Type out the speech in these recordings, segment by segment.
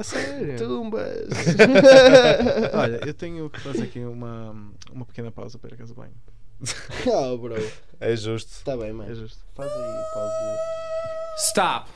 A sério? Tumbas! Olha, eu tenho que fazer aqui uma, uma pequena pausa para ir a casa de banho. oh, bro. É justo. Está bem, É mano. justo. Faz aí, pausa. Stop!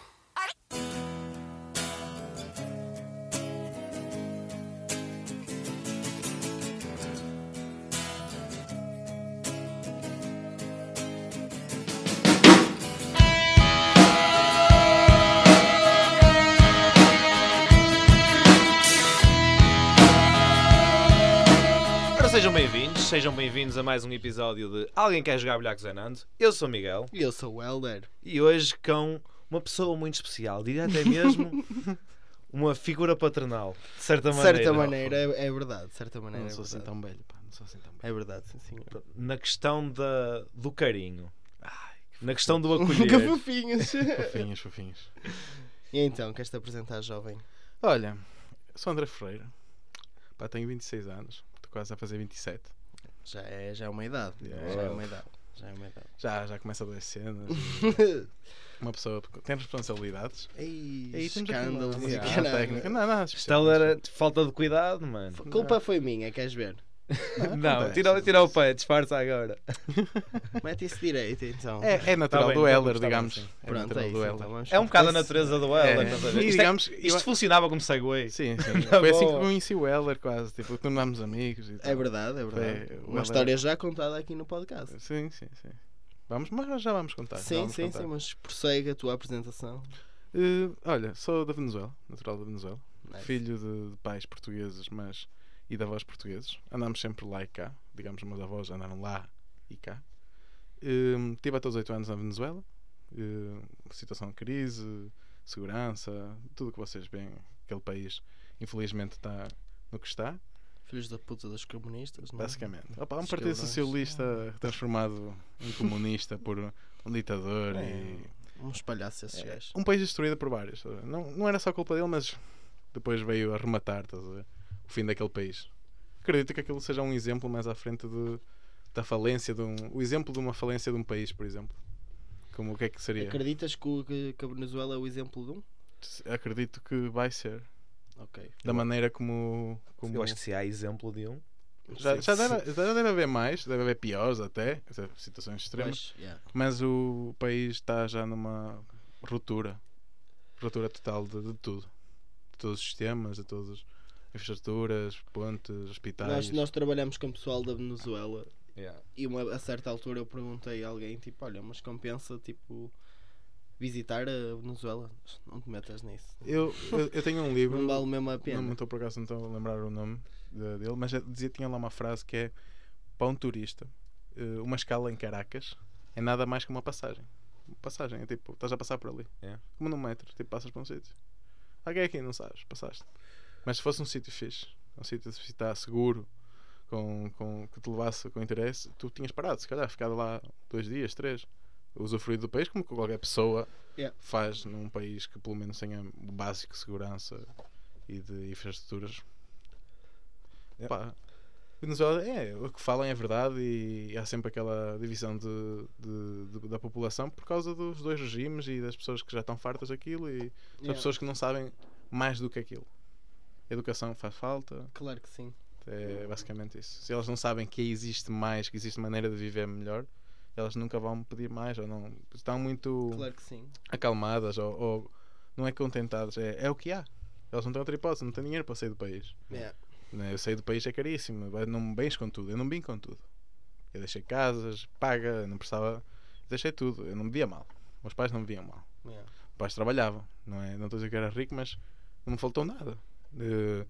Bem-vindos, sejam bem-vindos a mais um episódio de Alguém Quer Jogar Bilhar com Zenando. Eu sou o Miguel E eu sou o Helder. e hoje com uma pessoa muito especial, diria até mesmo uma figura paternal, de certa De maneira. certa maneira, é, é verdade. De certa maneira, Não é sou assim tão velho, pá. Não sou assim tão velho. É verdade, sim, senhor. Na questão da, do carinho, Ai, na questão do Que acolher. fofinhos. fofinhos, fofinhos. e então, queres-te apresentar, jovem? Olha, sou André Ferreira. Pá, tenho 26 anos. Quase a fazer 27. Já é, já é uma idade. Yeah. Já é uma idade. Já é uma idade. Já, já começa a ver cenas. Uma pessoa tem responsabilidades. Ei, E aí temos aqui escândalos uma- técnica. Não, não, era falta de cuidado, mano. A culpa foi minha, queres ver? Não, acontece. tira, tira o pé, disfarça agora. Mete isso direito, então. É, é natural Tá bem, do então Heller, gostava digamos. assim. É Pronto, natural é isso. do Então, Heller. É um bocado a natureza do Heller. É. ver? E Isto, é- digamos, isto eu- funcionava como segue. Sim, sim. Na Foi assim que conheci o Heller quase. Tipo, tornámos amigos. E tal. É verdade, é verdade. Foi Uma Heller- história já contada aqui no podcast. Sim, sim, sim. Vamos, mas já vamos contar. sim, vamos sim, contar. sim, mas prossegue a tua apresentação. Eh, olha, sou da Venezuela, natural da Venezuela. Nice. Filho de, de pais portugueses, mas e de avós portugueses. Andamos sempre lá e cá. Digamos, meus avós andaram lá e cá. Eh, tive até os 8 anos na Venezuela. Eh, situação de crise, segurança, tudo o que vocês veem. Aquele país, infelizmente, está no que está. Filhos da puta dos comunistas, não é? Basicamente. Opa, um partido socialista transformado em comunista por um ditador É, e Vamos espalhar-se esses é, gajos. um país destruído por vários. ver? Não, não era só culpa dele, mas depois veio a rematar estás a ver? O fim daquele país. Acredito que aquilo seja um exemplo mais à frente de, da falência de um. O exemplo de uma falência de um país, por exemplo. Como o que é que seria? Acreditas que, o- que, que a Venezuela é o exemplo de um? Acredito que vai ser. Ok. Da maneira como. como Eu acho que se há exemplo de um. já, já, deve, já deve haver mais, deve haver piores até, situações extremas. Pois, yeah. Mas o país está já numa ruptura. Ruptura total de, de tudo. De todos os sistemas, de todas as infraestruturas, pontes, hospitais. Nós, nós trabalhamos com o pessoal da Venezuela e uma, a certa altura eu perguntei a alguém, tipo, olha, mas compensa, tipo, visitar a Venezuela? Não te metas nisso. Eu, eu, eu tenho um livro, Não vale mesmo a pena. não estou por acaso não estou a lembrar o nome de- dele, mas dizia, tinha lá uma frase que é para um turista, eh, uma escala em Caracas é nada mais que uma passagem. Uma passagem, é tipo, estás a passar por ali. É. Como num metro, tipo, passas por um sítio. Alguém aqui não sabes, passaste. Mas se fosse um sítio fixe, um sítio que está seguro, com, com, que te levasse com interesse, tu tinhas parado, se calhar, ficado lá dois dias, três, usufruído do país, como qualquer pessoa Yeah. faz num país que pelo menos tenha o básico de segurança e de infraestruturas. Yeah. Pá, Venezuela é o que falam é verdade e há sempre aquela divisão de, de- de- da população por causa dos dois regimes e das pessoas que já estão fartas daquilo e das Yeah. pessoas que não sabem mais do que aquilo. Educação faz falta, Claro que sim. é basicamente isso. Se elas não sabem que existe mais, que existe maneira de viver melhor, elas nunca vão pedir mais ou não estão muito Claro que sim. acalmadas ou, ou não é contentadas, é, é o que há. Elas não têm outra hipótese, não têm dinheiro para sair do país. Yeah. Né, Eu sair do país é caríssimo, não me bens com tudo, eu não vim com tudo. Eu deixei casas, paga, não precisava, deixei tudo, eu não me via mal. Meus pais não me viam mal. Yeah. Os pais trabalhavam, não é? Não estou a dizer que era rico, mas não me faltou nada. Eh,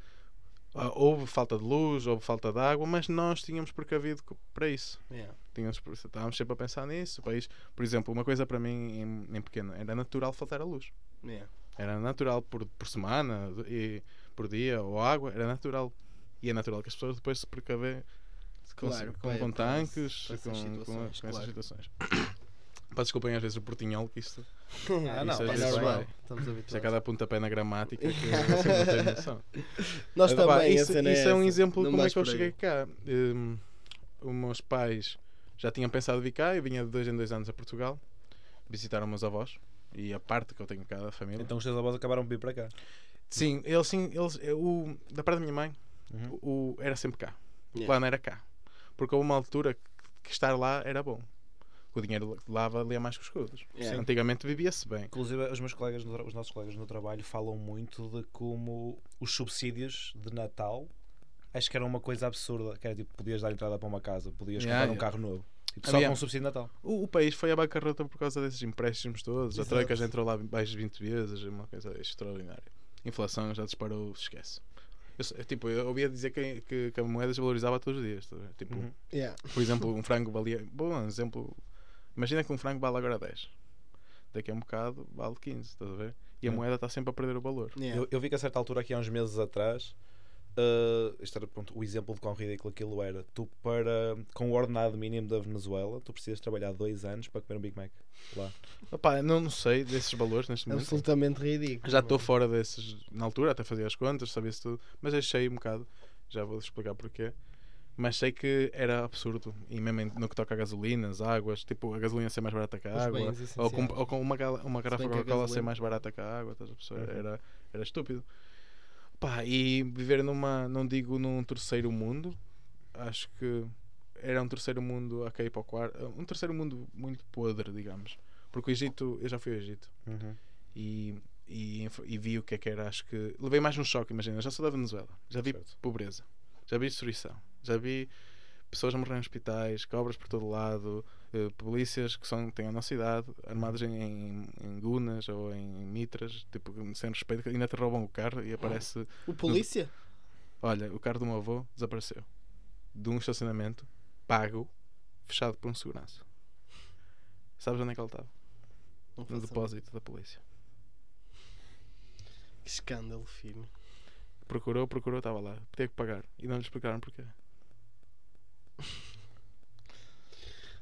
ah, houve falta de luz, houve falta de água, mas nós tínhamos precavido para isso. Yeah. Tínhamos, estávamos sempre a pensar nisso. O país, por exemplo, uma coisa para mim em, em pequeno, era natural faltar a luz. Yeah. Era natural por, por semana e por dia ou água, era natural. E é natural que as pessoas depois se precavem com, Claro, com, com para tanques, essas com, com, com essas claro. situações. Pá, desculpem às vezes o portinhol, que isto, Ah, não, Isso às É vezes vai. Estamos isto é habituados. cada pontapé na gramática que vocês não têm noção. Nós também, isso, isso é um essa. exemplo de como é que eu cheguei cá. Hum, os meus pais já tinham pensado vir cá, eu vinha de dois em dois anos a Portugal visitar os meus avós e a parte que eu tenho cá da família. Então os teus avós acabaram por vir para cá. Sim, eles sim, eles, o, da parte da minha mãe, Uhum. o, o- era sempre cá. O Yeah. plano era cá. Porque houve uma altura que, que estar lá era bom. O dinheiro lá valia mais que os escudos. Yeah. Antigamente vivia-se bem. Inclusive, os meus colegas, os nossos colegas no trabalho falam muito de como os subsídios de Natal acho que era uma coisa absurda. Que era tipo, podias dar entrada para uma casa, podias Yeah, comprar um yeah. carro novo. Tipo, só com um subsídio de Natal. O, o país foi à bancarrota por causa desses empréstimos todos. A Exato. Troika já entrou lá mais de 20 vezes. É uma coisa extraordinária. A inflação já disparou, se esquece. Eu, tipo, eu ouvia dizer que, que, que a moeda desvalorizava todos os dias. tá a? Tipo, Uhum. Yeah. Por exemplo, um frango valia. Bom exemplo. Imagina que um frango vale agora 10. Daqui a um bocado vale 15, estás a ver? E a Yeah. moeda está sempre a perder o valor. Yeah. Eu, eu vi que a certa altura, aqui há uns meses atrás, uh, isto era pronto, o exemplo de quão ridículo aquilo era. Tu, para, com o ordenado mínimo da Venezuela, tu precisas trabalhar dois anos para comer um Big Mac lá. Opá, não, não sei desses valores neste momento. Absolutamente ridículo. Já estou fora desses. Na altura até fazia as contas, sabia-se tudo. Mas achei um bocado. Já vou explicar porquê. Mas sei que era absurdo. E mesmo no que toca a gasolina, as águas, tipo a gasolina ser mais barata que a Os água. bens Ou com, ou com uma, uma garrafa Coca-Cola ser mais barata que a água, estás a perceber? Uhum. Era, era estúpido. Pá, e viver numa, não digo num terceiro mundo, acho que era um terceiro mundo a cair para o quarto, um terceiro mundo muito podre, digamos. Porque o Egito, eu já fui ao Egito e, e, inf- e vi o que é que era, acho que levei mais um choque, imagina, eu já sou da Venezuela, já vi Certo. pobreza, já vi destruição, já vi pessoas a morrer em hospitais, cobras por todo lado, eh, polícias que são, têm a nossa idade, armados em, em, em gunas ou em mitras, tipo, sem respeito, ainda te roubam o carro e aparece, O polícia? olha, o carro do meu avô desapareceu de um estacionamento pago, fechado por um segurança. Sabes onde é que ele estava? No depósito da polícia. Que escândalo, filho. Procurou, procurou, estava lá. Teve que pagar. E não lhe explicaram porquê.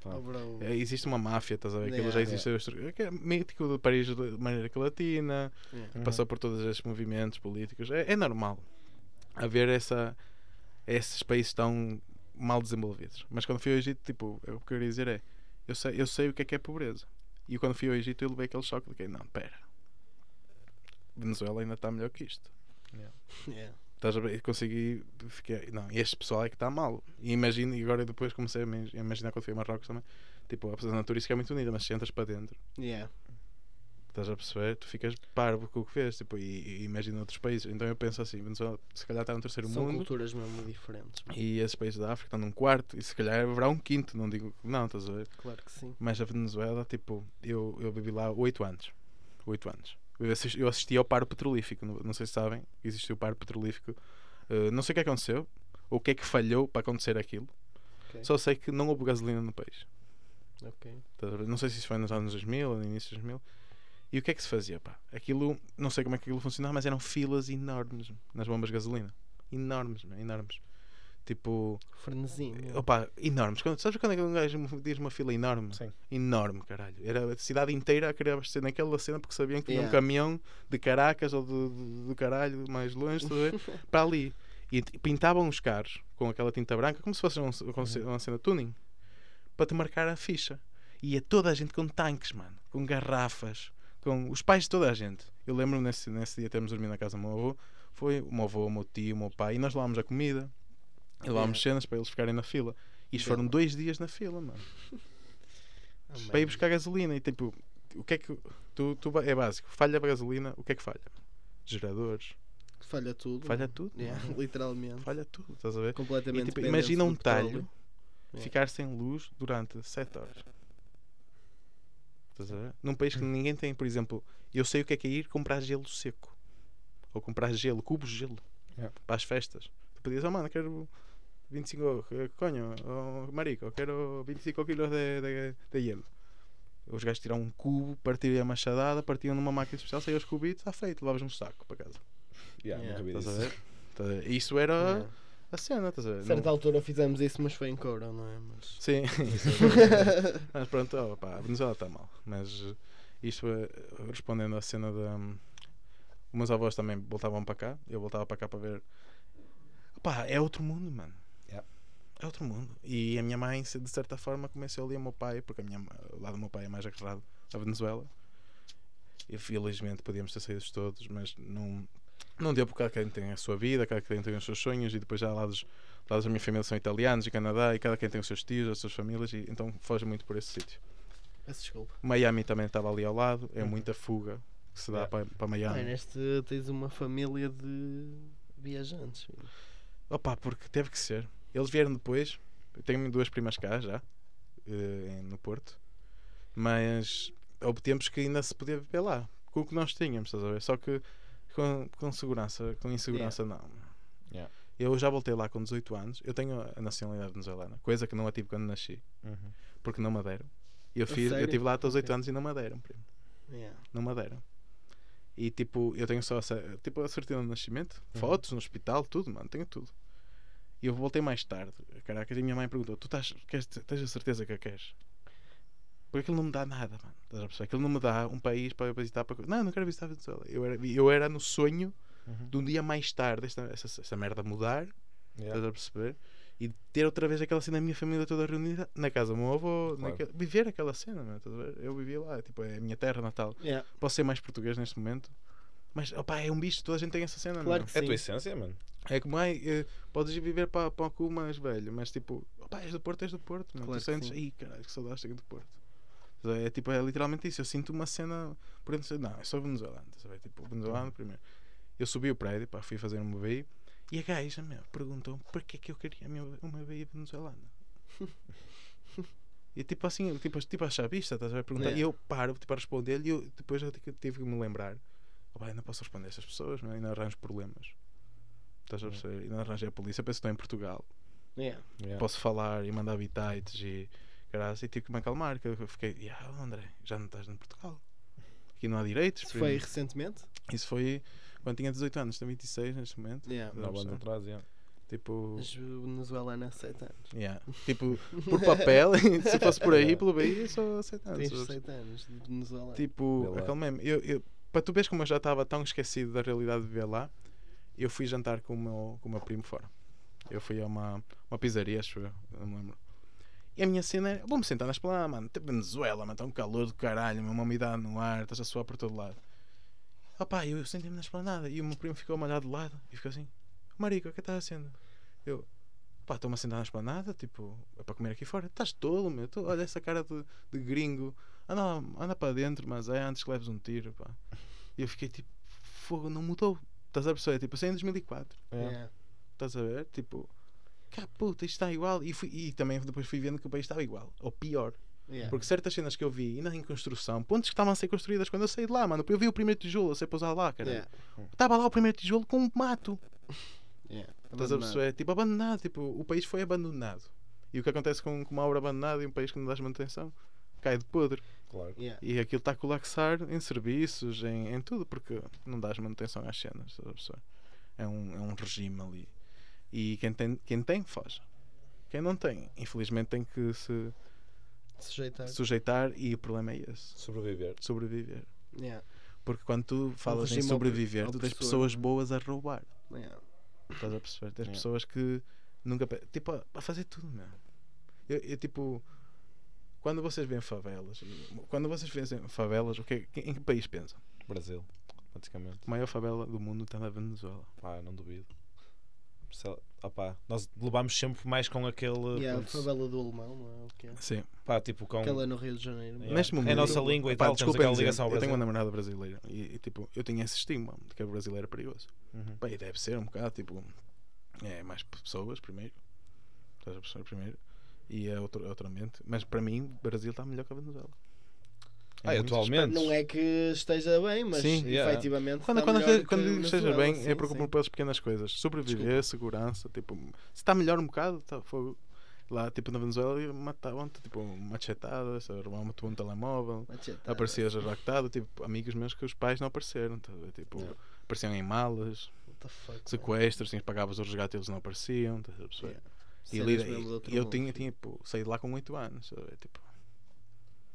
Oh. É, existe uma máfia, estás a ver? Aquilo Yeah, já existe. É que é mítico do país da América Latina, Yeah. Passou por todos esses movimentos políticos. É, é normal haver essa, esses países tão mal desenvolvidos. Mas quando fui ao Egito, tipo, o que eu queria dizer é: eu sei, eu sei o que é que é pobreza. E quando fui ao Egito, eu levei aquele choque de que, não, pera, Venezuela ainda está melhor que isto. Yeah. Estás a ver? Consegui. Fiquei, não, este pessoal é que está mal. E imagino, e agora depois comecei a imaginar quando fui a Marrocos também. Tipo, a zona turística é muito unida, mas se entras para dentro, Yeah. estás a perceber? Tu ficas parvo com o que vês. Tipo, e, e imagina outros países. Então eu penso assim: Venezuela se calhar está no terceiro São mundo. culturas mesmo diferentes. E esses países da África estão num quarto. E se calhar haverá um quinto. Não digo que não, estás a ver? Claro que sim. Mas a Venezuela, tipo, eu, eu vivi lá 8 anos. 8 anos. Eu assisti, eu assisti ao paro petrolífico. Não, sei se sabem, existiu o paro petrolífico. Uh, não sei o que aconteceu, ou o que é que falhou para acontecer aquilo. Ok. Só sei que não houve gasolina no país. Ok. Estás a ver? Não sei se isso foi nos anos 2000 ou no início dos 2000. E o que é que se fazia? Pá? Aquilo, não sei como é que aquilo funcionava, mas eram filas enormes nas bombas de gasolina. Enormes, enormes. Tipo, Frenesim. opa, enormes. Quando- sabes quando é que um gajo diz uma fila enorme? Sim. enorme, caralho. Era a cidade inteira a querer abastecer naquela cena porque sabiam que tinha um Yeah. caminhão de Caracas ou do, do, do caralho mais longe, para ali. E pintavam os carros com aquela tinta branca como se fosse um, um, uma cena de tuning para te marcar a ficha. E é toda a gente com tanques, mano, com garrafas, com os pais de toda a gente. Eu lembro-me nesse, nesse dia termos dormido na casa do meu avô. Foi o meu avô, o meu tio, o meu pai, e nós levámos a comida e levámos Yeah. cenas para eles ficarem na fila. E isto Bela. foram dois dias na fila, mano Ah, para ir buscar gasolina e tipo, o que é que tu, tu é básico, falha a gasolina, o que é que falha? Geradores, Falha tudo. falha tudo, Yeah, literalmente. falha tudo, estás a ver? E, Completamente tipo, dependentes imagina um talho Yeah. ficar sem luz durante 7 horas. Estás a ver? Num país que ninguém tem, por exemplo, eu sei o que é que é ir comprar gelo seco ou comprar gelo, cubos de gelo Yeah. para as festas. Tu podias, oh mano, quero 25 eh, coño, oh, marico, quero 25 quilos de, de, de hielo. Os gajos tiram um cubo, partiam a machadada, partiam numa máquina especial, saiam os cubitos, está feito, levavas um saco para casa. Yeah, Yeah. nunca vi Estás a isso. ver? Estás a ver? Isso era Yeah. a cena, estás a ver? A certa Não- altura fizemos isso, mas foi em Coura, não é? Mas... Sim, mas pronto, oh, pá, a Venezuela está mal. Mas eh, isto é, respondendo à cena da. os meus avós também voltavam para cá, eu voltava para cá para ver. Pá, é outro mundo, mano. É outro mundo. E a minha mãe, de certa forma, começou ali a meu pai, porque a minha, o lado do meu pai é mais agarrado à Venezuela. E felizmente podíamos ter saído todos, mas não. Não deu porque cada quem tem a sua vida, cada quem tem os seus sonhos e depois já lá dos, lados da minha família são italianos e Canadá e cada quem tem os seus tios, as suas famílias e então foge muito por esse sítio. Desculpa. Miami também estava ali ao lado, é Uhum. muita fuga que se dá Yeah. para, para Miami. Ah, neste tens uma família de viajantes. filho. Opa, porque teve que ser. Eles vieram depois. Eu tenho duas primas cá já, em- no Porto. Mas houve tempos que ainda se podia viver lá. Com o que nós tínhamos, estás a ver? Só que com, com segurança, com insegurança, não. Yeah. Eu já voltei lá com 18 anos. Eu tenho a nacionalidade venezuelana, coisa que não a tive quando nasci, Uhum. porque não me deram. Eu, fiz, eu estive lá até os 8 Ok. anos e não me deram, primo. Yeah. Não me deram. E tipo, eu tenho só a, cer- tipo, a certidão de nascimento, Uhum. fotos no hospital, tudo, mano, tenho tudo. E eu voltei mais tarde. Caraca, e a minha mãe perguntou: Tu estás, queres, tens a certeza que a queres? Porque aquilo não me dá nada, mano. Estás a perceber? Aquilo não me dá um país para visitar. Para... Não, não quero visitar a Venezuela. Eu era, eu era no sonho Uhum. de um dia mais tarde esta, essa, essa merda mudar, Yeah. estás a perceber? E ter outra vez aquela cena da minha família toda reunida na casa do meu avô, Claro. naquele- viver aquela cena, mano, estás a ver? Eu vivi lá, tipo, é a minha terra natal Yeah. posso ser mais português neste momento. Mas, opá, é um bicho, toda a gente tem essa cena, Claro meu. que É a tua essência, mano. É como, ai, eh, podes ir viver para, para o cu mais velho, mas tipo, opá, és do Porto, és do Porto, meu. Claro tu que sentes, sim. ai, caralho, que saudades tenho do Porto. É tipo, é literalmente isso. Eu sinto uma cena, por dentro, não, eu sou venezuelano, ver? Tipo, venezuelano primeiro. Eu subi o prédio, pá, fui fazer um BI e a gaja, meu, perguntou porque é que eu queria uma, uma BI venezuelana. E tipo assim, tipo, tipo a chavista, estás a ver? Perguntar, Yeah. E eu paro tipo, a responder-lhe e eu depois eu tive que me lembrar. Pá, ainda posso responder a essas pessoas, não é? ainda arranjo problemas. Estás a perceber? Ainda arranjei a polícia, penso que estou em Portugal. Yeah. Yeah. Posso falar e mandar bitites e caralho, e tive que me acalmar. Que eu fiquei, yeah, André, já não estás em Portugal. Aqui não há direitos. Isso primo." foi recentemente? Isso foi quando tinha 18 anos, tenho 26 neste momento. Yeah. Não, anos não. atrás, yeah. Tipo, Mas o venezuelano aceita anos. yeah. tipo por papel, se fosse por aí, pelo BI, só aceitando. Tens 6 anos de venezuelano. Tipo, meme. Eu, eu, para tu veres como eu já estava tão esquecido da realidade de viver lá, eu fui jantar com o meu, com o meu primo fora. Eu fui a uma, uma pizzaria, acho eu, não me lembro. E a minha cena era: vou-me sentar na esplanada, mano. Tem Venezuela, mano, está um calor do caralho, uma umidade no ar, estás a suar por todo lado. Opá, eu sentei-me na esplanada e o meu primo ficou a olhar de lado e ficou assim: Marico, o que estás sendo? Eu, pá, estou-me a sentar na esplanada, tipo, é para comer aqui fora. Estás tolo, meu. Tô- olha essa cara de, de gringo. Anda, anda para dentro, mas é antes que leves um tiro, pá. E eu fiquei tipo, fogo, não mudou. Estás a perceber? Tipo, eu saí em 2004. Yeah. Yeah. Estás a ver? Tipo, cá puta, isto está igual. E, fui, e também depois fui vendo que o país estava igual, ou pior. Yeah. Porque certas cenas que eu vi, ainda em construção, pontos que estavam a ser construídas quando eu saí de lá, mano. Eu vi o primeiro tijolo a ser pousado lá, cara. Yeah. Estava lá o primeiro tijolo com um mato. Yeah. Estás a perceber? Tipo, abandonado. Tipo, o país foi abandonado. E o que acontece com, com uma obra abandonada e um país que não dás manutenção? Cai de podre. Claro. Yeah. E aquilo está a colapsar em serviços, em, em tudo, porque não dás manutenção às cenas. É um, é um regime ali. E quem tem, quem tem, foge. Quem não tem, infelizmente, tem que se Sujeitar. sujeitar. E o problema é esse: Sobreviver. sobreviver. Yeah. Porque quando tu falas em sobreviver, tu tens pessoas boas a roubar. Yeah. Estás a perceber? Tens Yeah. pessoas que nunca. Tipo, a, a fazer tudo, meu. Eu, eu, tipo. Quando vocês veem favelas, quando vocês veem favelas, o que, em que país pensam? Brasil, praticamente. A maior favela do mundo está na Venezuela. Pá, não duvido. Opá, nós levámos sempre mais com aquele. Yeah, a favela do alemão, não é? O que é? Sim. pá, tipo com. Aquela no Rio de Janeiro. Yeah. Neste É a momento. nossa língua e Pá, tal, temos aquela dizer, ligação ao Eu tenho uma Brasil. namorada brasileira e, e, tipo, eu tinha esse estigma de que a brasileira é perigoso. Uhum. Pá, e deve ser um bocado, tipo, é mais pessoas primeiro. Estás a perceber primeiro. E é outro, outro ambiente. Mas para mim, o Brasil está melhor que a Venezuela. Ah, atualmente? Não é que esteja bem, mas Sim. Yeah. efetivamente. Quando, está quando, quando, digo que esteja bem, sim, é por sim. pelas pequenas coisas. Sobreviver, segurança, tipo, se está melhor um bocado, tá, fogo. Lá, tipo, na Venezuela, matavam-te, tipo, machetadas, roubavam-te um telemóvel, Machetada. aparecias arractado, tipo, amigos meus que os pais não apareceram, tá, tipo, Yeah. apareciam em malas, What the fuck, sequestros, tinhas pagavas o resgate e eles não apareciam, tá, a perceber? Yeah. E, e eu mundo, tinha, tinha tipo, saí de lá com 8 anos, tipo,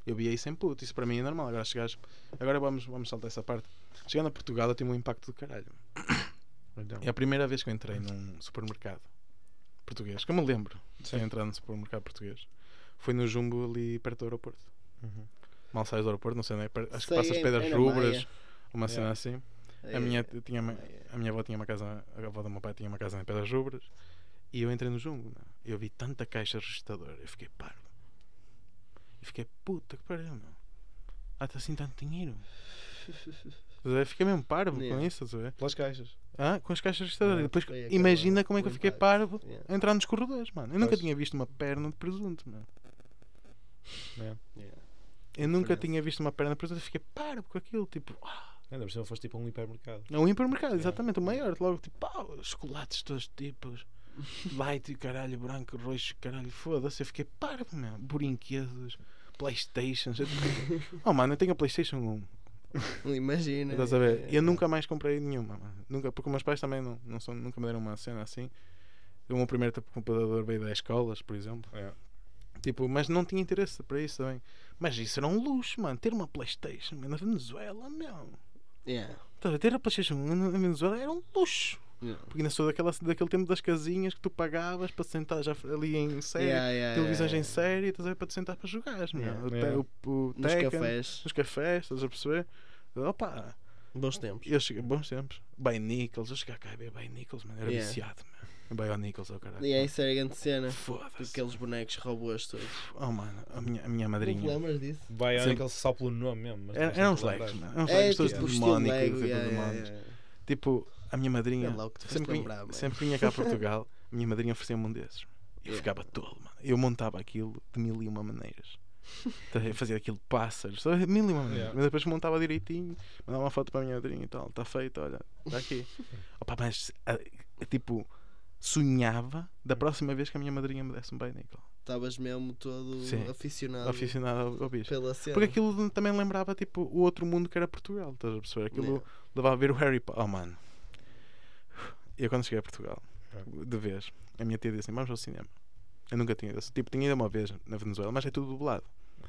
eu via isso em puto, isso para mim é normal. Agora chegares, agora vamos, vamos saltar essa parte. Chegando a Portugal, eu tive um impacto do caralho. Então, É a primeira vez que eu entrei num supermercado português, que eu me lembro de ter entrado num supermercado português. Foi no Jumbo ali perto do aeroporto. uhum. Mal sais do aeroporto, não sei, é? Per- acho que passas em- Pedras em na Rubras, uma cena Yeah. assim. A minha, tinha, uma- a minha avó tinha uma casa, a avó do meu pai tinha uma casa em Pedras Rubras e eu entrei no jungo. meu. Eu vi tanta caixa registradora, eu fiquei parvo. E fiquei, puta que pariu, meu. Há assim tanto dinheiro. Fiquei mesmo parvo com Yeah. isso, estás a ver? Pelas caixas. Ah, com as caixas registradoras. Yeah, E depois, imagina como é que eu fiquei parvo Yeah. a entrar nos corredores, mano. Eu nunca Pois. tinha visto uma perna de presunto, mano. Yeah. Eu nunca tinha visto uma perna de presunto e fiquei parvo com aquilo, tipo, ah, Ainda por cima foste tipo um hipermercado. É um hipermercado, exatamente, o maior. Logo, tipo, pá, chocolates de todos os tipos, light, caralho, branco, roxo, caralho, foda-se. Eu fiquei parvo, meu. Brinquedos, Playstations. Eu oh, mano, eu tenho a Playstation 1. Imagina. Estás a ver? é, E eu é. nunca mais comprei nenhuma, mano. Nunca, porque os meus pais também não, não são, nunca me deram uma cena assim. O meu primeiro tipo, computador veio das escolas, por exemplo. É. Tipo, mas não tinha interesse para isso também. Mas isso era um luxo, mano. Ter uma Playstation na Venezuela, meu. Yeah. Estás a ver? Ter a Playstation 1 na Venezuela era um luxo. Yeah. Porque ainda sou daquela, daquele tempo das casinhas que tu pagavas para sentar já ali em série, Yeah, yeah, televisões yeah, em série, estás a ver? Para te sentar para jogares, meu. Yeah. O, Yeah. o, o Nos Tekken, cafés. nos cafés, estás a perceber? Opa, Bons tempos. eu cheguei, bons tempos. Bay Nichols, eu cheguei cá a ver Bay Nichols, mano. Era Yeah. viciado, mano. Bay Nichols, oh caralho. E é isso era grande cena. Foda-se. Aqueles bonecos robôs todos. Oh, mano, a minha, a minha Não madrinha. lembras disso? Bionicle só pelo nome mesmo. mas Era, não eram uns legos, lembrar. mano. Eram uns É legos todos tipo de estilo demónicos, Lego. tipo a minha madrinha. Sempre, vinha, sempre vinha cá a Portugal, a minha madrinha oferecia-me um desses. Eu Yeah. ficava tolo, mano. Eu montava aquilo de mil e uma maneiras. Tá ver? Fazia aquilo de pássaros, mil e uma maneiras. Yeah. Mas depois montava direitinho, mandava uma foto para a minha madrinha e tal. Está feito, olha, está aqui. Opa, mas ah, tipo, sonhava da próxima vez que a minha madrinha me desse um Bionicle. Estavas mesmo todo Sim. aficionado Aficionado ao bicho. pela cena. Porque aquilo também lembrava tipo o outro mundo que era Portugal, estás a perceber? Aquilo Yeah. levava a ver o Harry Potter. Oh mano. Eu quando cheguei a Portugal, É. de vez, a minha tia disse assim, vamos ao cinema. Eu nunca tinha ido. Tipo, tinha ido uma vez na Venezuela, mas é tudo dublado.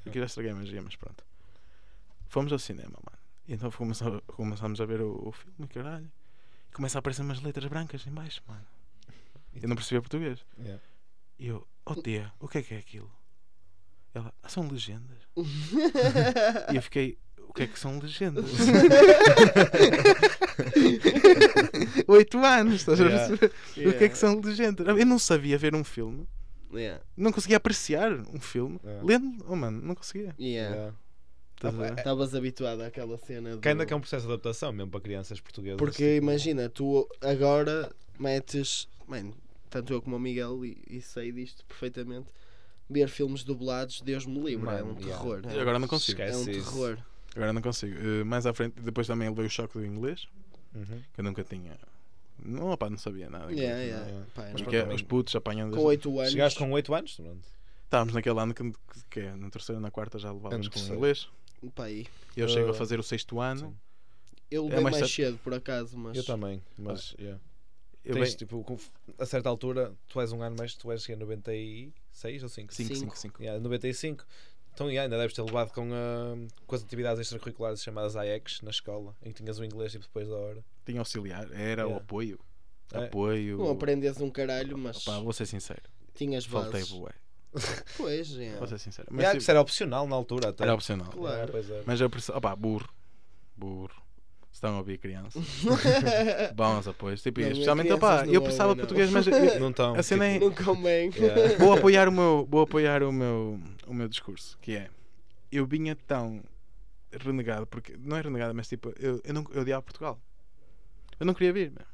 Eu já estraguei a magia, mas pronto. Fomos ao cinema, mano. E então começamos, começámos a ver o, o filme, caralho. E começa a aparecer umas letras brancas em baixo, mano. Eu não percebia português. Yeah. E eu, oh tia, o que é que é aquilo? Ela, ah, são legendas. E eu fiquei, o que é que são legendas? Oito anos, estás a Yeah. perceber? O que é que são legendas? Eu não sabia ver um filme, Yeah. não conseguia apreciar um filme. Yeah. Lendo, oh mano, não conseguia. Yeah. Yeah. A? Estavas habituado àquela cena. Do... Que ainda que é um processo de adaptação mesmo para crianças portuguesas. Porque imagina, tu agora metes. Mano, tanto eu como o Miguel, e, e sei disto perfeitamente. Ver filmes dublados, Deus me livre, é um Mano, yeah. terror. E agora não consigo. É um Esquece isso. terror. Agora não consigo. Eh, mais à frente, depois também levei o choque do inglês, Uhum. que eu nunca tinha. Não, opá, não sabia nada. Yeah, daquilo, yeah. não. Pá, Porque não- pronto, os putos apanhando. Com 8 anos. Chegaste com 8 anos? Pronto. Estávamos naquele ano que, que é no terceiro, na quarta já levávamos com inglês. Pá, aí. Eu chego a Uh, fazer o sexto ano. sim. Eu É levei mais mais, cedo. por acaso, mas. Eu também, mas. yeah. Eu Tens, bem, tipo, a certa altura, tu és um ano mais, tu és que é 96 ou 5? 5, cinco. 5, 5. Yeah, 95. Então yeah, ainda deves ter levado com, ah, com as atividades extracurriculares chamadas AEX na escola, em que tinhas o inglês tipo, depois da hora. Tinha auxiliar, era o Yeah. apoio. É. Apoio. Não aprendes um caralho, mas Opá, vou ser sincero. tinhas Faltei bases. bué. Pois, yeah. Vou ser sincero. Mas Mas tipo, isso era opcional na altura até. era opcional. Claro. É. Mas eu perce... Opá, burro. Burro. Se estão a ouvir crianças. Bons apoios. Tipo, Não, especialmente, opá, eu pensava ouvem, não. português, mas eu- Não estão. a cena é- Não convém. Yeah. vou apoiar o meu, vou apoiar o meu, o meu discurso, que é eu vinha tão renegado, porque não é renegado, mas tipo, eu, eu não eu odiava Portugal. Eu não queria vir, meu.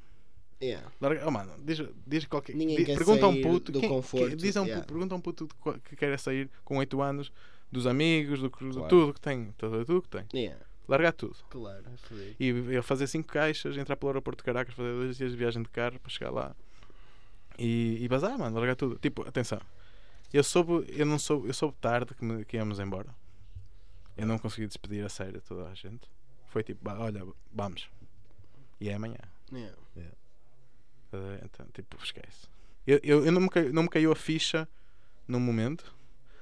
Yeah. Larga, oh, mano, diz, diz qualquer Ninguém diz- quer pergunta a um puto do quem- conforto, quem- diz a um, yeah. pergunta a um puto que quer sair com 8 anos dos amigos, do, que- de Claro. tudo que tem, tudo, tudo que tem. Yeah. Largar tudo. Claro, é. E eu fazer 5 caixas, entrar pelo aeroporto de Caracas, fazer dois dias de viagem de carro para chegar lá e, e bazar, mano, largar tudo. Tipo, atenção, eu soube, eu não soube, eu soube tarde que, me- que íamos embora. Eu não consegui despedir a sério toda a gente. Foi tipo, "Bah, olha, vamos. E é amanhã. Yeah. A ver? Então, tipo, esquece. Eu, eu, eu não, me caiu, não me caiu a ficha num momento,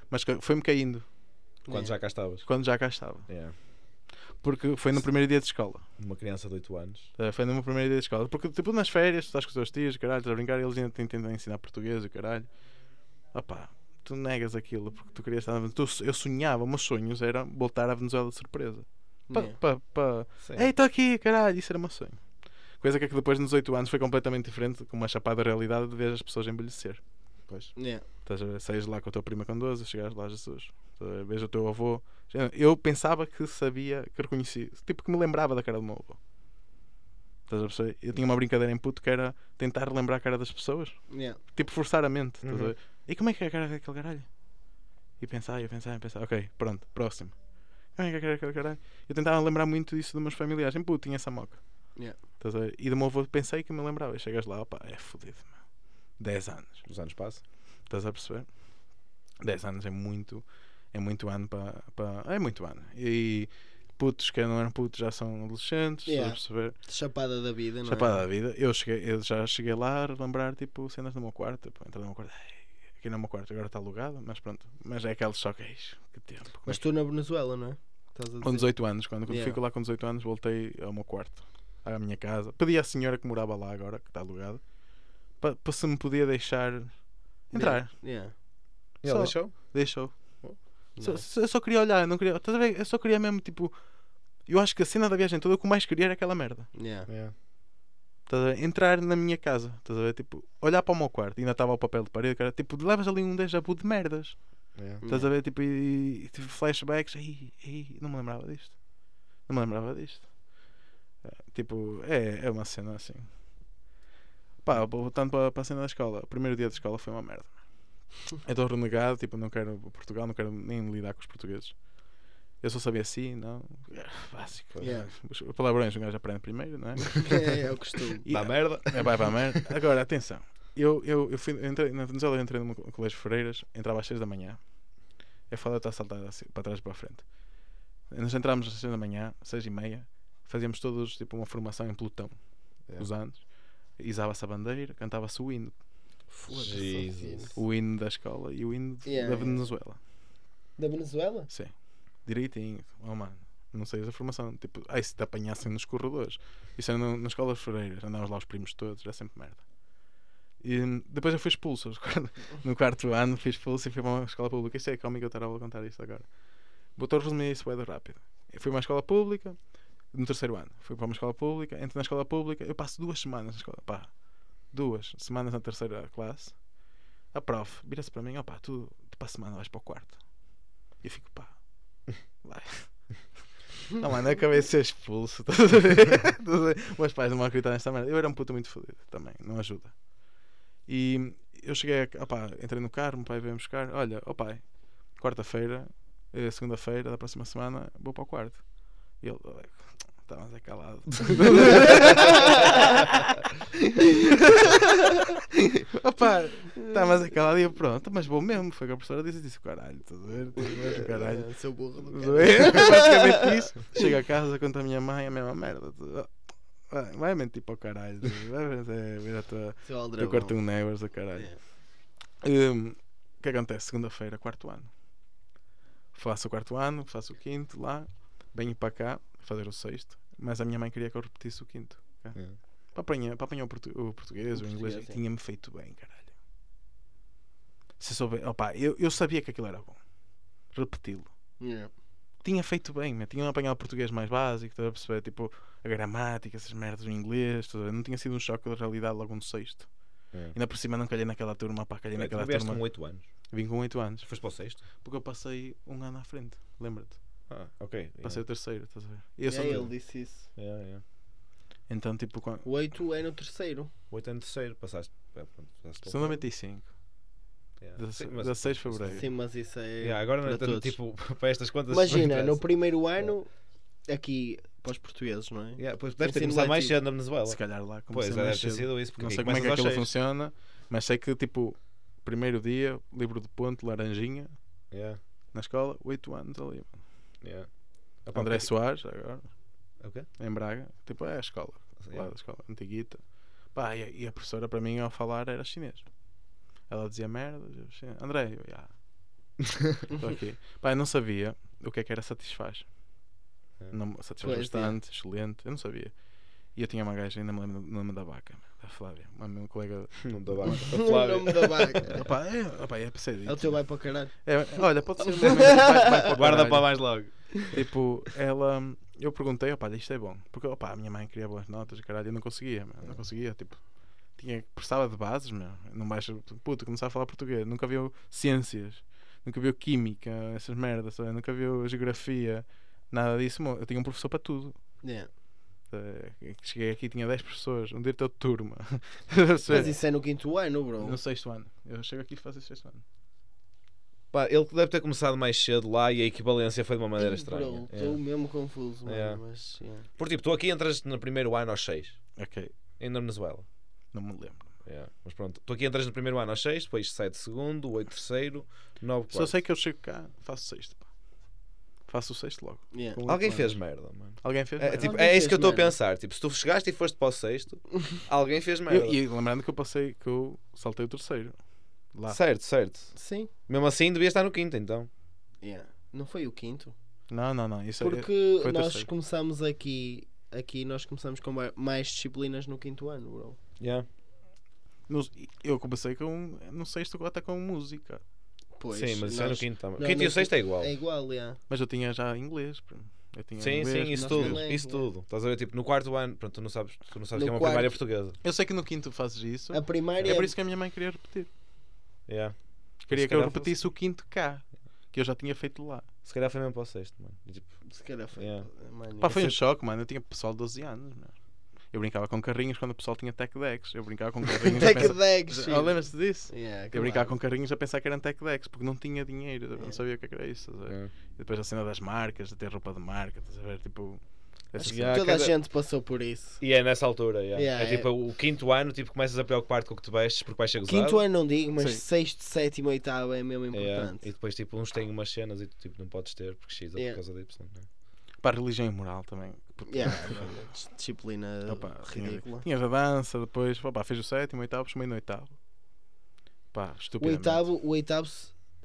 mas foi-me caindo Quando já cá estavas. quando já cá estava. Porque foi no primeiro dia de escola. Uma criança de 8 anos. Uh, foi no meu primeiro dia de escola. Porque, tipo, nas férias, tu estás com os teus tios, caralho, estás a brincar, e eles ainda te tentam ensinar português, e caralho. Opá, tu negas aquilo porque tu querias estar na Venezuela. Eu sonhava, meus sonhos era voltar à Venezuela de surpresa. Pa, Yeah. pa. Ei, estou aqui, caralho, isso era o meu sonho. Coisa que é que depois, nos 8 anos, foi completamente diferente, com uma chapada realidade de ver as pessoas envelhecer. Pois. Yeah. Estás a ver? Saís lá com a tua prima com 12, chegares lá, Jesus. Vejo o teu avô. Eu pensava que sabia, que reconhecia, tipo que me lembrava da cara do meu avô. Estás a perceber? Eu tinha uma brincadeira em puto que era tentar lembrar a cara das pessoas, Yeah. tipo forçar a mente. Estás a Uhum. ver? E como é que é a cara daquele caralho? E pensar, e pensar, e pensar, ok, pronto, próximo. Como é que é a cara daquele caralho? Eu tentava lembrar muito disso dos meus familiares. Em puto tinha essa moca. Yeah. Estás a ver? E do meu avô pensei que me lembrava. E chegas lá, opa, é fodido, meu. 10 anos. Os anos passam. Estás a perceber? 10 anos é muito. É muito ano para. é muito ano. E putos que não eram putos já são adolescentes. Yeah. Perceber? Chapada da vida, não Chapada é? da vida. Eu, cheguei, eu já cheguei lá a lembrar tipo cenas no meu quarto. Tipo, entrar no meu quarto. "Ei, Aqui no meu quarto agora está alugado, mas pronto. Mas é aquele choque. "Ei, Que tempo. é Mas que-" tu na Venezuela, não é? Estás a Com dizer? 18 anos, quando Yeah. fico lá com 18 anos, voltei ao meu quarto, à minha casa. Pedi à senhora que morava lá agora, que está alugada, para se me podia deixar entrar. Yeah. E ele Só- deixou? Deixou. Só, Nice. só- eu só queria olhar, não queria. Estás a ver? Eu só queria mesmo, tipo. Eu acho que a cena da viagem toda, o que eu mais queria era aquela merda. Yeah. Yeah. Estás a ver? Entrar na minha casa. Estás a ver? Tipo, olhar para o meu quarto. Ainda estava o papel de parede, cara. Tipo, levas ali um déjà vu de merdas. Yeah. Estás a ver? Tipo, e, e tipo, flashbacks. Ai, ai, não me lembrava disto. Não me lembrava disto. É, Tipo, é, é uma cena assim. Pá, voltando para, para a cena da escola. O primeiro dia de escola foi uma merda. Eu estou renegado, tipo, não quero Portugal, não quero nem lidar com os portugueses. Eu só sabia sim, não. É, Básico. Yeah. Os palavrões um gajo aprende primeiro, não é? É, é o costume. E- Dá merda. é, vai para a merda. Agora, atenção. Eu, eu, eu, fui, eu entrei, na Venezuela eu entrei no co- colégio Freiras, entrava às 6 da manhã. É foda estar a saltar assim, para trás e para a frente. Nós entramos às 6 da manhã, 6 e meia, fazíamos todos tipo uma formação em pelotão, Yeah. os anos. Isava-se a bandeira, cantava-se o hino, Jesus. o hino da escola e o hino Yeah, da yeah. Venezuela. Da Venezuela? Sim, direitinho. Oh mano, não sei a formação. Tipo, ai se te apanhassem nos corredores. Isso era no, nas escolas freiras, andávamos lá os primos todos, era sempre merda. E hum, depois eu fui expulso. No quarto ano fui expulso e fui para uma escola pública. Isto é cómico eu estar a contar isto agora. Vou a resumir isso bem rápido. Eu fui para uma escola pública no terceiro ano. Fui para uma escola pública, entro na escola pública, eu passo duas semanas na escola. Pá, duas semanas na terceira classe. A prof vira-se para mim, opá, tu, para a semana vais para o quarto. E eu fico, pá, vai. Não, mano, eu acabei de ser expulso. estás a ver? Meus pais não vão acreditar nesta merda. Eu era um puto muito fodido também, não ajuda. E eu cheguei, opá, entrei no carro, meu pai veio-me buscar. Olha, ó pai, quarta-feira, eh, segunda-feira da próxima semana, vou para o quarto. E ele, está mais é calado. Opá, está mais é calado. E eu, pronto, mas vou mesmo. Foi o que a professora disse. Disse, caralho, estás a ver? A? O caralho. É, seu burro do é? Isso. Chego a casa, conto à minha mãe a mesma merda. Tu- Vai, vai mentir para o caralho. tu. Vai ver, a tua, teu. Cartoon Networks, o caralho. É. O que acontece? Segunda-feira, quarto ano. Faço o quarto ano, faço o quinto lá, venho para cá fazer o sexto, mas a minha mãe queria que eu repetisse o quinto. Yeah. Para apanhar, para apanhar o, portu- o português, o, O inglês, sim. tinha-me feito bem, caralho. Se souber, opa, eu, eu sabia que aquilo era bom. Repeti-lo. Yeah. Tinha feito bem, meu. tinha apanhado o português mais básico, estás a perceber? Tipo, a gramática, essas merdas, o inglês, ver? não tinha sido um choque de realidade logo no sexto. Yeah. Ainda por cima não calhei naquela turma, pá, calhei tu naquela turma. com 8 anos. Vim com 8 anos. Foste para o sexto? Porque eu passei um ano à frente, lembra-te? Ah, ok. Passei o terceiro, estás a ver? E eu É, sou ele de- disse isso. Yeah, yeah. Então, tipo, quando... O 8 é no terceiro. 8 anos terceiro, passaste. é, pronto, passaste são 95, Yeah. 16 Sim, mas- 16 de fevereiro. Sim, mas isso é. Yeah, agora não para entendo, todos. tipo, para estas contas. Imagina, no primeiro ano, aqui para os portugueses, não é? Yeah, pois deve ter Ensino começado mais letivo. cedo na Venezuela. Se calhar lá Pois, comecei deve mais ter cedo. sido isso. Porque Não sei como é que aquilo funciona, mas sei que, tipo, primeiro dia, livro de ponto, laranjinha, Yeah, na escola, 8 anos ali. mano. Yeah. Opa, André porque- Soares, agora, É o quê? em Braga, tipo, é a escola, lá Yeah. da escola, antiguita. Pá, e, a- professora para mim ao falar era chinês. Ela dizia merda. André, eu, "Ya." Estou aqui. Pá, eu não sabia o que é que era satisfaz. É. Não, satisfaz Pois, bastante, excelente, eu não sabia. E eu tinha uma gaja, ainda me lembro do nome da vaca, da Flávia, uma meu colega. Não dá bem. o nome da vaca. Opá, é, opá, é para ser É o teu vai para o caralho. É, olha, pode ser um que vai, vai para o Guarda caralho. para mais logo. Tipo, ela, eu perguntei, opá, isto é bom. Porque opá, a minha mãe queria boas notas, caralho, eu não conseguia, meu, não conseguia, tipo, tinha, precisava de bases, meu, não baixa, puta, começar a falar português, nunca viu ciências, nunca viu química, essas merdas, sabe? nunca viu geografia, nada disso, meu. eu tinha um professor para tudo. Yeah. Cheguei aqui tinha 10 pessoas, um diretor de turma. Mas isso é no quinto ano, bro. No sexto ano. Eu chego aqui e faço sexto ano. Pá, ele deve ter começado mais cedo lá e a equivalência foi de uma maneira Ei, estranha. bro, É. Estou mesmo confuso, mano. Yeah. Mas, yeah. Por tipo, tu aqui entras no primeiro ano aos 6, Ok, em na Venezuela. não me lembro. Yeah. Mas pronto, tu aqui entras no primeiro ano aos 6, depois 7 segundo, 8 terceiro, 9 Só quarto. sei que eu chego cá, faço sexto. Faço o sexto logo. Yeah. Alguém fez merda, mano. Alguém fez? É, merda? tipo, Alguém é isso que eu estou a pensar. Tipo, se tu chegaste e foste para o sexto, alguém fez merda. Eu- e lembrando que eu passei, que eu saltei o terceiro. Lá. Certo, certo. Sim. Mesmo assim, devia estar no quinto, então. Yeah. Não foi o quinto? Não, não, não. Isso é- Porque foi o nós terceiro. começamos aqui. Aqui nós começamos com ma- mais disciplinas no quinto ano, bro. Yeah. eu comecei com, no sexto até com música. Pois, sim, mas isso é no nós- quinto também. não, quinto e o no sexto é igual. É igual, yeah. Mas eu tinha já inglês. pô. Eu tinha Sim, inglês, sim, isso nós tudo. também, isso é. tudo. Estás a ver, tipo, no quarto ano, pronto, tu não sabes, tu não sabes No que é uma quarto- primária portuguesa. Eu sei que no quinto fazes isso. A primária É por isso que a minha mãe queria repetir. Yeah. Queria que eu calhar repetisse o quinto cá. Que eu já tinha feito lá. Se calhar foi mesmo para o sexto, mano. E, tipo, Se calhar foi. Yeah. Mano, Pá, foi um choque, mano. Eu tinha pessoal de 12 anos. meu. Eu brincava com carrinhos quando o pessoal tinha tech decks. Eu brincava com carrinhos. Tech pensar- decks, filho. Lembras-te disso? Yeah, Eu brincava claro. com carrinhos a pensar que eram tech decks porque não tinha dinheiro, eu não Yeah. sabia o que é era isso. estás a ver? yeah. E depois a cena das marcas, de ter roupa de marca, estás a ver? Tipo, Acho que Toda cada- a gente passou por isso. E é nessa altura, yeah. Yeah, é tipo é. o quinto ano, tipo, começas a preocupar-te com o que te vestes porque vais ser gozado. Quinto ano não digo, mas Sim. sexto, sétimo, oitavo é mesmo Yeah. importante. E depois, tipo, uns têm umas cenas e tu tipo, não podes ter porque X é Yeah. por causa de Y. Né? Para a religião e moral também. Yeah, disciplina Opa, tinha- ridícula. Tinhas a dança, depois opa, fez o sétimo, oitavo, chamei no oitavo. Pá, O oitavo, o oitavo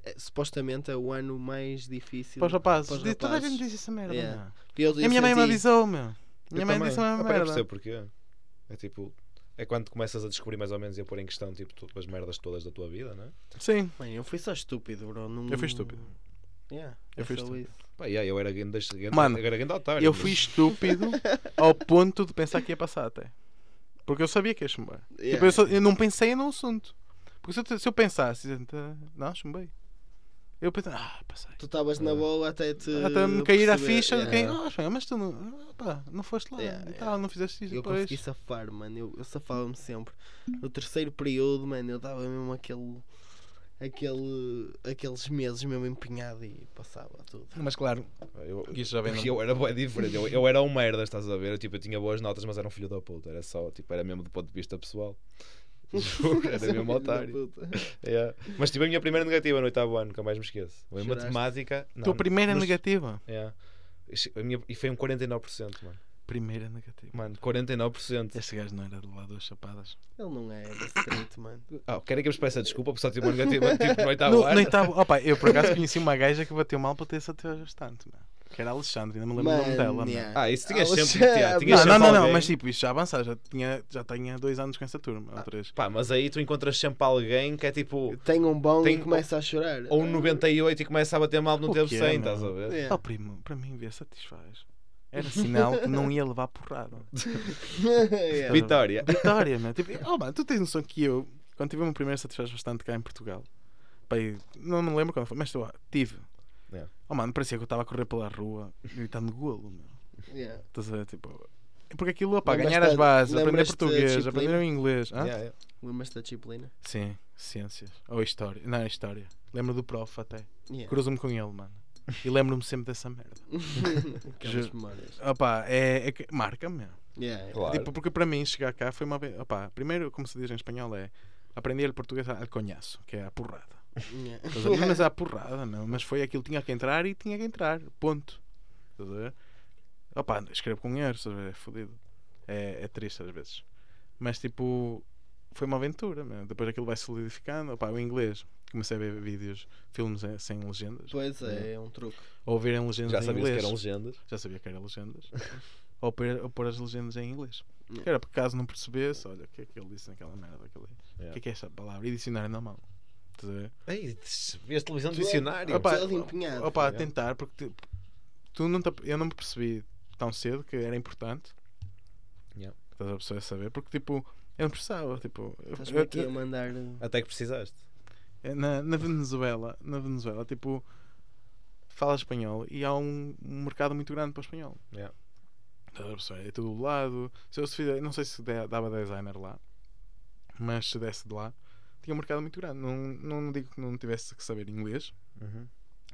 é, supostamente é o ano mais difícil. Para os rapazes, para os de- toda a rapazes. gente diz essa merda. Yeah. Eu, E a eu minha mãe me senti- avisou, meu. Minha Eu mãe também. disse a mesma Ah, pá, eu merda. percebo porquê. É tipo, é quando começas a descobrir mais ou menos e a pôr em questão tipo, as merdas todas da tua vida, né? Sim, Mano, eu fui só estúpido, bro. Não... Eu fui estúpido. Yeah, Eu é fui estúpido. isso. Pá, yeah, eu era grande, grande, Mano, eu era grande otário. eu mas- fui estúpido ao ponto de pensar que ia passar até. Porque eu sabia que ia chumbar. Tipo, Yeah. eu, só- eu não pensei no assunto. Porque se eu, se eu pensasse, "Ah, não, chumbei. Eu pensei, ah, passei. Tu estavas na É. boa até te. Até me cair a perceber. ficha de Yeah. quem, oh, mas tu não, ah, pá, não foste lá Yeah, e yeah. tal, não fizeste isso Eu depois. consegui safar, mano. Eu, eu safava-me sempre. No terceiro período, mano, eu dava mesmo aquele. Aquele, aqueles meses mesmo empenhado e passava tudo. Mas claro, Eu, isso já vem eu era bué diferente. Eu, eu era um merda, estás a ver? Eu, tipo, eu tinha boas notas, mas era um filho da puta. Era só, tipo, era mesmo do ponto de vista pessoal. Juro, era mesmo otário. Yeah. Mas tive a minha primeira negativa no oitavo ano, nunca mais me esqueço. Foi Choraste? matemática. Não, tua primeira nos- negativa. Yeah. A minha- E foi um 49%, mano. Primeira negativa. Mano, 49%. Este gajo não era de lá duas chapadas. Ele não é da street, mano. Ah, querem que eu vos peça desculpa por só tive uma negativa tipo, no oitavo No, ano? no oitavo, opa, eu por acaso conheci uma gaja que bateu mal para ter satisfeito bastante, meu. que era a Alexandre, ainda me lembro o nome dela. yeah. Ah, isso tinhas Alexandre. sempre. tinha- tinhas Não, não, sempre não, não, alguém. mas tipo, isto já avançar, já tinha, já tinha dois anos com essa turma, ou três. Pá, mas aí tu encontras sempre alguém que é tipo. Tem um bom Tem- e começa a chorar. Ou um 98 e começa a bater mal, não O teve que é, 100, meu? estás a ver? Yeah. Oh primo, para mim ver satisfaz. Era sinal que não ia levar porrada. Yeah. Vitória. Vitória, meu. Tipo, oh, mano, tu tens noção que eu, quando tive o meu primeiro satisfaz bastante cá em Portugal, não me lembro quando foi, mas estou tive. Yeah. Oh mano, parecia que eu estava a correr pela rua gritando golo, meu. Yeah. Estás a ver? Tipo, porque aquilo, pá, Lembras-te ganhar as bases, aprender português, aprender o inglês. Yeah, yeah. Lembras-te da disciplina? Sim, ciências. Ou história. Não, história. Lembro do prof até. Yeah. Cruzo-me com ele, mano. E lembro-me sempre dessa merda. Aquelas memórias. Opá, é, é que marca-me. Yeah. Claro. Tipo, porque para mim chegar cá foi uma vez. Opá, primeiro, como se diz em espanhol, é aprender português al conhaço, que é a porrada. Yeah. Mas é a porrada, meu. Mas foi aquilo, tinha que entrar e tinha que entrar. Ponto. Estás a ver? Opá, escrevo com erros, estás a ver? É fodido. É, é triste às vezes. Mas tipo, foi uma aventura, meu. Depois aquilo vai solidificando. Opá, o inglês. Comecei a ver vídeos, filmes em- sem legendas. Pois é, é um truque. Ou verem legendas Já sabias inglês. que eram legendas. Já sabia que eram legendas. ou, pôr, ou pôr as legendas em inglês. Yeah. Que era porque caso não percebesse, olha, o que é que ele disse naquela merda daquele. O que é que é esta palavra? E dicionário na mão. Estás a ver? Ei, vês televisão do Tu é- dicionário. Opa, empenhado. Opa, a tentar, porque tipo, tu não te, eu não me percebi tão cedo que era importante. Yeah. Estás a pessoa a saber, porque tipo, eu não precisava. Tipo, eu- Estás-me eu- aqui a mandar. Até que precisaste. Na, na Venezuela, na Venezuela, tipo, fala espanhol e há um, um mercado muito grande para o espanhol. Yeah. É tudo do lado. Se eu se fizer, não sei se dava designer lá, mas se desse de lá, tinha um mercado muito grande. Não, não digo que não tivesse que saber inglês, Uhum.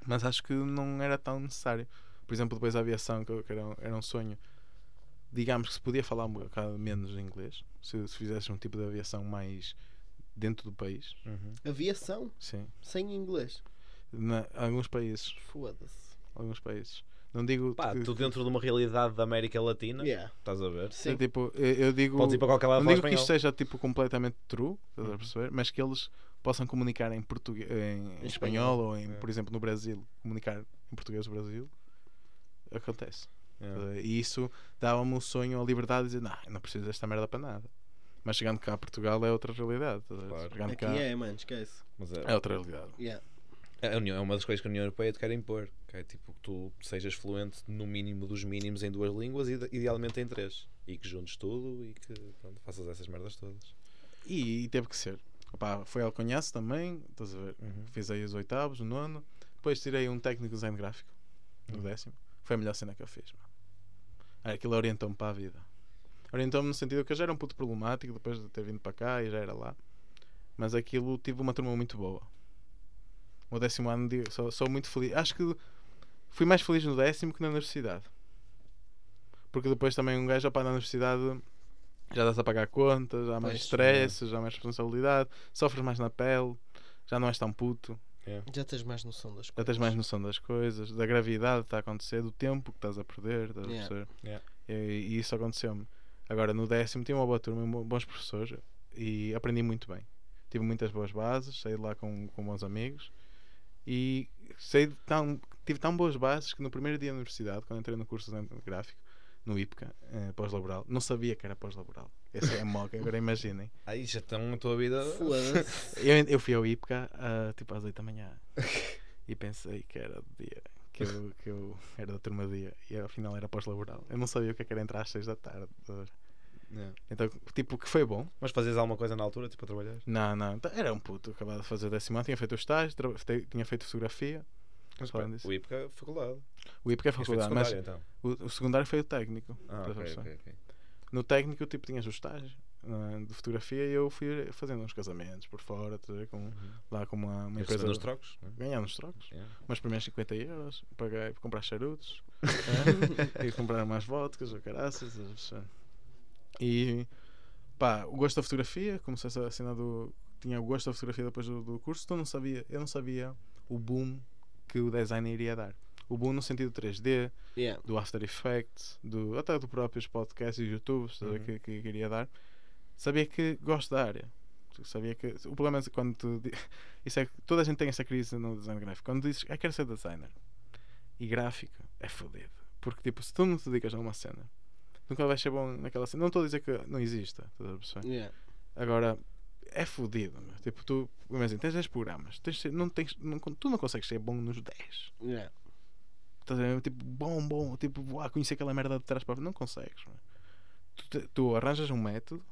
mas acho que não era tão necessário. Por exemplo, depois a aviação, que era, um- era um sonho, digamos que se podia falar um bocado menos inglês, se, se fizesse um tipo de aviação mais dentro do país, Uhum. Aviação sim. sem inglês. Na, alguns países, Foda-se. alguns países. Não digo Pá, que, tu dentro de uma realidade da América Latina, Yeah. estás a ver? Sim. tipo, eu, digo Podes ir para qualquer lado não digo que espanhol. isto seja tipo completamente true, estás a Uhum. perceber? Mas que eles possam comunicar em português, em, em espanhol. espanhol ou em, É. por exemplo, no Brasil, comunicar em português do Brasil, acontece. Uh, E isso dava-me o sonho, a liberdade de dizer, não, não preciso desta merda para nada. Mas chegando cá a Portugal é outra realidade. Claro. Chegando Aqui cá é, mano, esquece. Mas é, é outra realidade. Yeah. a União, é uma das coisas que a União Europeia te quer impor. Que é tipo que tu sejas fluente no mínimo dos mínimos em duas línguas e idealmente em três. E que juntes tudo e que pronto, faças essas merdas todas. E, e teve que ser. Opá, foi Alconhaço também, estás a ver? Uhum. Fiz aí os oitavos, o nono. Depois tirei um técnico de design gráfico no Uhum. décimo. Foi a melhor cena que eu fiz. Mano. Aquilo orientou-me para a vida. Orientou-me no sentido que eu já era um puto problemático depois de ter vindo para cá e já era lá. Mas aquilo tive uma turma muito boa. O décimo ano de- sou, sou muito feliz. Acho que fui mais feliz no décimo que na universidade. Porque depois também um gajo para na universidade já dás a pagar contas, já há mais stress, já há mais responsabilidade, sofres mais na pele, já não és tão puto, Já tens mais noção das coisas. já tens mais noção das coisas, da gravidade que está a acontecer, do tempo que estás a perder, estás a Yeah. perceber? Yeah. E, e isso aconteceu-me. Agora no décimo tinha uma boa turma, bo- bons professores e aprendi muito bem. Tive muitas boas bases, saí de lá com, com bons amigos e saí de tão, tive tão boas bases que no primeiro dia da universidade, quando entrei no curso de design gráfico, no IPCA, eh, pós-laboral, não sabia que era pós-laboral. Essa é a moca, agora imaginem. Aí já estão a tua vida. Eu, eu fui ao IPCA ah, tipo às 8 da manhã e pensei que era do dia, que eu, que eu era da turma dia e afinal era pós-laboral. Eu não sabia o que é que era entrar às 6 da tarde. Então, tipo, que foi bom. Mas fazias alguma coisa na altura, tipo a trabalhar? Não, não, então, era um puto, acabado de fazer décimo ano, tinha feito o estágio, tinha feito fotografia. Mas pá, o IPCA é faculdade. O IPCA é faculdade, mas então. o, o secundário foi o técnico. Ah, estás a ok, perceber? ok, ok. No técnico, tipo, tinhas o estágio ah, de fotografia e eu fui fazendo uns casamentos por fora, com, Uhum. lá com uma, uma empresa. os trocos? né? Ganhando os trocos. Yeah. Mas primeiros 50 euros, paguei para comprar charutos é, e comprar mais vodkas ou caraças. E pá, o gosto da fotografia, comecei a assinar do. Tinha o gosto da fotografia depois do, do curso, então não sabia, eu não sabia o boom que o design iria dar. O boom no sentido 3D, Yeah. do After Effects, do, até do próprios podcasts e YouTube Uhum. que, que queria dar. Sabia que gosto da área. Sabia que o problema é que quando tu, isso é que toda a gente tem essa crise no design gráfico. Quando dizes, ah, quero ser designer e gráfico, é fodido. Porque tipo, se tu não te dedicas a uma cena, nunca vais ser bom naquela cena. Não estou a dizer que não exista, estás a? Yeah. Agora, é fodido. meu. Tipo, tu, imagina, tens 10 programas, tens, não tens, não, tu não consegues ser bom nos 10. Yeah. Estás a ver? Tipo, bom, bom, tipo, uau, conhecer aquela merda de trás para. Não consegues. Tu, tu arranjas um método,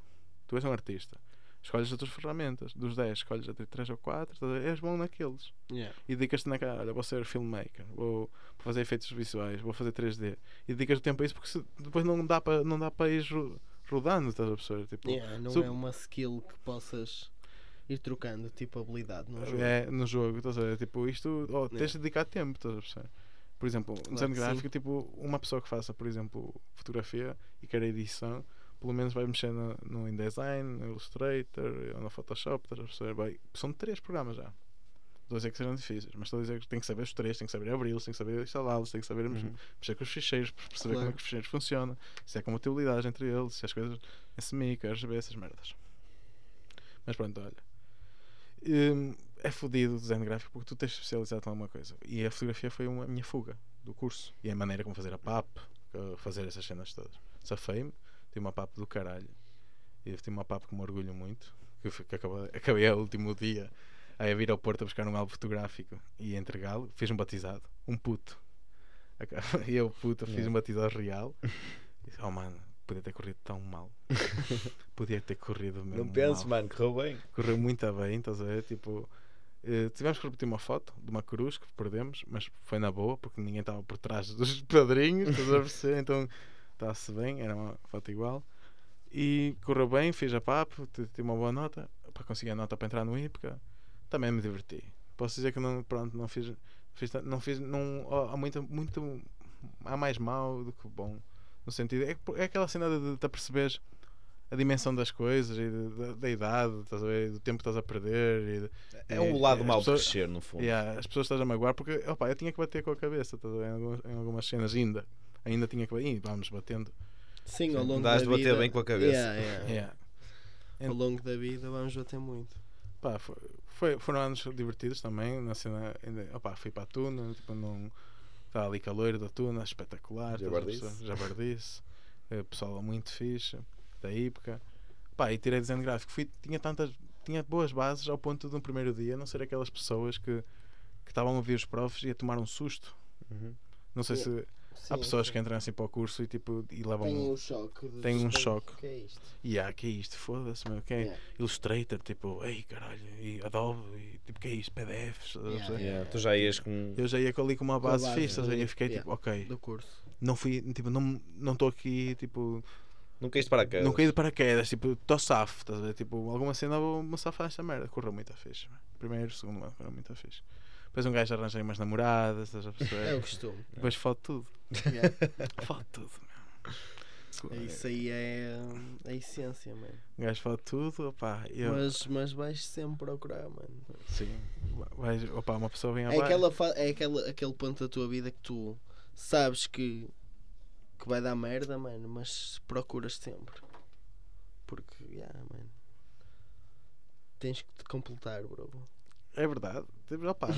tu és um artista, escolhes as tuas ferramentas. Dos 10, escolhes até 3 ou 4, estás a ver? és bom naqueles. Yeah. E dedicas-te naquela, olha, vou ser filmmaker, vou, fazer efeitos visuais, vou fazer 3D. E dedicas o tempo a isso porque se- depois não dá para não dá para ir ro- rodando, estás a perceber? Tipo, Yeah, Não é uma skill que possas ir trocando, tipo habilidade no jogo. É, no jogo, estás a ver? Tipo, isto, oh, tens de dedicar tempo, estás a perceber? Por exemplo, um design sim. gráfico, tipo, uma pessoa que faça, por exemplo, fotografia e queira edição, pelo menos vai mexer no, no InDesign, no Illustrator ou no Photoshop, estás a perceber? Vai, são três programas já. Dois é que serão difíceis, mas estou a dizer que tem que saber os três, tem que saber abri-los, tem que saber instalá-los, tem que saber mexer, Uhum. mexer com os ficheiros, para perceber como é Claro. que os ficheiros funcionam, se há compatibilidade entre eles, se as coisas SMIC, RGB, essas merdas. Mas pronto, olha. Hum, é fodido o design gráfico porque tu tens especializado em alguma coisa. E a fotografia foi uma, a minha fuga do curso. E a maneira como fazer a PAP, eh, fazer essas cenas todas. Safei-me, tive uma PAP do caralho. E tive uma PAP que me orgulho muito. Que, que acabei, acabei ao último dia a vir ao Porto a buscar um álbum fotográfico e entregá-lo. Fiz um batizado, um puto. E eu, puta, fiz yeah. um batidor real. Disse, oh mano, podia ter corrido tão mal. podia ter corrido mesmo. Não penso, mano, correu bem. Correu muito bem, estás a ver? Tipo, uh, tivemos que repetir uma foto de uma cruz que perdemos, mas foi na boa, porque ninguém estava por trás dos padrinhos, estás a perceber? Então está-se bem, era uma foto igual. E correu bem, fiz a papo, tive uma boa nota, para conseguir a nota para entrar no IPCA. Também me diverti. Posso dizer que não, pronto, não fiz, fiz não fiz, não, há muito, muito, há mais mal do que bom. No sentido, é, é aquela cena de, de, perceberes a dimensão das coisas e da, da idade, ver, do tempo que estás a perder. De, é o lado mau de crescer, no fundo. Yeah, as pessoas estás a magoar porque opa, eu tinha que bater com a cabeça algumas, em algumas cenas ainda. Ainda tinha que bater. vamos batendo. Sim, ao longo Dás da de bater vida, bem com a cabeça. Yeah, yeah. yeah. Ao longo da vida vamos bater muito. Pá, foi, foi, foram anos divertidos também. Na cena, ainda, opa, fui para a Tuna, tipo, num, estava ali calor da Tuna, espetacular. Jabardice. Jabardice. Eh, pessoal muito fixe, da época. Pá, e tirei desenho gráfico. Fui, tinha tantas tinha boas bases ao ponto de no primeiro dia não ser aquelas pessoas que, que estavam a ouvir os profs e a tomar um susto. Uhum. Não sei se Sim, Há pessoas sim. que entram assim para o curso e tipo e levam Tem um choque. Tem um choque. Que é isto? E yeah, que é isto? Foda-se, meu. Que é yeah. Illustrator, tipo, ei caralho, e Adobe, e tipo, que é isto? PDFs. Yeah, yeah. Tu já ias com. Eu já ia ali com uma base, base fixe, eu fiquei tipo, ok. Do curso. Não fui, tipo, não estou aqui, tipo. Não caí de paraquedas. Não caí de paraquedas, tipo, estou safo, estás a ver? Tipo, alguma cena vou-me safar esta merda. Correu muito a fixe. Primeiro, segundo, correu muito a fixe. Depois um gajo arranja umas namoradas, estás a perceber? É o costume. Depois fode tudo. Yeah. fode tudo, meu. Isso aí é a essência, mano. Um gajo fode tudo, opá. Eu... Mas, mas vais sempre procurar, mano. Sim. Vais, opá, uma pessoa vem é aquela É aquela, aquele ponto da tua vida que tu sabes que, que vai dar merda, mano, mas procuras sempre. Porque, yeah, mano. Tens que te completar, bro. É verdade. Opa,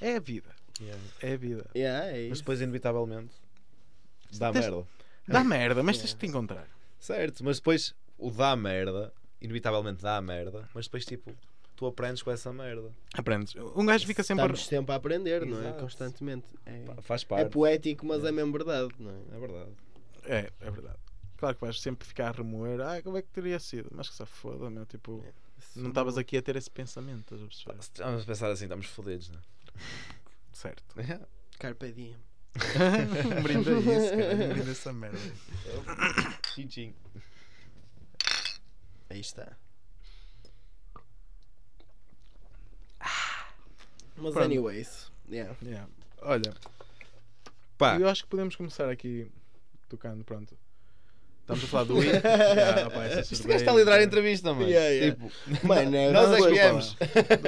é a vida. Yeah. É a vida. Yeah, é mas depois, inevitavelmente, dá tens... merda. Dá merda, mas tens de te encontrar. Certo, mas depois o dá merda, inevitavelmente dá merda, mas depois, tipo, tu aprendes com essa merda. Aprendes. Um gajo fica sempre. Estamos sempre a aprender, Exato. não é? Constantemente. É, Faz parte. É poético, mas é, é mesmo verdade, não é? É verdade. É, é verdade. Claro que vais sempre ficar a remoer. Ah, como é que teria sido? Mas que se foda, meu. Tipo. É. Não estavas aqui a ter esse pensamento, estás a perceber? Estamos a pensar assim, estamos fodidos, não é? Certo. Carpe diem. um brinde a isso, cara. Um brinde a essa merda. Tchim, tchim. Aí está. Mas, Pronto. anyways, yeah. yeah. Olha, Pá. eu acho que podemos começar aqui tocando. Pronto, Estamos a falar do Wii. yeah, opa, Este gajo está a liderar a entrevista, mano. Yeah, yeah. Tipo, mano, é, nós é que viemos.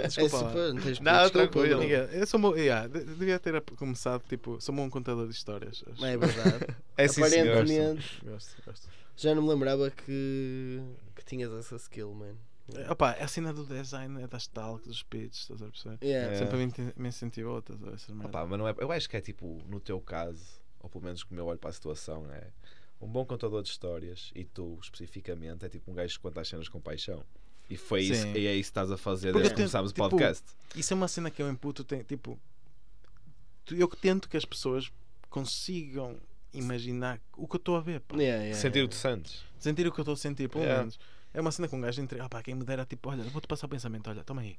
Desculpa. É, não, não tranquilo. Eu sou bom, yeah, devia ter começado, tipo, sou um bom contador de histórias. Acho. É verdade. é sim, Aparentemente. Gosto, gosto. Já não me lembrava que, que tinhas essa skill, mano. É, opa, a cena do design é das talks, dos pitches, estás a perceber? Yeah. Sempre me, me incentivou essas Opa, mas não é, eu acho que é tipo, no teu caso, ou pelo menos como eu olho para a situação, é um bom contador de histórias, e tu especificamente, é tipo um gajo que conta as cenas com paixão. E foi isso, e é isso que estás a fazer Porque desde que começámos tipo, o podcast. Isso é uma cena que eu imputo, tem, tipo, eu tento que as pessoas consigam imaginar o que eu estou a ver. Pá. Yeah, yeah, sentir o que sentes. Sentir o que eu estou a sentir, pelo menos. É uma cena com um gajo entre. Ah, pá, quem me dera, tipo, olha, vou-te passar o pensamento, olha, toma aí.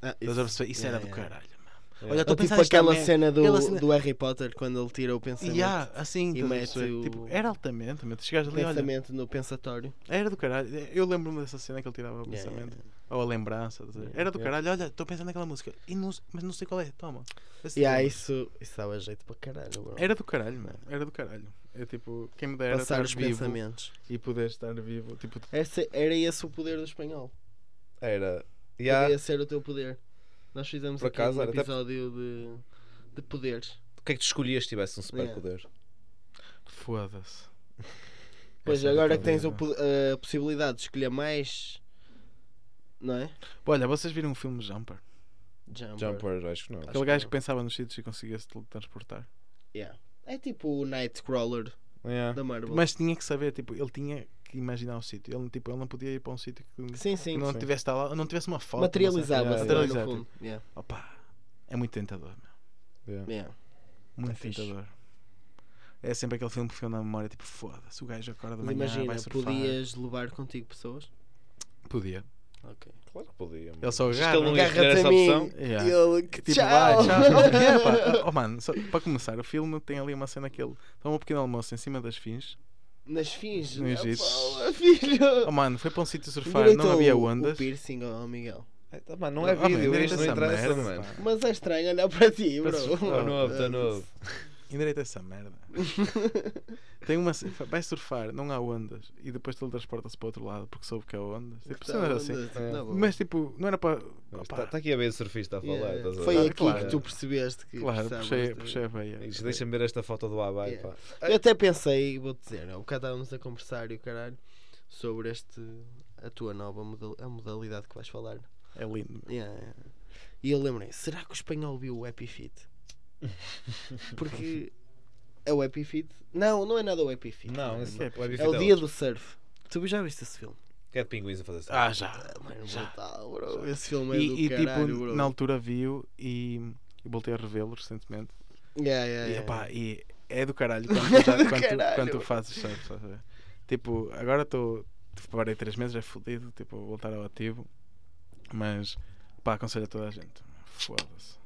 Ah, isso, isso era do caralho. Olha, estou tipo aquela cena, do, aquela cena do Harry Potter quando ele tira o pensamento yeah, assim, e mete o... tipo, era altamente, mas chegaste ali, pensamento olha, no pensatório. Era do caralho. Eu lembro-me dessa cena que ele tirava o yeah, pensamento. Yeah. Ou a lembrança. Era do caralho. Olha, estou pensando naquela música, e não, mas não sei qual é. Toma. E yeah, isso, isso dava jeito para caralho. Bro. Era do caralho, mano. Era do caralho. É tipo, quem me dera Passar estar os pensamentos e poder estar vivo. Tipo, esse, era esse o poder do espanhol. Era. Yeah. Podia ser o teu poder. Nós fizemos Por aqui acaso, um episódio até... de de poderes. O que é que tu escolhias se tivesse um superpoder? Yeah. Foda-se. Pois, agora que tens a possibilidade de escolher mais. Não é? Olha, vocês viram o filme Jumper? Jumper, Jumper acho que não. Aquele gajo que, que pensava nos sítios e conseguia se teletransportar. Yeah. É tipo o Nightcrawler yeah. da Marvel. Mas tinha que saber, tipo, ele tinha que imaginar o sítio. Ele, tipo, ele não podia ir para um sítio que, sim, sim, que não, sim. Tivesse lá, não tivesse uma foto. Materializava, yeah, materializava. Tipo, yeah. Opa, é muito tentador. Meu. Yeah. yeah. Muito é tentador. é sempre aquele filme que fica na memória, tipo, foda-se, o gajo acorda de manhã, vai imagina, surfar. podias levar contigo pessoas? Podia. Ok. Claro que podia. Ele só agarra. ele não Agarra-te essa a mim. opção. Yeah. Ele, Que tipo, tchau. vai, tchau. Oh, mano, só- para começar, o filme tem ali uma cena que ele dá um pequeno almoço em cima das fins. Nas fins. No Egito. Fala, filho. Oh, mano, foi para um sítio surfar, Direito não havia ondas. O piercing ao Miguel. Tá, mano, não é Oh, man, vídeo, isto não essa interessa, merda, mano. Mas é estranho olhar para ti, bro. Tá novo, tá novo. Endireita essa merda. Tem uma. Vai surfar, não há ondas. E depois teletransporta-se para o outro lado porque soube que há ondas. Tipo, Tá, assim. tá. Mas tipo, não era para. Está tá aqui a ver surfista a falar. Yeah. Foi aqui Claro. que tu percebeste que Claro, puxei, puxei a veia. Deixa-me ver esta foto do Abai, Yeah. Eu até pensei, vou-te dizer, o bocado estávamos a conversar e o caralho sobre este a tua nova modal- a modalidade que vais falar. É lindo. Yeah. E eu lembrei, será que o espanhol viu o Happy Fit? Porque é o Happy Fit. Não, não é nada o Happy Fit. Não, é, esse é- o é o dia outro. do surf. Tu já viste esse filme? Que é de pinguins a fazer surf. Ah, já. Ah, mano, Já. brutal, bro. Esse filme é do E, e, caralho, tipo, bro. na altura viu e, e voltei a revê-lo recentemente. Yeah, yeah, E, yeah. epá, e é do caralho quando, É tu já- do quando, tu- caralho. quando tu fazes surf? Tipo, agora estou. Parei 3 meses, é fodido, tipo, vou voltar ao ativo. Mas, pá, aconselho a toda a gente. Foda-se.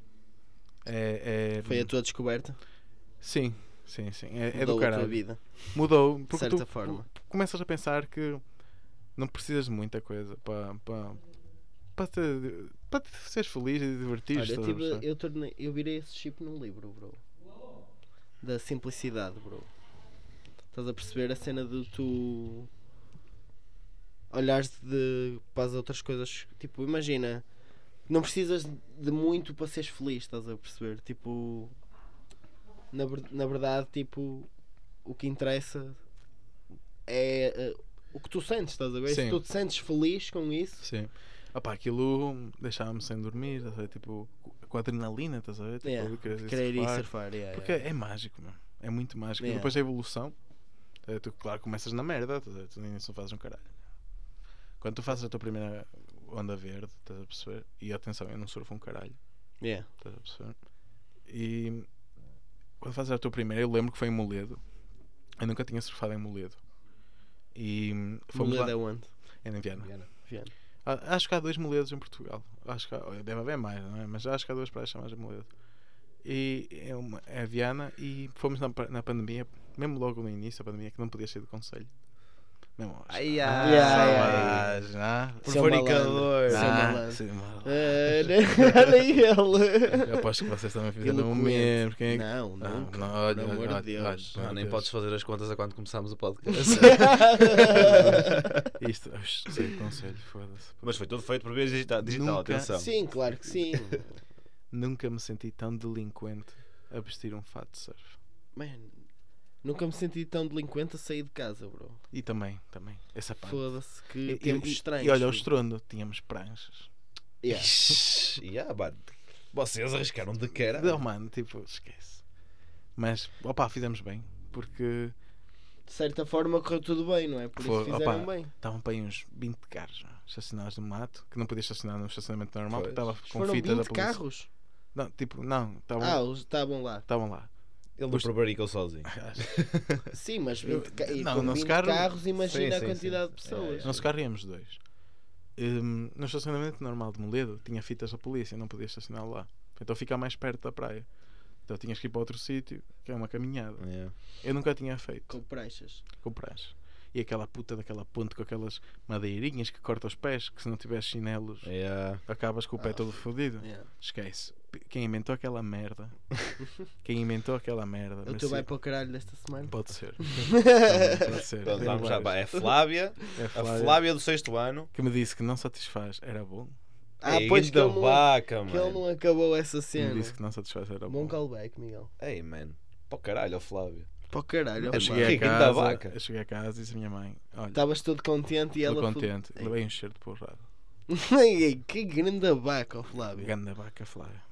É, é- Foi a tua descoberta? Sim, sim, sim. É, é do Mudou a tua caralho. vida, Mudou, de certa tu forma. começas a pensar que não precisas de muita coisa para. para para, te, para te seres feliz e divertir Olha, eu, tive- eu, tornei, eu virei esse chip num livro, bro. Da simplicidade, bro. Estás a perceber a cena de tu olhares de, para as outras coisas. Tipo, imagina, não precisas de muito para seres feliz, estás a perceber? Tipo, na, na verdade, tipo, o que interessa é eh, o que tu sentes, estás a ver? Se Sim. tu te sentes feliz com isso, Sim. Opá, aquilo deixava-me sem dormir, estás a ver? Tipo, com adrenalina, estás a ver? Tipo, Yeah, querer ir surfar. surfar. yeah, Porque yeah. é mágico. É muito mágico. E Yeah. depois a evolução, eh, tu, claro, começas na merda, tu nem isso fazes um caralho. Quando tu fazes a tua primeira onda verde, estás a perceber? E atenção, eu não surfo um caralho, Yeah. estás a perceber? E quando fazes a tua primeira, eu lembro que foi em Moledo. Eu nunca tinha surfado em Moledo. E fomos Moledo lá. é onde? É em Viana. Viana. Ah, Acho que há dois moledos em Portugal. Acho que há, deve haver mais, não é? Mas acho que há duas praias chamadas Moledo. E é, uma, é a Viana e fomos na, na pandemia, mesmo logo no início da pandemia, que não podia sair do conselho. Mesmo, Ai, ah, ai, ai, ah, Seu Prevaricador. Seu ah, malandro. Ah, Olha ele. Eu aposto que vocês também fizeram o mesmo. Quem é que- Não, Ah, nunca. não, olha, Pelo amor de Deus. olha, Não, meu nem Deus. podes fazer as contas a quando começámos o podcast. Isto, sei o conselho, foda-se. Mas foi tudo feito por via digital, digital Nunca- atenção. Sim, claro que sim. Nunca me senti tão delinquente a vestir um fato de surf. Man, nunca me senti tão delinquente a sair de casa, bro. E também, também, essa parte. Foda-se que E, tempos e- estranhos. e olha o estrondo, tínhamos pranchas. Yeah. Yeah, mano. Vocês arriscaram de cara. Não, mano, tipo, esquece. Mas, opá, fizemos bem. Porque De certa forma correu tudo bem, não é? Por Foi, isso fizeram opa, bem. estavam para aí uns 20 carros não? estacionados no mato, que não podia estacionar no estacionamento normal, porque Pois. estava com Foram fita da 20 polícia. carros. Não, tipo, não, Ah, estavam os estavam lá. estavam lá. Ele não prevaricou sozinho. Sim, mas Eu- 20, ca... não, com nosso 20 carro- carros, imagina Sim, a sim, quantidade sim. de pessoas. É, Nosso carro íamos dois. Hum, no estacionamento normal de Moledo tinha fitas da polícia, não podia estacionar lá. Então fica mais perto da praia. Então tinhas que ir para outro sítio, que é uma caminhada. Yeah. Eu nunca tinha feito Com pranchas. com prancha. E aquela puta daquela ponte com aquelas madeirinhas que corta os pés, que se não tiveres chinelos Yeah. acabas com o pé Ah, todo fodido. Yeah. Esquece. Quem inventou aquela merda? Quem inventou aquela merda? O teu vai para o caralho desta semana? Pode ser. Pode ser. Pronto, vamos pá, é Flávia, É a Flávia, Flávia do sexto ano. que me disse que não satisfaz era bom. Ah, Ei, pois que não, vaca, que ele mano. não acabou essa Que cena. me disse que não satisfaz era bom. Bom callback, Miguel. Ei, man. Para o caralho, Flávia. Para o caralho. Eu opa. cheguei, a casa, vaca. eu cheguei a casa e disse à minha mãe: Olha, Estavas todo contente e ela. contente. Ei. Levei um cheiro de porrada. Que grande vaca, Flávio. Ganda vaca Flávia.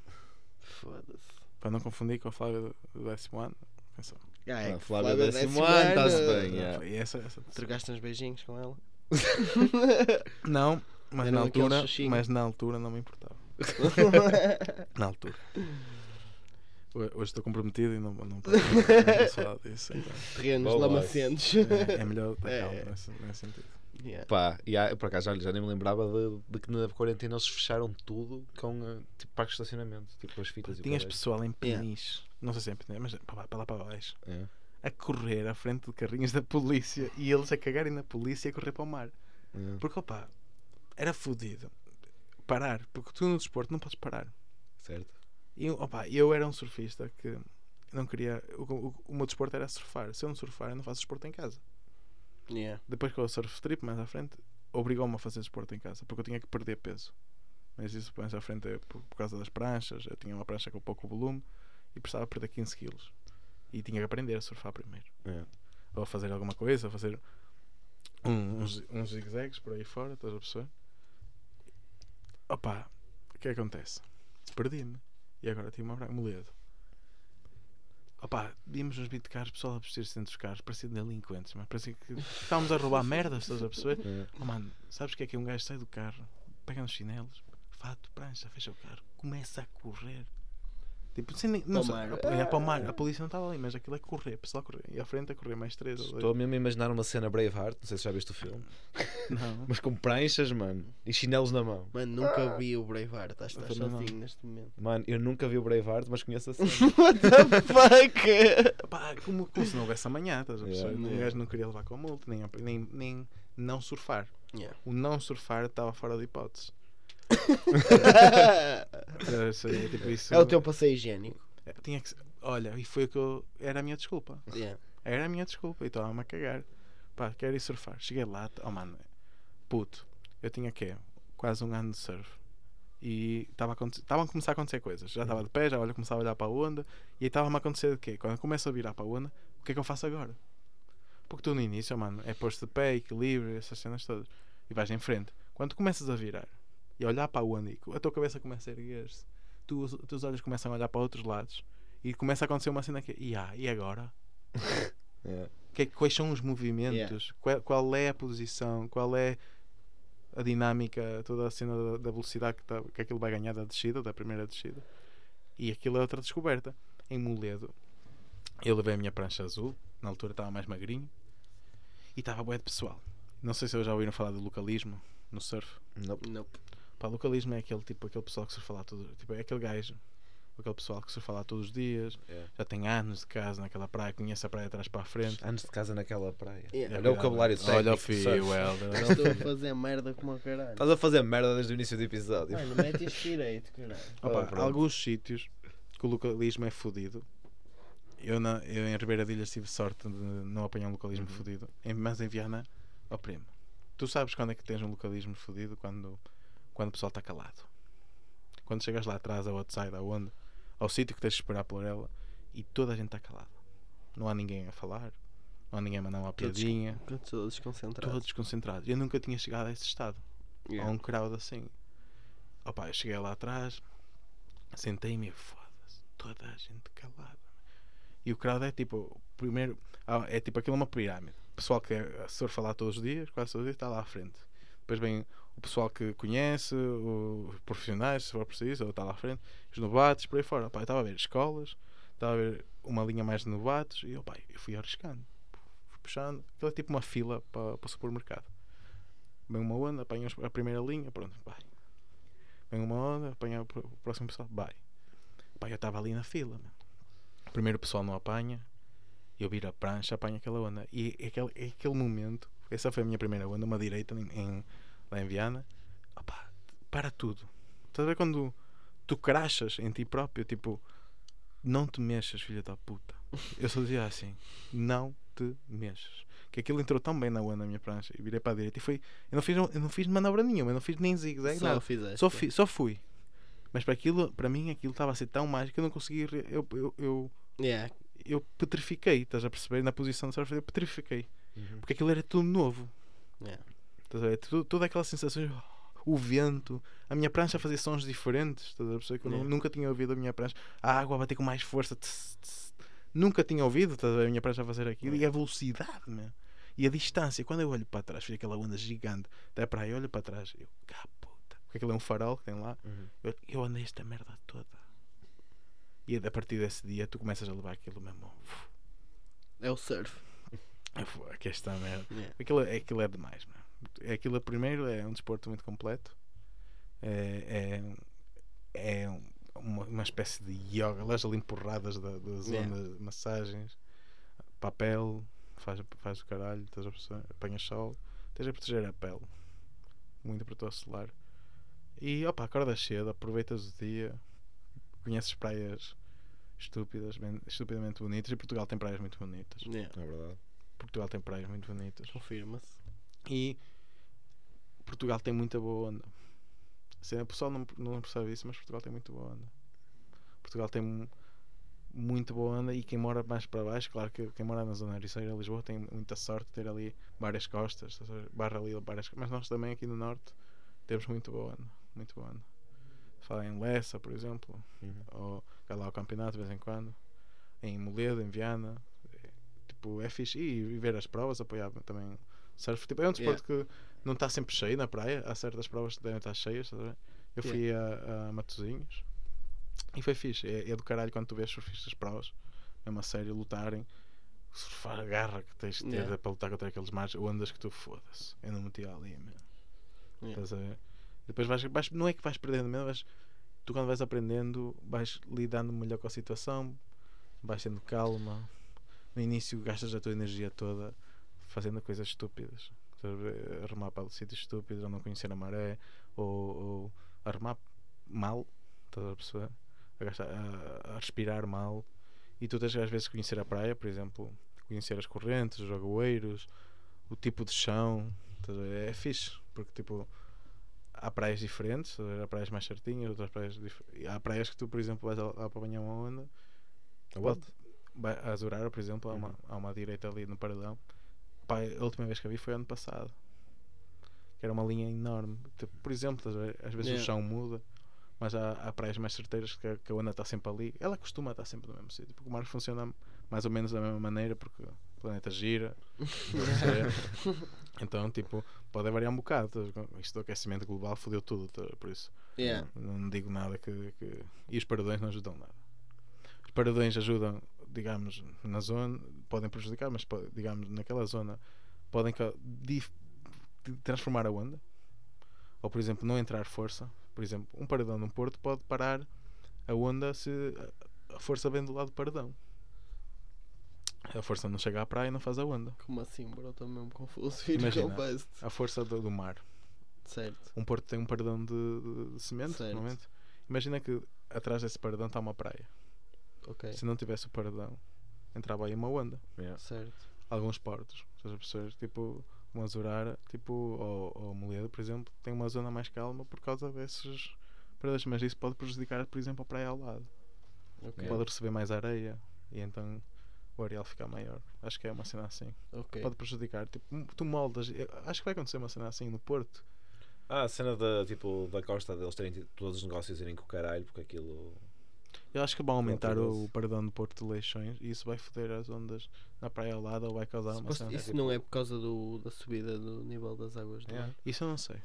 Foda-se. Para não confundir com a Flávia do, do décimo ano. Atenção. Ah, é Ah, que Flávia Flávia décimo décimo ano, tá-se ano. bem, yeah. Foi essa, essa. Trocaste uns beijinhos com ela? Não, mas na altura, mas na altura não me importava. Na altura. Hoje estou comprometido e não, não posso falar disso. Então. Terrenos Boa, lamacentos. É, é melhor estar É. calmo nesse, nesse sentido. Yeah. Pá, e há- por acaso, olha, já nem me lembrava de, de que na quarentena eles fecharam tudo com eh, tipo parques de estacionamento, tipo as fitas e o Tinhas pessoal em Yeah. Peniche, não sei se é em Peniche, mas para lá, para lá para baixo, É. a correr à frente de carrinhos da polícia e eles a cagarem na polícia e a correr para o mar. É. Porque opa, era fodido parar, porque tu no desporto não podes parar. Certo? E opa, eu era um surfista que não queria. O, o, o meu desporto era surfar. Se eu não surfar, eu não faço desporto em casa. Yeah. Depois que eu surf strip mais à frente, obrigou-me a fazer desporto em casa porque eu tinha que perder peso. Mas isso mais à frente é por, por causa das pranchas. Eu tinha uma prancha com pouco volume e precisava perder 15 quilos. E tinha que aprender a surfar primeiro. É. Ou a fazer alguma coisa, a fazer um- uns, uns zigue-zagues por aí fora, estás a perceber? Opa, o que é que acontece? Perdi-me. E agora tive uma branca moledo. Opa, vimos uns bitcarros, pessoal a vestir-se dentro dos carros, parecia delinquentes, mas parecia que estávamos a roubar merdas, estás a perceber? É. Oh mano, sabes o que é que um gajo sai do carro, pega nos chinelos, fato, prancha, fecha o carro, começa a correr. Tipo, sem nem, não Para o sei, mar. a, é para o mar. A polícia não estava ali, mas aquilo é correr, pessoal a correr. E à frente a correr mais três ou dois. Estou mesmo a imaginar uma cena Braveheart, não sei se já viste o filme, Não. mas com pranchas, mano, e chinelos na mão. Mano, nunca vi o Braveheart. Estás, Eu estás sozinho neste momento. Mano, eu nunca vi o Braveheart, mas conheço a cena. What the fuck? Pá, como, como se não houvesse amanhã, estás a perceber? Yeah. Um gajo não queria levar com multa, nem, nem, nem não surfar. Yeah. O não surfar estava fora de hipótese. Isso aí, tipo, isso, É o teu passeio higiênico. É, Tinha que ser- Olha, e foi o que eu. Era a minha desculpa. Yeah. Era a minha desculpa e estava-me a cagar. Pá, quero ir surfar. Cheguei lá, oh mano, puto, eu tinha quê? Quase um ano de surf. E estava a, aconte- estavam a começar a acontecer coisas. Já estava de pé, já olha, começava a olhar para a onda. E aí estava-me a acontecer de quê? Quando eu começo a virar para a onda, o que é que eu faço agora? Porque tu no início, mano, é posto de pé, equilíbrio, essas cenas todas. E vais em frente. Quando tu começas a virar e olhar para onda e a tua cabeça começa a erguer-se, tu, os teus olhos começam a olhar para outros lados e começa a acontecer uma cena que e, ah, e agora? É. Que- quais são os movimentos? Qual, qual é a posição? Qual é a dinâmica, toda a cena da, da velocidade que, tá, que aquilo vai ganhar da descida, da primeira descida? E aquilo é outra descoberta. Em Moledo, eu levei a minha prancha azul, na altura estava mais magrinho, e estava bué de pessoal. Não sei se eu já ouviram falar do localismo no surf. Nope. Nope. Pá, localismo é aquele tipo, aquele pessoal que surfa lá todo, tipo, é aquele gajo, aquele pessoal que surfa lá todos os dias, É. já tem anos de casa naquela praia, conhece a praia de trás para a frente. Anos de casa naquela praia. Yeah. Olha o vocabulário Olha o técnico fio. Helder. Estou a fazer merda como o caralho. Estás a fazer merda desde o início do episódio. Mano, mete isto direito, caralho. Opa, Ah, alguns sítios que o localismo é fodido. Eu, na, eu em Ribeira de Ilhas tive sorte de não apanhar um localismo Uhum. fodido. Mas em Viana, ó primo, tu sabes quando é que tens um localismo fodido? Quando, quando o pessoal está calado. Quando chegas lá atrás ao outside, ao onde, ao sítio que tens de esperar por ela e toda a gente está calada. Não há ninguém a falar, não há ninguém a mandar uma Todos- piadinha, Todos desconcentrados. todos concentrados. Eu nunca tinha chegado a esse estado a Yeah. um crowd assim. Opa, eu cheguei lá atrás, sentei-me e foda-se, toda a gente calada. E o crowd é tipo, primeiro, ah, é tipo aquilo é uma pirâmide. O pessoal que é, surfa lá todos os dias, quase todos os dias, está lá à frente. Depois vem o pessoal que conhece, os profissionais, se for preciso, ou está lá à frente, os novatos, por aí fora. Eu estava a ver escolas, estava a ver uma linha mais de novatos e opa, eu fui arriscando, fui puxando. Aquilo é tipo uma fila para, para o supermercado. Vem uma onda, apanha a primeira linha, pronto, vai. Vem uma onda, apanha o pr- o próximo pessoal, vai. Pá, eu estava ali na fila. Primeiro o pessoal não apanha, eu viro a prancha, apanho aquela onda. E é aquele, é aquele momento, essa foi a minha primeira onda, uma direita em, em- lá em Viana. Opá, para tudo. Estás a ver quando tu crachas em ti próprio, tipo, não te mexas, filha da puta. Eu só dizia assim, não te mexas. Que aquilo entrou tão bem na onda na minha prancha e virei para a direita e foi. Eu não fiz, eu não fiz manobra nenhuma, eu não fiz nem zigue-zague, Só nada. Só, fi- só fui. Mas para aquilo, para mim, aquilo estava a ser tão mágico que eu não conseguia. re- Eu, eu, eu, Yeah. eu petrifiquei, estás a perceber? Na posição de surf, eu petrifiquei. Uhum. Porque aquilo era tudo novo. Yeah. Tudo, toda aquela sensação, o vento, a minha prancha a fazer sons diferentes. Estás a perceber? Que eu nu- Yeah. nunca tinha ouvido a minha prancha. A água a bater com mais força. tss, tss. Nunca tinha ouvido estás a minha prancha a fazer aquilo. E a velocidade, meu. E a distância. Quando eu olho para trás, vejo aquela onda gigante da praia, eu olho para trás, eu, cá puta. Porque aquilo é um farol que tem lá. Uhum. Eu, eu andei esta merda toda. E a partir desse dia tu começas a levar aquilo mesmo. É o surf. Uf, Aqui esta merda. Yeah. Aquilo, aquilo é demais, mano. É Aquilo primeiro é um desporto muito completo. É, é, é um- uma, uma espécie de yoga. Lês ali empurradas da, das Yeah. ondas, massagens, papel, faz, faz o caralho, estás a perceber? apanhas sol, tens a proteger a pele. Muito protetor solar. E opa, acordas cedo, aproveitas o dia, conheces praias estúpidas, bem- estupidamente bonitas. E Portugal tem praias muito bonitas. Yeah. É verdade. Portugal tem praias muito bonitas. Confirma-se. E Portugal tem muita boa onda. Assim, o pessoal não, não percebe isso, mas Portugal tem muito boa onda. Portugal tem mu- muito boa onda e quem mora mais para baixo, claro que quem mora na zona ericeira, Lisboa, tem muita sorte de ter ali várias costas, barra ali várias mas nós também aqui no norte temos muito boa onda, muito boa onda. Fala em Lessa, por exemplo, Uhum. ou vai lá ao campeonato de vez em quando, em Moledo, em Viana, tipo, é fixe. E, ver as provas, apoiar também surf. Tipo, é um desporto que não está sempre cheio na praia, há certas provas que devem estar cheias. Eu fui a, a Matosinhos e foi fixe. É, é do caralho quando tu vês surfistas provas, mesmo a sério, lutarem. Surfar a garra que tens de ter Yeah. para lutar contra aqueles mares, ondas que tu foda-se. Eu não meti ali, mesmo. Yeah. Estás a ver? Depois vais, vais- não é que vais perdendo medo, mas tu quando vais aprendendo vais lidando melhor com a situação, vais tendo calma. No início gastas a tua energia toda fazendo coisas estúpidas. Arrumar para sítios estúpidos, ou não conhecer a maré, ou, ou arrumar mal, estás a perceber? A, gastar- a- a respirar mal. E tu tens às vezes conhecer a praia, por exemplo, conhecer as correntes, os agueiros, o tipo de chão. É fixe, porque tipo há praias diferentes, há praias mais certinhas, outras praias há praias que tu, por exemplo, vais lá para apanhar uma onda, Aonde? A Azurara, por exemplo, há uma, Uhum. há uma direita ali no paradão. Pá, a última vez que a vi foi ano passado. Que era uma linha enorme. Tipo, por exemplo, às vezes Yeah. o chão muda, mas há, há praias mais certeiras que, a- que a onda está sempre ali. Ela costuma estar sempre no mesmo sítio, porque o mar funciona mais ou menos da mesma maneira, porque o planeta gira. então, tipo, pode variar um bocado. ver? Isto do aquecimento global fodeu tudo, ver? por isso. Yeah. Não digo nada que, que- E os paradões não ajudam nada. Os paradões ajudam, digamos, na zona, podem prejudicar, mas digamos, naquela zona podem transformar a onda. Ou, por exemplo, não entrar força. Por exemplo, um paradão num porto pode parar a onda se a- força vem do lado do paradão. A força não chega à praia e não faz a onda. Como assim, bro? Estou mesmo confuso. Imagina. A força do, do mar. Certo. Um porto tem um paradão de, de- de cimento. Imagina que atrás desse paradão está uma praia. Ok. Se não tivesse o paradão, entrava aí uma onda. Yeah. Certo. Alguns portos, estás a perceber? Tipo, uma Zurara, tipo, ou, ou Moledo, por exemplo, tem uma zona mais calma por causa desses paradões. Mas isso pode prejudicar, por exemplo, a praia ao lado. Ok. Pode receber mais areia e então o areal fica maior. Acho que é uma cena assim. Ok. Pode prejudicar. Tipo, tu moldas. Acho que vai acontecer uma cena assim no Porto. Ah, a cena da, tipo, da costa deles terem tido todos os negócios irem com o caralho, porque aquilo. Eu acho que vão aumentar perigoso. o paradão do Porto de Leixões e isso vai foder as ondas na praia ao lado ou vai causar uma Suposto-. Isso não é por causa do, da subida do nível das águas Yeah. mar? Isso eu não sei.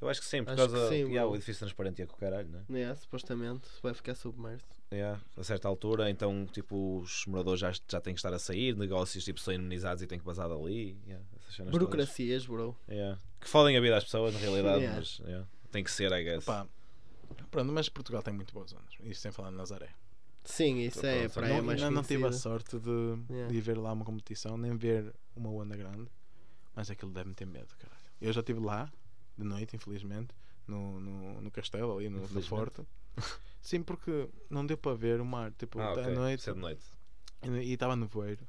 Eu acho que sim, por Acho que causa. sim, yeah, o edifício transparente ia com o caralho, né? Yeah, supostamente vai ficar submerso. Yeah. A certa altura, então, tipo, os moradores já, já têm que estar a sair, negócios tipo, são indemnizados e têm que passar dali. Yeah. Cenas todas. Burocracias, bro. Yeah. Que fodem a vida às pessoas, na realidade, mas tem que ser, I guess. Pá, pronto, mas Portugal tem muito boas ondas. Isso sem falar de Nazaré. Sim, isso Então, é a praia não, mais ainda não tive a sorte de, Yeah. de ir ver lá uma competição, nem ver uma onda grande. Mas aquilo deve-me ter medo, caralho. Eu já estive lá, de noite, infelizmente, no, no, no castelo, ali no, no forte. Sim, porque não deu para ver o mar. Tipo, ah, tá ok. à noite é de noite. e estava nevoeiro.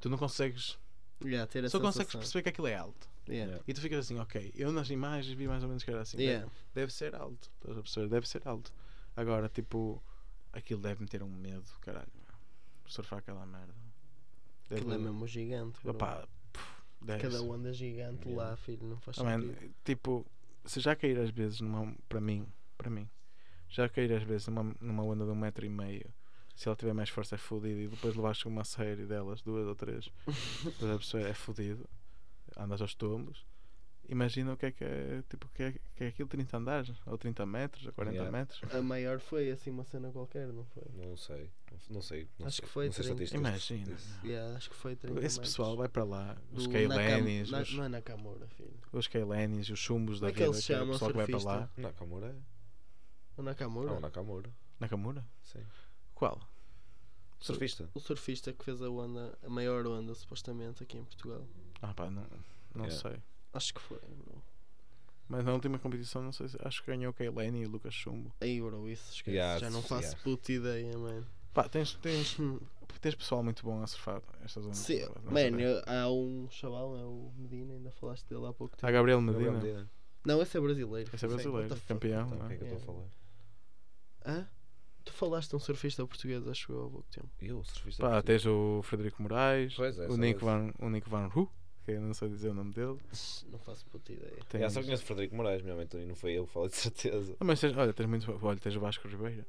Tu não consegues. Yeah, ter a Só consegues sensação. perceber que aquilo é alto. Yeah. Yeah. E tu ficas assim, ok, eu nas imagens vi mais ou menos que era assim. Deve, deve ser alto. Estás a perceber? Deve ser alto. Agora, tipo, aquilo deve-me ter um medo, caralho. Surfar aquela merda. Deve- Aquilo é mesmo gigante. pff, deve Cada ser. onda gigante Yeah. lá, filho, não faz Oh, man, sentido. tipo, se já cair às vezes numa. Para mim, para mim, já cair às vezes numa, numa onda de um metro e meio. Se ela tiver mais força é fodido e depois levaste uma série delas, duas ou três? É fodido. Andas aos tombos. Imagina o que é que é, tipo, o que é, que é aquilo 30 andares, ou 30 metros, ou 40 Yeah. metros. A maior foi assim uma cena qualquer, não foi? Não sei. Não sei. Não Acho sei, que foi Não sei 30. estatísticas. Imagina. Yeah, acho que foi 30 Esse metros. pessoal vai para lá. Os Do Kailenis, Nakam- os, não é Nakamura, filho. os Kailenis, os chumbos da é vida. que é o o pessoal que vai para lá. Nakamura é. O Nakamura? Não, Nakamura. Nakamura? Sim. Qual? Surfista. O surfista que fez a onda, a maior onda, supostamente, aqui em Portugal. Ah pá, não, não Yeah. sei. Acho que foi, bro. Mas na última competição, não sei se. Acho que ganhou o Kaileni e o Lucas Chumbo. Aí, bro, isso esquece. Yeah, Já não faço yeah. puta ideia, mano. Pá, tens, tens, tens pessoal muito bom a surfar estas zonas. Sim, não man, sei. eu- há um chaval, é o Medina, ainda falaste dele há pouco tempo. Há Gabriel Gabriel Medina. Medina. Não, esse é brasileiro. Esse é Sim, brasileiro, what the fuck? campeão. Então, o que é? é que eu estou a falar? Hã? Tu falaste de um surfista português, acho eu, há pouco tempo. Eu, surfista. Pá, português. tens o Frederico Moraes, Pois é, o, só Nico esse. Van, o Nico Van Ru, que eu não sei dizer o nome dele. Não faço puta ideia. Tens... Só conheço o Frederico Moraes, minha mãe não foi eu, falo de certeza. Ah, mas tens, olha, tens muito. Olha, tens o Vasco Ribeiro.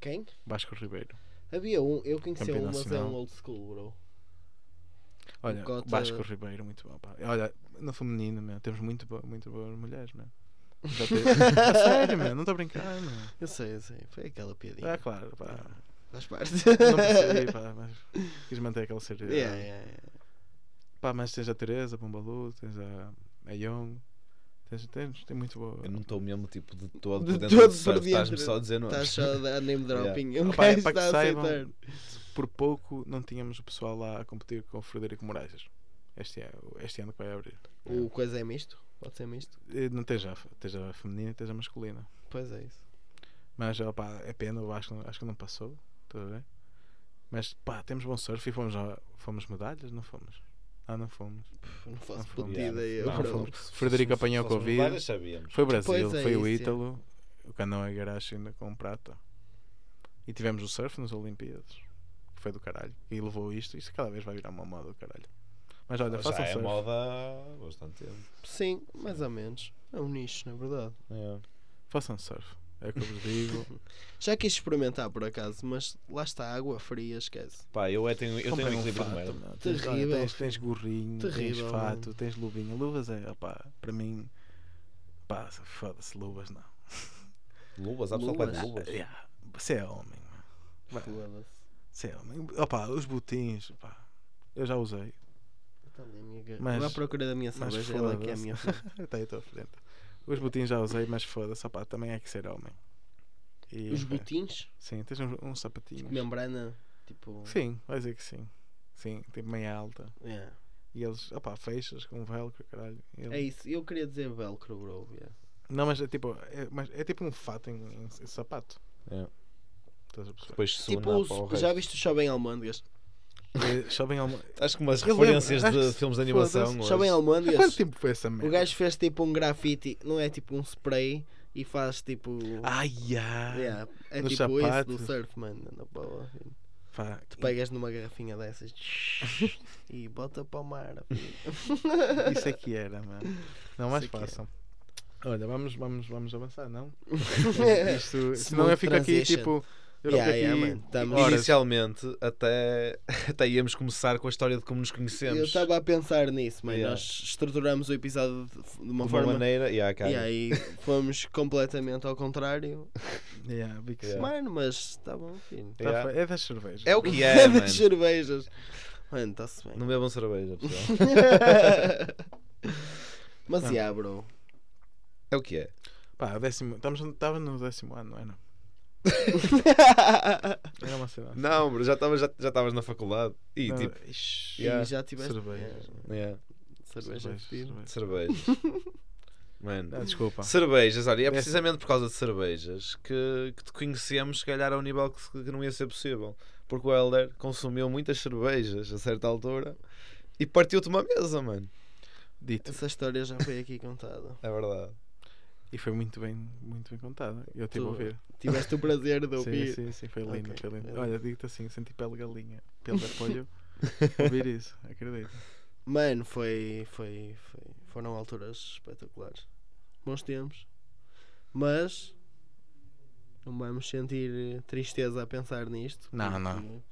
Quem? Vasco Ribeiro. Havia um, eu conhecia Campeão um, mas é um old school, bro. Olha, Cota- Vasco Ribeiro, muito bom. Pá. Olha, no feminino, meu, temos muito, bo muito boas mulheres, meu. Já teve... a sério, meu, não estou a brincar, meu. Eu sei, eu sei. Foi aquela piadinha. Ah, claro, pá. Faz parte. Não percebi, pá, mas quis manter aquela seriedade. Yeah, yeah, yeah. Pá, mas tens a Teresa Bombalu, tens a, a Young, tens, tens, tem muito boa. Eu não estou mesmo tipo de todo De por dentro todo do surf, estás-me só a dizer nomes. Estás só a dar name dropping. Um Opa, é para que está a saibam, por pouco não tínhamos o pessoal lá a competir com o Frederico Moraes. Este, é, este ano que vai abrir. O coisa é misto? Pode ser misto? E Não tens a, tens a feminina e tens a masculina. Pois é isso. Mas opa, é pena, eu acho, acho que não passou. Estás a ver? Mas pá, temos bom surf e fomos, fomos medalhas? Não fomos? Ah, não fomos. Pff, Não faço Não puta fomos. ideia. Não bro. fomos. Frederico apanhou Fosse Covid. Foi o Brasil, é foi o Ítalo, o Canoa Igarashi ainda com prata. E tivemos o surf nas Olimpíadas. Que foi do caralho. E levou isto. Isto cada vez vai virar uma moda do caralho. Mas olha, Já façam é surf. moda há bastante tempo. Sim, mais ou menos. É um nicho, na verdade. É. Façam surf. É o que eu vos digo. Já quis experimentar por acaso, mas lá está água fria, esquece. Pá, eu, é, tenho, eu tenho um equilíbrio de fato, merda. Tens, olha, Terrível. tens, tens gorrinho, Terrível, tens fato, mano. tens luvinha. Luvas é, opá, para mim, pá, foda-se, luvas não. Luvas, há pessoal que vai de Luvas. Yeah, Você é homem, mano. Vai. Foda-se. Você é homem. Opá, os botins, pá, eu já usei. Está ali a minha ga- Mas- Vou à procura da minha mas cerveja, ela aqui é a foda-se. minha. Está aí à tua frente. Os botins já usei, mas foda-se, opá, também é que ser homem. E, Os opá, botins? Sim, tens uns, uns sapatinhos. Tipo membrana, tipo... Sim, vai dizer que sim. Sim, tipo meia alta. Yeah. E eles, opá, fechas com velcro, caralho. É isso, eu queria dizer velcro, bro. yeah. Não, mas é tipo, é, mas é tipo um fato em, em- em sapato. É. Estás a perceber? Depois se Tipo, os- já viste o Shopping Almôndegas? Eh, Shopping Alma... Acho que umas Eu lembro, referências acho de que- filmes de animação. hoje. Shopping Há quanto tempo foi essa merda? O gajo fez tipo um grafite, não é tipo um spray e faz tipo. Ai. Yeah, é nos tipo isso sapatos. do surf, mano. Na boa. Pá, Tu pegas numa garrafinha dessas e bota para o mar. Isso é que era, mano. Não mais Isso é que façam. Olha, vamos, vamos, vamos avançar, não? Isto, Smooth senão eu fico aqui transition. tipo. Yeah, yeah, horas. Inicialmente, até, até íamos começar com a história de como nos conhecemos. Eu estava a pensar nisso, mano. Yeah. Nós estruturamos o episódio de, de uma de uma forma. maneira. Yeah, cara. E aí fomos completamente ao contrário. Yeah, que Yeah. Mano, mas está bom, filho. Tá É das cervejas. É o que é, mano. das cervejas. Mano, está-se bem. Não bebam cerveja, pessoal. mas Não. yeah, bro. É o que é. Pá, décimo, estamos, estava no décimo ano, não é? Não? Era uma cena. Não, bro, já estavas já, já estavas na faculdade. E Não, tipo, ixi, Yeah. E já tiveste. Cervejas. Yeah, cerveja cervejas, fedida. cervejas. cerveja. Mano. Ah, desculpa. Cervejas, olha, e é precisamente por causa de cervejas que, que te conhecemos, se calhar, a um nível que, que não ia ser possível. Porque o Helder consumiu muitas cervejas a certa altura e partiu-te uma mesa, mano. Dito. Essa história já foi aqui contada. É verdade. E foi muito bem, muito bem contada. Eu tive a ouvir. Tiveste o prazer de Sim, ouvir. sim, sim, foi lindo, Ok. foi lindo. Olha, digo-te assim, senti pele galinha, pele de apoio, ouvir isso, acredito. Mano, foi, foi, foi. Foram alturas espetaculares. Bons tempos. Mas. Não vamos sentir tristeza a pensar nisto. Não, não.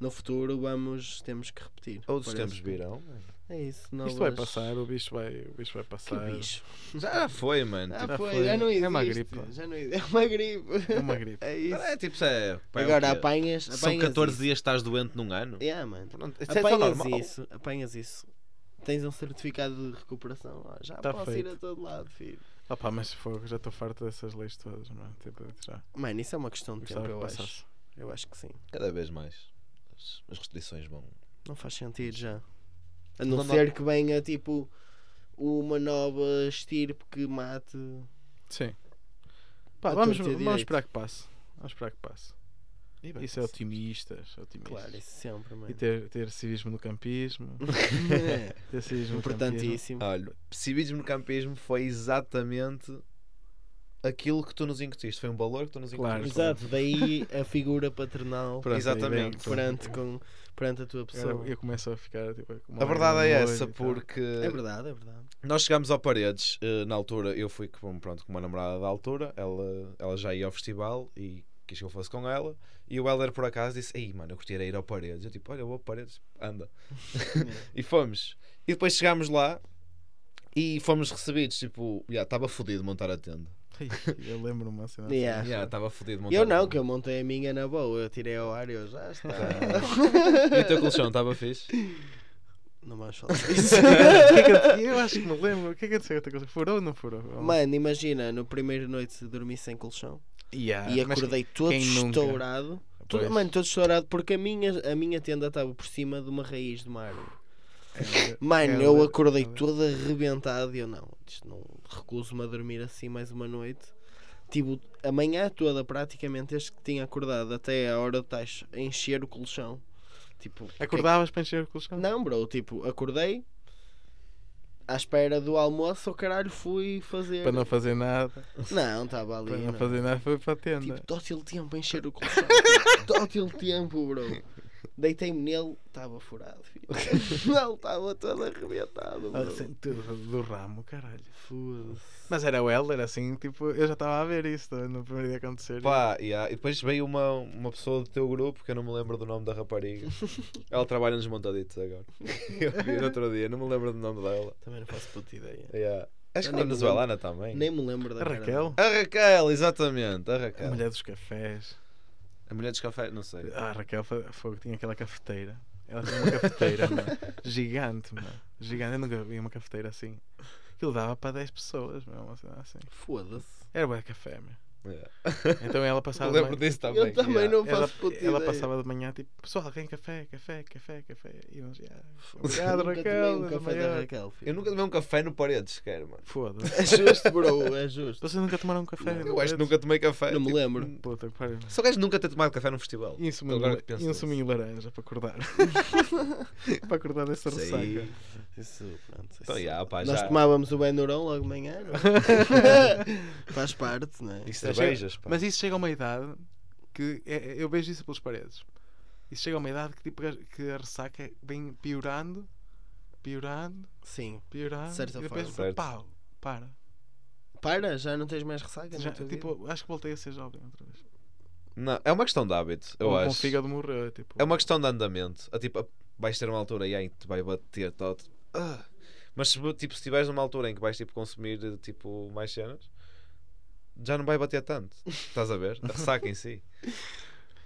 no futuro vamos, temos que repetir. Outros tempos que- virão. É isso. Isto novas- vai passar, o bicho vai, o bicho vai Que passar. bicho. Já foi, mano. Ah, Tipo, já foi, foi. já não É existe. uma gripe. Já não existe. É uma gripe. É uma gripe. É isso. é tipo, é, pá, é Agora quê? apanhas, São apanhas 14 isso. dias que estás doente num ano. Yeah, mano. Pronto, isso é Apanhas isso, apanhas isso. Tens um certificado de recuperação. ó, já Tá posso feito. ir a todo lado, filho. Opa, mas fogo, já estou farto dessas leis todas, mano. Tipo, já. Mano, isso é uma questão de Gostava tempo, que eu acho. Eu acho que sim. Cada vez mais. As, as restrições vão. Não faz sentido já. A não Não ser que venha tipo uma nova estirpe que mate. Sim. Pá, vamos, vamos direito. esperar que passe. Vamos esperar que passe. Isso é otimistas. otimistas. Claro, isso sempre, mano. E ter, ter civismo no campismo. É, ter civismo no campismo. Importantíssimo. Olha, civismo no campismo foi exatamente aquilo que tu nos incutiste. Foi um valor que tu nos Claro. incutiste. Exato, daí a figura paternal Pronto, Exatamente. pronto. perante, com, perante a tua pessoa. Agora eu começo a ficar tipo, com uma A verdade é essa, porque É verdade, é verdade. nós chegámos ao Paredes, eh, na altura eu fui com, pronto, com uma namorada da altura, ela, ela já ia ao festival e quis que eu fosse com ela. E o Helder por acaso disse: Ei, mano, eu curtia ir ao Paredes. Eu tipo: Olha, eu vou ao Paredes, anda. e fomos. E depois chegámos lá e fomos recebidos. Tipo, já estava fodido montar a tenda. Eu lembro-me assim. Yeah. Já estava fodido montar Eu não, que eu montei a minha na boa, eu tirei ao ar e eu já está. E o teu colchão estava fixe? Não vamos falar disso. Eu- acho que me lembro. O que é que aconteceu? Furou ou não furou? Mano, imagina, no primeiro noite dormi sem colchão Yeah, e mas acordei todo estourado. Todo, mano, todo estourado porque a minha, a minha tenda estava por cima de uma raiz de uma árvore. É, Mano, é, eu acordei é, todo arrebentado e eu não, não recuso-me a dormir assim mais uma noite. Tipo, a manhã toda praticamente desde que tinha acordado até a hora de a encher o colchão. Tipo, Acordavas para encher o colchão? Não, bro, tipo, acordei à espera do almoço, o caralho fui fazer. Para não fazer nada. Não, estava ali. Para não não. fazer nada foi para a tenda. Tipo, tótil tempo a encher o colchão. tipo, tótil tempo, bro. Deitei-me nele, estava furado, filho. Não, estava todo arrebentado, Ah, bro. sim, tudo do ramo, caralho. Foda-se. Mas era o Helder, assim, tipo, eu já estava a ver isso no primeiro dia acontecer. Pá, yeah. E depois veio uma, uma pessoa do teu grupo que eu não me lembro do nome da rapariga. Ela trabalha nos montaditos agora. Eu vi no outro dia, não me lembro do nome dela. Também não faço puta ideia. Yeah. Acho que é venezuelana também. Nem me lembro da A cara Raquel? dela. A Raquel, exatamente. A A Raquel. mulher dos cafés. A mulher dos cafés, não sei. Ah, a Raquel que tinha aquela cafeteira. Ela tinha uma cafeteira, mano. Gigante, mano. Gigante. Eu nunca vi uma cafeteira assim. Aquilo dava para 10 pessoas, cena assim. Foda-se. Era boa café, meu. Yeah. Então ela Eu passava. de lembro manhã- disso também. Eu também yeah. não faço ela, puta ela passava de manhã tipo, pessoal, quem café, café, café, café. E nós, yeah, Obrigado, Raquel. um da café da maior." Raquel, filho. Eu nunca tomei um café no paredes, sequer, mano. Foda-se. É justo, bro, é justo. Vocês nunca tomaram um café? Não, Eu acho que nunca tomei café. Não me tipo, lembro. Puta que pariu. Só gajo nunca ter tomado café num festival. E um suminho, Agora que penso e um suminho laranja para acordar. para acordar dessa Isso ressaca. Isso, pronto. isso. Então, yeah, pá, Nós já. tomávamos o Benurão logo de manhã, é? Faz parte, não é? E cervejas, pá. Mas isso chega a uma idade que é- eu vejo isso pelas paredes. Isso chega a uma idade que, tipo, que a ressaca vem piorando, piorando, Sim. piorando. De certa e depois, forma. Pau, para. Para, já não tens mais ressaca? Já, tipo, vida? acho que voltei a ser jovem outra vez. Não, é uma questão de hábito, eu Ou Com o acho. fígado morreu. Tipo, É uma questão de andamento. A, tipo, a- vais ter uma altura e aí te vai bater todo. Ah. Mas se, tipo, se estiveres numa altura em que vais tipo, consumir tipo, mais cenas, já não vai bater tanto. Estás a ver? A ressaca em si.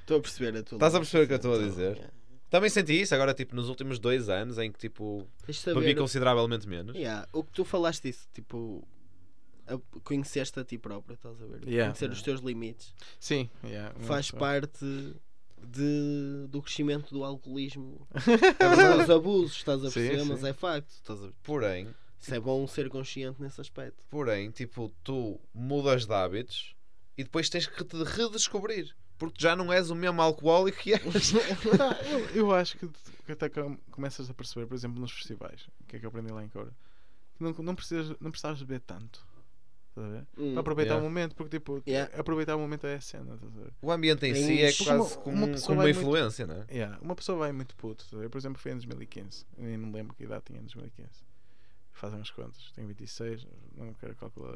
Estou a perceber a tua Estás a perceber o que eu estou a então, dizer? yeah. Também senti isso agora, tipo, nos últimos dois anos em que tipo, bebi consideravelmente menos. Yeah, O que tu falaste disso, tipo, a- conheceste a ti próprio, estás a ver? Yeah. Conhecer os teus limites. Sim, Faz parte de, do crescimento do alcoolismo. É verdade. Dos abusos, estás a Sim, perceber? sim. Mas é facto. Estás a... Porém, Isso é bom ser consciente nesse aspecto. porém, tipo, tu mudas de hábitos e depois tens que te redescobrir. Porque já não és o mesmo alcoólico que és. Tá, eu, eu acho que, que até com- começas a perceber, por exemplo, nos festivais, o que é que eu aprendi lá em Coura, que não, não, precisas, não precisas beber tanto. Estás a ver? Hum. Para aproveitar Yeah. o momento, porque tipo, Yeah. aproveitar o momento é a cena. O ambiente em Tem si é isso. quase Uma- como, uma como uma vai muito- influência, não é? Yeah, Uma pessoa vai muito puto. ver? Por exemplo, foi em 2015. Eu nem me lembro que idade tinha em 2015. Fazem umas contas. Tenho 26, não quero calcular.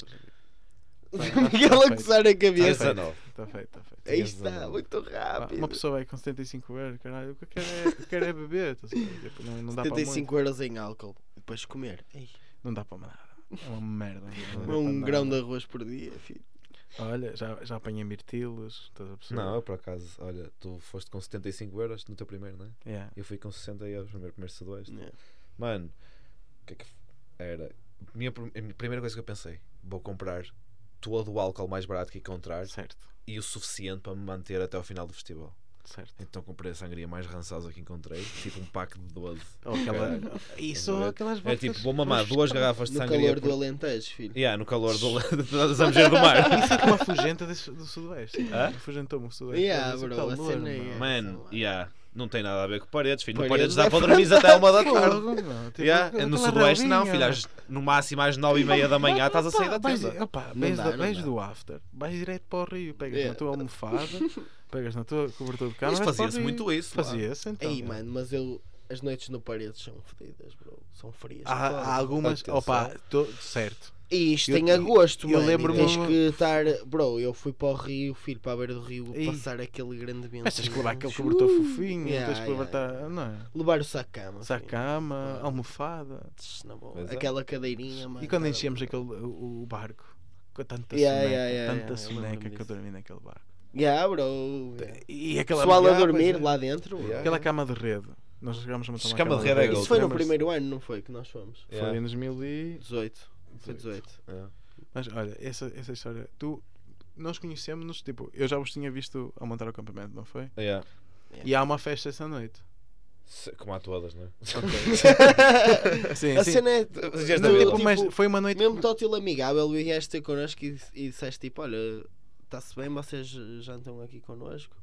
Miguel a coçar a Tá cabeça. feito, 19. está feito, está feito. Aí está, muito rápido. Uma pessoa vai com 75 euros, caralho, o que eu quero é, eu quero é beber. Tipo, não, não dá para muito. 75 euros em álcool. Depois comer. Ei, Não dá para nada. É uma merda. um grão de arroz por dia, filho. Olha, já, já apanhei mirtilos. Estás a perceber? Não, eu por acaso, olha, tu foste com 75 euros no teu primeiro, não é? Yeah. Eu fui com 60 euros no primeiro, primeiro sudoeste. Yeah. Mano, o que é que era? Minha, a primeira coisa que eu pensei, vou comprar todo o álcool mais barato que encontrar Certo, e o suficiente para me manter até ao final do festival. certo. Então comprei a sangria mais rançosa que encontrei, tipo um pack de 12. Ou aquela... Isso, ver? aquelas É tipo, vou mamar duas garrafas de No sangria. calor por- do Alentejo, filho. Yeah, no calor do, da Zambujeira do Mar. Isso é como a fugenta do Sudoeste. Hã? Afugentou-me o Sudoeste. Yeah, bro, a cena é. Mano, yeah, não tem nada a ver com paredes, filho. Paredes paredes dá é para dormir até uma da tarde. Meu. Tipo, Yeah, no sudoeste não, filho. às- No máximo às 9 e meia da manhã estás a sair da tenda. opa, Não vais não do after, vais direto para o rio, pegas Yeah. na tua almofada, pegas na tua cobertura de cama. Fazia-se muito isso. Fazia-se então. Ei, mano, mas eu. As noites no paredes são fodidas, bro. São frias. Há, há algumas, opa, tô- certo. E isto Eu- em agosto, eu mano. lembro-me Tens que estar. Bro, eu fui para o Rio, filho, para a beira do rio, Ei. passar aquele grande vento. Mas tens que levar aquele cobertor fofinho, Yeah, tens que yeah, levantar, não é? Levar o saco-cama. Sa filho. cama, almofada. Na boa. É. Aquela cadeirinha, mano. E quando era- enchemos aquele, o, o barco, com tanta Yeah, soneca, yeah, yeah, tanta yeah, eu soneca que eu dormi naquele barco. Yeah, bro. yeah. E aquela Pessoal a Yeah, dormir é. lá dentro. Yeah. Aquela cama de rede. Nós jogámos uma Cama cama de rede é Isso gold, foi no primeiro ano, não foi? Que nós fomos. Foi Yeah. em 2000 e... 18. Foi 18. Yeah. Mas olha, essa, essa história, tu, nós conhecemos-nos, tipo, eu já vos tinha visto a montar o acampamento, não foi? Yeah. E há uma festa essa noite. Como há todas, não é? Sim, a sim. cena é. Não, tu, tipo, mas foi uma noite. Mesmo tótil amigável, vieste ter connosco e, e disseste tipo: Olha, está-se bem, vocês jantam aqui connosco.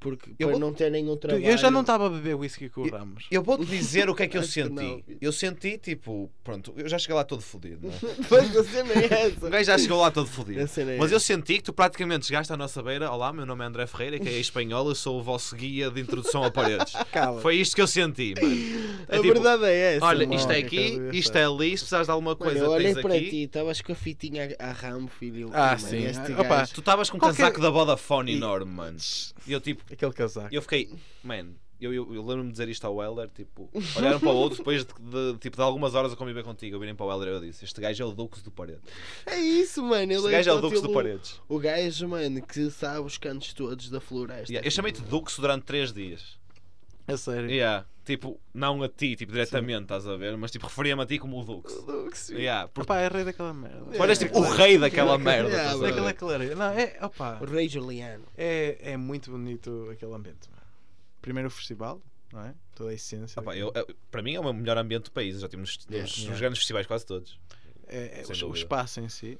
Porque Eu para vou- não o Tu- trabalho. eu já não estava a beber whisky com o Ramos. Eu vou-te dizer o que é que eu que senti. não. eu senti, tipo, pronto, eu já cheguei lá todo fodido, não é? Pois a cena é O essa. gajo já chegou lá todo A fodido. é Mas eu senti que tu praticamente chegaste à nossa beira. Olá, meu nome é André Ferreira, que é espanhol, eu sou o vosso guia de introdução a paredes. Cala. Foi isto que eu senti, mano. A É tipo, verdade é essa. Olha, mano. isto é que aqui, isto é ali, se precisares de alguma Mano, coisa, eu olhei para aqui. ti, estavas com a fitinha a ramo, filho. Ah, Mano, sim. Opa, Tu estavas com um Qualquer- casaco da Vodafone enorme, mano. E eu tipo, Aquele casaco. eu fiquei, man, eu, eu, eu lembro-me de dizer isto ao Helder, tipo, olharam para o outro depois de, de- tipo, de algumas horas a conviver contigo, eu virem para o Helder e eu disse, este gajo é o Dux do Paredes. É isso, mano. Este gajo é o Dux do Paredes. O gajo, mano, que sabe os cantos todos da floresta. Yeah, eu chamei-te Dux durante 3 dias. É sério. Yeah, tipo, não a ti, tipo, diretamente, estás a ver? Mas tipo, referia-me a ti como o Dux. O Dux. Yeah, porque Opa, é rei daquela merda. tu eras tipo o rei daquela merda. Yeah, estás? Daquela clareira. Não, é, opa, O rei Juliano. é, é muito bonito aquele ambiente. mano. Primeiro o festival, não é? Toda a essência. Daquilo. eu- eu- para mim é o meu melhor ambiente do país. Já tive nos, Yeah. Yeah. grandes festivais quase todos. É, é o, o espaço em si.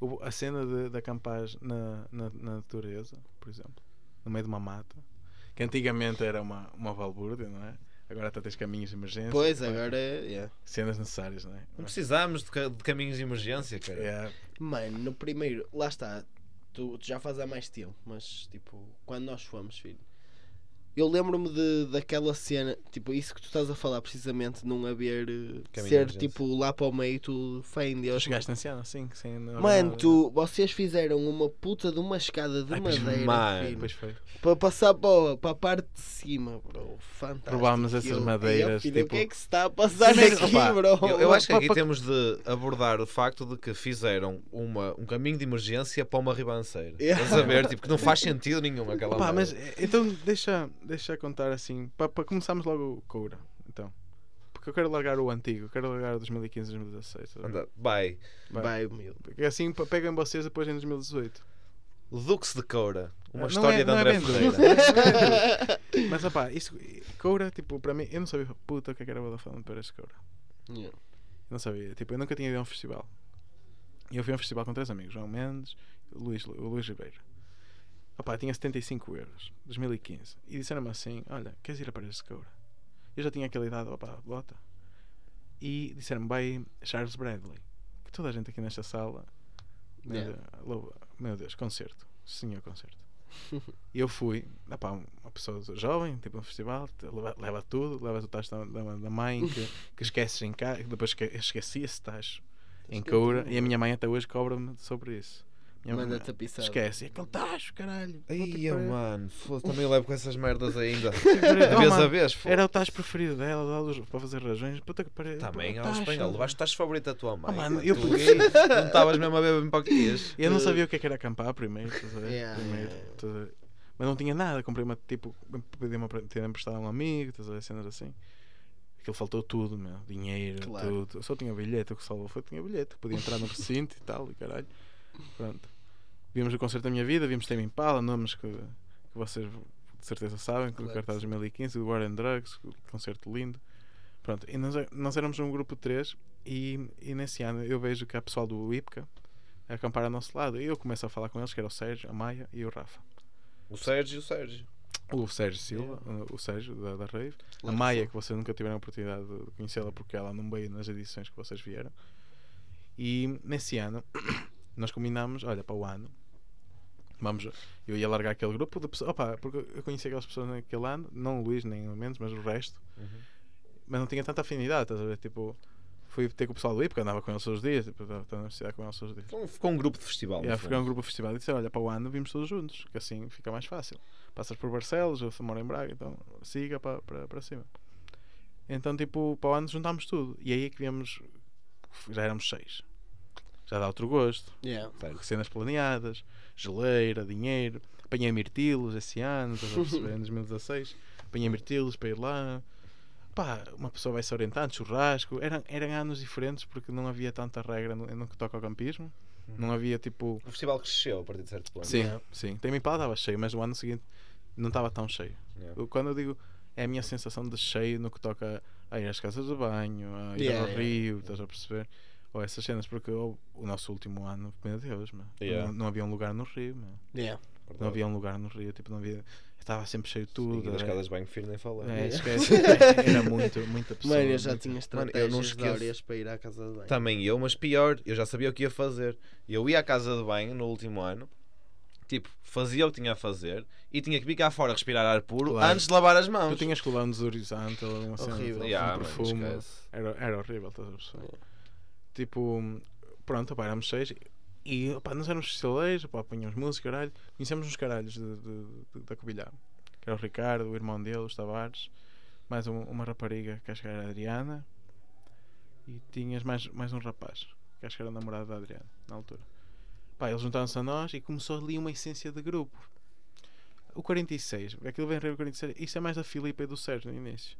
O- a cena de, de acampar na, na, na natureza, por exemplo, no meio de uma mata, que antigamente era uma, uma balbúrdia, não é? Agora até tens caminhos de emergência. Pois, pá, agora é. yeah. Cenas necessárias, não é? Não precisamos de, de caminhos de emergência, cara. É, Mano, no primeiro, lá está, tu, tu já fazes há mais tempo, mas tipo, quando nós fomos, filho, eu lembro-me daquela cena, tipo, isso que tu estás a falar precisamente, não haver eh, Caminho ser emergência. tipo lá para o meio, tu fé em Tu Deus. chegaste anciano, não haver Mano, tu, vocês fizeram uma puta de uma escada de Ai, madeira, mano. filho, Depois foi. para passar para, o- para a parte de cima, bro. Fantástico. Provámos essas Eu- Ei, madeiras, filho, O tipo- que é que se está a passar Sim, aqui, opa, bro? Eu, eu acho que aqui temos de abordar o facto de que fizeram uma, um caminho de emergência para uma ribanceira. Yeah. Estás a ver? Tipo, que não faz sentido nenhum aquela Pá, merda. mas eh, então deixa, deixa contar assim, para começarmos logo o Coura. Então, porque eu quero largar o antigo, eu quero largar o 2015 2016. tá bem? Anda, vai. Vai. Vai, meu. Porque assim pegam vocês depois em 2018. O Dux de Coura. Uma Não história é- de é André bem Ferreira. Mas opá, isso, Coura, tipo, para mim, eu não sabia puta o que é que era Vodafone para este Coura. Yeah. Eu não sabia, tipo, eu nunca tinha ido a um festival. E eu fui a um festival com três amigos, João Mendes e o Luís, o Luís Ribeiro. Opá, tinha 75 euros, 2015. E disseram-me assim: Olha, queres ir a Paris de Coura? Eu já tinha aquela idade, opá, bota. E disseram-me: Vai Charles Bradley. Que toda a gente aqui nesta sala. Meu, Yeah. Deus, meu Deus, concerto. Senhor concerto. E eu fui, opá, uma pessoa jovem, tipo um festival, leva, leva tudo, leva o tacho da, da, da mãe que, que esqueces em casa, depois esque, esqueci esse tacho em Coura e a minha mãe até hoje cobra-me sobre isso. Manda-te a pisar. Esquece, é aquele tacho, caralho. Pariu. mano, foda-se, também levo com essas merdas ainda. De Oh, vez a mano, vez. Era o tacho preferido dela, para fazer rajões. Puta que pariu. Também, tacho, espanhol, levaste o tacho favorito da tua mãe. Oh, mano, eu peguei- não estavas mesmo a ver bem para o que ias. Eu não sabia o que é que era acampar primeiro, estás a ver? Yeah, primeiro yeah. estás a ver? mas não tinha nada. Comprei uma tipo, pedi uma ter emprestado a um amigo, estás a ver? Cenas assim. Aquilo faltou tudo, meu. Dinheiro, Claro. tudo. Eu só tinha bilhete, o que salvou foi que tinha bilhete. Podia entrar no recinto e tal, e caralho. Pronto. Vimos o concerto da minha vida, vimos Tame Impala, nomes que, que vocês de certeza sabem, que o cartaz de 2015, do War and Drugs, concerto lindo. Pronto, e nós, nós éramos um grupo de três e, e nesse ano eu vejo que há pessoal do IPCA a acampar ao nosso lado. E eu começo a falar com eles, que era o Sérgio, a Maia e o Rafa. O Sérgio e o Sérgio. O Sérgio Silva, o Sérgio da, da Rave. A Claro que Maia, que vocês nunca tiveram a oportunidade de de conhecê-la porque ela não veio nas edições que vocês vieram. E nesse ano nós combinámos, olha, para o ano, vamos, eu ia largar aquele grupo de pessoas, opa, porque eu conheci aquelas pessoas naquele ano, não o Luís nem o menos, mas o resto, mas não tinha tanta afinidade, estás a ver? Tipo, fui ter com o pessoal do IPCA, andava com eles todos os dias, tipo, estava na universidade com eles todos os dias. Ficou um- Ficou um grupo de festival. Aí ficar um grupo de festival e disse: Olha, para o ano vimos todos juntos, que assim fica mais fácil. Passas por Barcelos, eu moro em Braga, então siga para, para, para cima. Então, tipo, para o ano juntámos tudo. E aí é que viemos, já éramos seis. Já dá outro gosto. Yeah. Certo. Cenas planeadas, geleira, dinheiro. Apanhei mirtilos esse ano, estás a perceber, em 2016. Apanhei mirtilos para ir lá. Pá, uma pessoa vai se orientando, churrasco. Eram, eram anos diferentes porque não havia tanta regra no, no que toca ao campismo. Não havia tipo. O festival cresceu a partir de certo ponto. Sim, Yeah. sim. Tem Impala estava cheio, mas o ano seguinte não estava tão cheio. Yeah. Quando eu digo é a minha sensação de cheio no que toca a ir às casas de banho, a ir Yeah, ao rio, estás a perceber? Ou essas cenas, porque o, o nosso último ano, meu Deus, meu, Yeah. não, não havia um lugar no rio, meu. Yeah. não havia um lugar no rio, tipo, não havia. Estava sempre cheio de Tudo, e das era- casas de banho firme nem falar. é, esquece, era muito, muita pessoa. Mano, eu já muita- tinha Mano, eu não estratégias para ir à casa de banho. Também eu, mas pior, eu já sabia o que ia fazer. Eu ia à casa de banho no último ano, tipo, fazia o que tinha a fazer e tinha que vir cá fora respirar ar puro Claro. antes de lavar as mãos. Tu tinhas que levar um desodorizante ou uma cena, um mano, perfume. Era, era horrível, estás a perceber? Tipo, pronto, opá, éramos seis e opá, nós éramos estaleiros, opá, punhamos música, caralho. Conhecemos uns caralhos de, de, de- da Covilhã, que era o Ricardo, o irmão dele, os Tavares, mais um- uma rapariga que acho que era a Adriana, e tinhas mais, mais um rapaz, que acho que era namorado da Adriana, na altura. Pá, eles juntaram-se a nós e começou ali uma essência de grupo. O 46, aquilo vem o 46, isso é mais da Filipa e do Sérgio no início.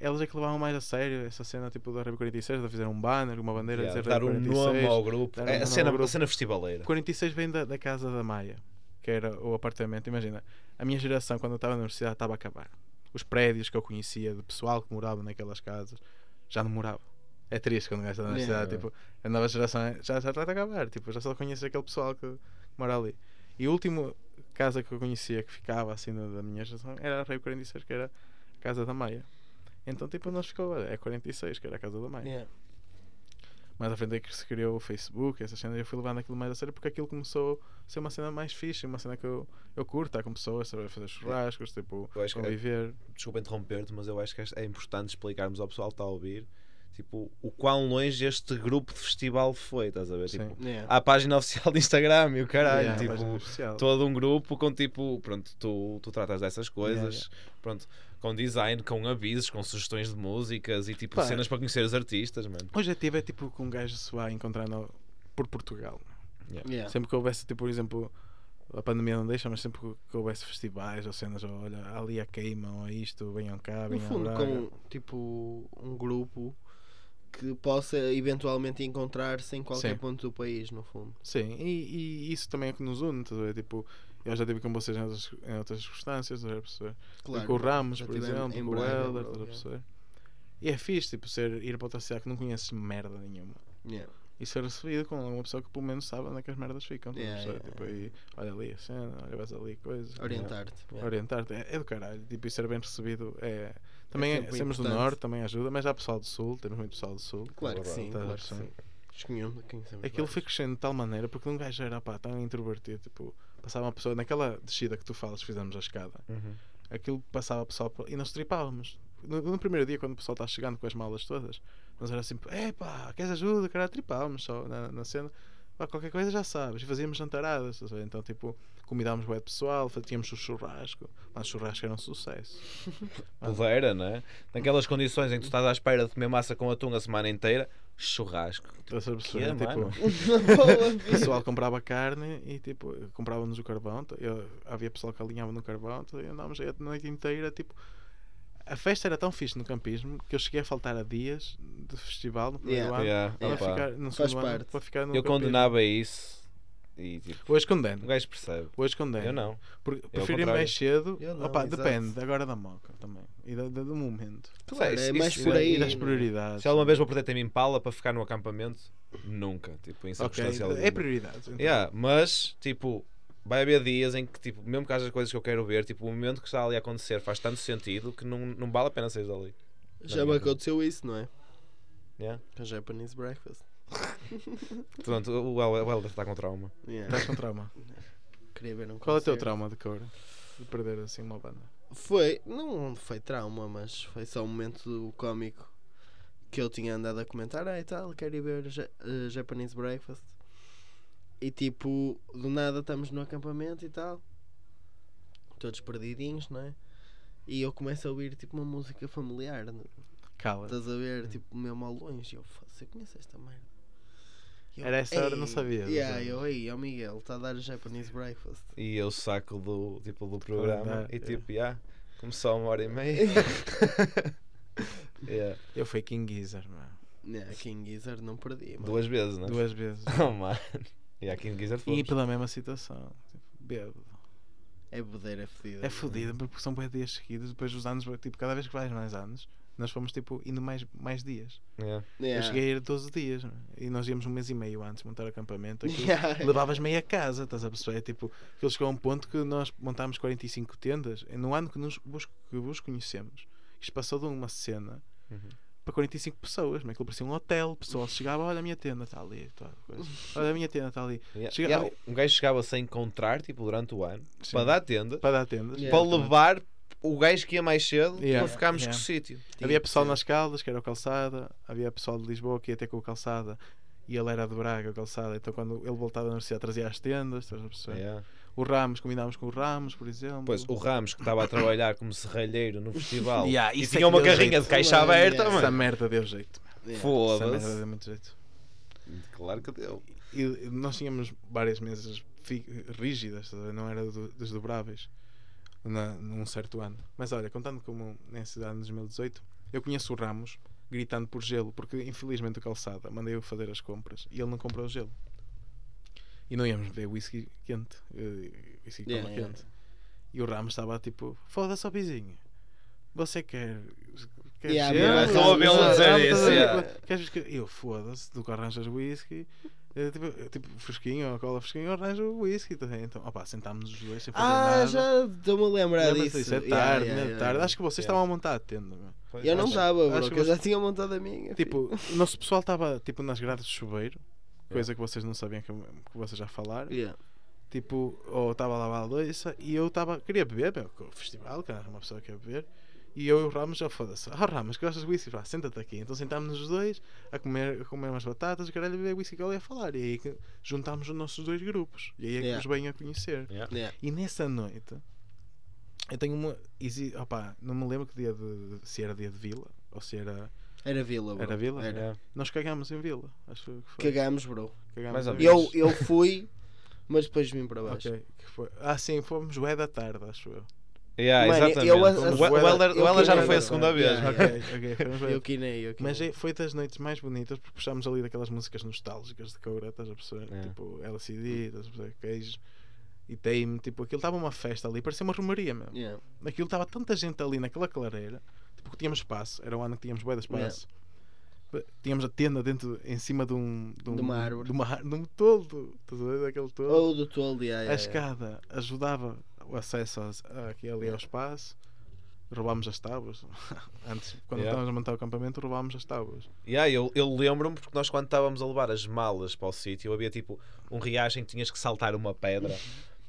Elas é que levavam mais a sério essa cena tipo da Rave 46, de fazer um banner, uma bandeira, Yeah, dizer dar um 46. nome ao grupo. um É a cena, grupo. a cena festivaleira. 46 vem da, da casa da Maia, que era o apartamento. Imagina, a minha geração, quando eu estava na universidade, estava a acabar. Os prédios que eu conhecia, de pessoal que morava naquelas casas, já não morava. É triste quando está na universidade. Yeah. Tipo, a nova geração é- já, já está a acabar. Tipo, já só conheço aquele pessoal que, mora ali. E a última casa que eu conhecia que ficava assim da, minha geração era a Rei 46, que era a casa da Maia. Então, tipo, nós ficou, olha, é 46, que era a casa da Maia. Yeah. Mais à frente é que se criou o Facebook, essa cena, eu fui levando aquilo mais a sério porque aquilo começou a ser uma cena mais fixe, uma cena que eu, eu curto, estar com pessoas, saber fazer churrascos, tipo, Eu acho que é- conviver. desculpa interromper-te, mas eu acho que é importante explicarmos ao pessoal que está a ouvir tipo, o quão longe este grupo de festival foi, estás a ver? Sim. Tipo, Yeah. há a página oficial de Instagram e o caralho, Yeah, tipo, todo um grupo com tipo, pronto, tu, tu tratas dessas coisas, Yeah, pronto, com design, com avisos, com sugestões de músicas e tipo Pá. cenas para conhecer os artistas, mano. O objetivo é tipo que um gajo se vá encontrar no- por Portugal. Yeah. Sempre que houvesse, tipo, por exemplo, a pandemia não deixa, mas sempre que houvesse festivais ou cenas, ou, olha, ali a queima, ou isto, venham cá, No venham a fundo, com tipo um grupo que possa eventualmente encontrar-se em qualquer Sim. ponto do país, no fundo. Sim, e, e isso também é que nos une, ver? Tipo, eu já estive com vocês em outras, em outras circunstâncias, estás a perceber? Claro, com o Ramos, por exemplo, em com o Helder, estás a perceber? E é fixe, tipo, ser, ir para outra cidade que não conheces merda nenhuma. Yeah. E ser recebido com uma pessoa que pelo menos sabe onde é que as merdas ficam. Yeah, yeah, tipo, aí, olha ali a cena, olha vais ali coisas. Orientar-te. yeah. Orientar-te. É, é do caralho. Tipo, e ser bem recebido é. Também é, sermos do norte também ajuda, mas há pessoal do sul, temos muito pessoal do sul. Claro que sim, a claro que sim. Aquilo foi crescendo de tal maneira porque um gajo era pá, tão introvertido. Tipo, passava uma pessoa naquela descida que tu falas, fizemos a escada. Aquilo passava o pessoal e nós tripávamos. No, no primeiro dia, quando o pessoal está chegando com as malas todas, nós era assim: epá, queres ajuda? Cara, tripávamos só na, na cena. pá, qualquer coisa já sabes. E fazíamos jantaradas, então tipo, convidávamos o pessoal, fa- tínhamos o churrasco, mas o churrasco era um sucesso. Podeira, né? Naquelas condições em que tu estás à espera de comer massa com atum a semana inteira, churrasco. Estás a perceber? é, tipo, o pessoal comprava carne e tipo, comprava-nos o carvão. Eu, havia pessoal que alinhava no carvão e andávamos a noite inteira. Tipo, a festa era tão fixe no campismo que eu cheguei a faltar a dias de festival no primeiro Yeah. ano. Yeah, Para opa. ficar, no Faz segundo ano, parte. para ficar no Eu campismo. condenava isso e tipo, Hoje o condeno. gajo percebe. Hoje condeno. Eu não. Porque ao prefiro ir mais cedo. Não, Opa, depende agora da moca também. E da- do momento. Claro, Isso- é mais isso- por aí. E das prioridades. Se alguma vez vou perder tempo em pala para ficar no acampamento, nunca. Tipo, em circunstância é alguma. prioridades. então. Yeah, mas, tipo, vai haver dias em que, tipo, mesmo que haja coisas que eu quero ver, tipo, o momento que está ali a acontecer faz tanto sentido que não, não vale a pena sair dali. Já me aconteceu isso, não é? Yeah. Com a Japanese Breakfast. Portanto, o El- o Helder está com trauma. Yeah. Estás com trauma. Queria ver um Qual é o teu trauma de cor? De perder assim uma banda. Foi, não foi trauma, mas foi só um momento cómico que eu tinha andado a comentar. Ah, e tal, quero ir ver eh, Japanese Breakfast. E tipo, do nada estamos no acampamento e tal, todos perdidinhos, não é? E eu começo a ouvir tipo uma música familiar, não- Cala. estás a ver? Tipo, mesmo ao longe. E eu, "Foda-se, eu conheço esta merda. E eu, Era essa hora, não Yeah, então. eu, ei, ó Miguel, está a dar Japanese Breakfast. E eu saco do, tipo, do programa Claro, e é. tipo, yeah, começou a uma hora e meia. yeah. Eu fui King Gizzard, mano. Yeah, King Gizzard não perdi, mano. Duas vezes, né? Duas vezes. Oh, mano. E aqui em Gizzard e fomos. pela mesma situação. Tipo, bêbado. É bodeira fedida. É fodido porque são bem dias seguidos. Depois os anos, tipo, cada vez que vais mais anos, nós fomos tipo indo mais, mais dias. Yeah. Eu cheguei a ir 12 dias mano. e nós íamos um mês e meio antes de montar acampamento. Aquilo, Yeah. levavas meia casa, estás a perceber? É Tipo, aquilo chegou a um ponto que nós montámos 45 tendas no ano que, nos, vos, que vos conhecemos. Isto passou de uma cena Uhum. para 45 pessoas, mas aquilo parecia um hotel. O pessoal chegava, olha a minha tenda está ali, tá, coisa. olha a minha tenda está ali. Yeah. Chega- Yeah, Um gajo chegava sem encontrar, tipo, durante o ano, Sim. para dar tenda, Para dar tendas. Yeah. para levar o gajo que ia mais cedo Yeah. para ficarmos Yeah. com o sítio. Havia pessoal nas Caldas, que era o Calçada, havia pessoal de Lisboa que ia ter com o Calçada e ele era de Braga, o Calçada. Então, quando ele voltava da universidade, trazia as tendas. Estás a perceber? Yeah. O Ramos, combinámos com o Ramos, por exemplo. Pois, o Ramos que estava a trabalhar como serralheiro no festival Yeah, e isso é tinha uma carrinha jeito. de caixa Mano, aberta, yeah. Essa mano. merda deu jeito. Yeah. Essa merda Foda-se. deu muito jeito. Claro que deu. E nós tínhamos várias mesas rígidas, não era do- desdobráveis, na, num certo ano. Mas olha, contando como nesse ano de 2018, eu conheço o Ramos gritando por gelo, porque infelizmente o calçada mandei-o fazer as compras e ele não comprou o gelo. E não íamos beber whisky quente, eh, whisky Yeah, quente. E o Ramos estava tipo, foda-se ao pizinho. Você quer. quer Yeah, gelo? estou a dizer isso, yeah. Queres que- Eu, foda-se, tu que arranjas whisky. Eh, Tipo, eh, tipo fresquinho, a cola fresquinho, eu arranjo o whisky também. Então, opá, sentámos os dois sem fazer Ah, nada. já estou-me a lembrar disso. disso? É Yeah, tarde, yeah, né? yeah, tarde. yeah. Acho que vocês Yeah. estavam a montar a tenda. Pois, Eu não acho- estava, bro, acho que eu já tinha montado a minha. Tipo, o nosso pessoal estava tipo, nas grades de chuveiro, coisa que vocês não sabiam que, que vocês já falaram. Yeah. Tipo, ou estava a lavar a louça e eu estava, queria beber, meu, o festival, que era uma pessoa que quer beber. E eu e o Ramos já foda-se. Ah, Ramos, gostas de whisky? Vá, senta-te aqui. Então sentámos os dois a comer, a comer umas batatas e caralho, a beber whisky que ele ia falar. E aí que juntámos os nossos dois grupos. E aí é que Yeah. nos bem a conhecer. Yeah. Yeah. E nessa noite, eu tenho uma. Opa, não me lembro que dia de. se era dia de vila ou se era. Era Vila, bro. Era Vila? Era. Nós cagámos em vila. Acho que foi. Cagámos, bro. Cagámos. Eu, eu fui, mas depois vim para baixo. Ok, que foi. Ah, sim, fomos bué da tarde, acho eu. Yeah, Mano, exatamente. eu- o, eu- o Helder, eu o Helder já não foi a segunda vez. Yeah, mas- Ok, ok, fomos bué Eu quinei, eu quinei. Mas é- foi das noites mais bonitas porque puxámos ali daquelas músicas nostálgicas de Coura, estás a perceber? É. Tipo LCD, estás a perceber? Queijo e Tame, tipo, aquilo estava uma festa ali, parecia uma romaria mesmo. Yeah. Aquilo estava tanta gente ali naquela clareira, tipo, que tínhamos espaço, era o ano que tínhamos bué de espaço. Tínhamos a tenda dentro, em cima de um. De, um, De uma árvore. De, uma, ar- de um toldo, estás a ver? Daquele toldo. Ou do tolo, yeah, a yeah, yeah. escada ajudava o acesso aqui ali ao espaço. Roubámos as tábuas. Antes, quando Yeah. estávamos a montar o acampamento, roubámos as tábuas. Yeah, eu, eu lembro-me porque nós quando estávamos a levar as malas para o sítio havia tipo um riacho em que tinhas que saltar uma pedra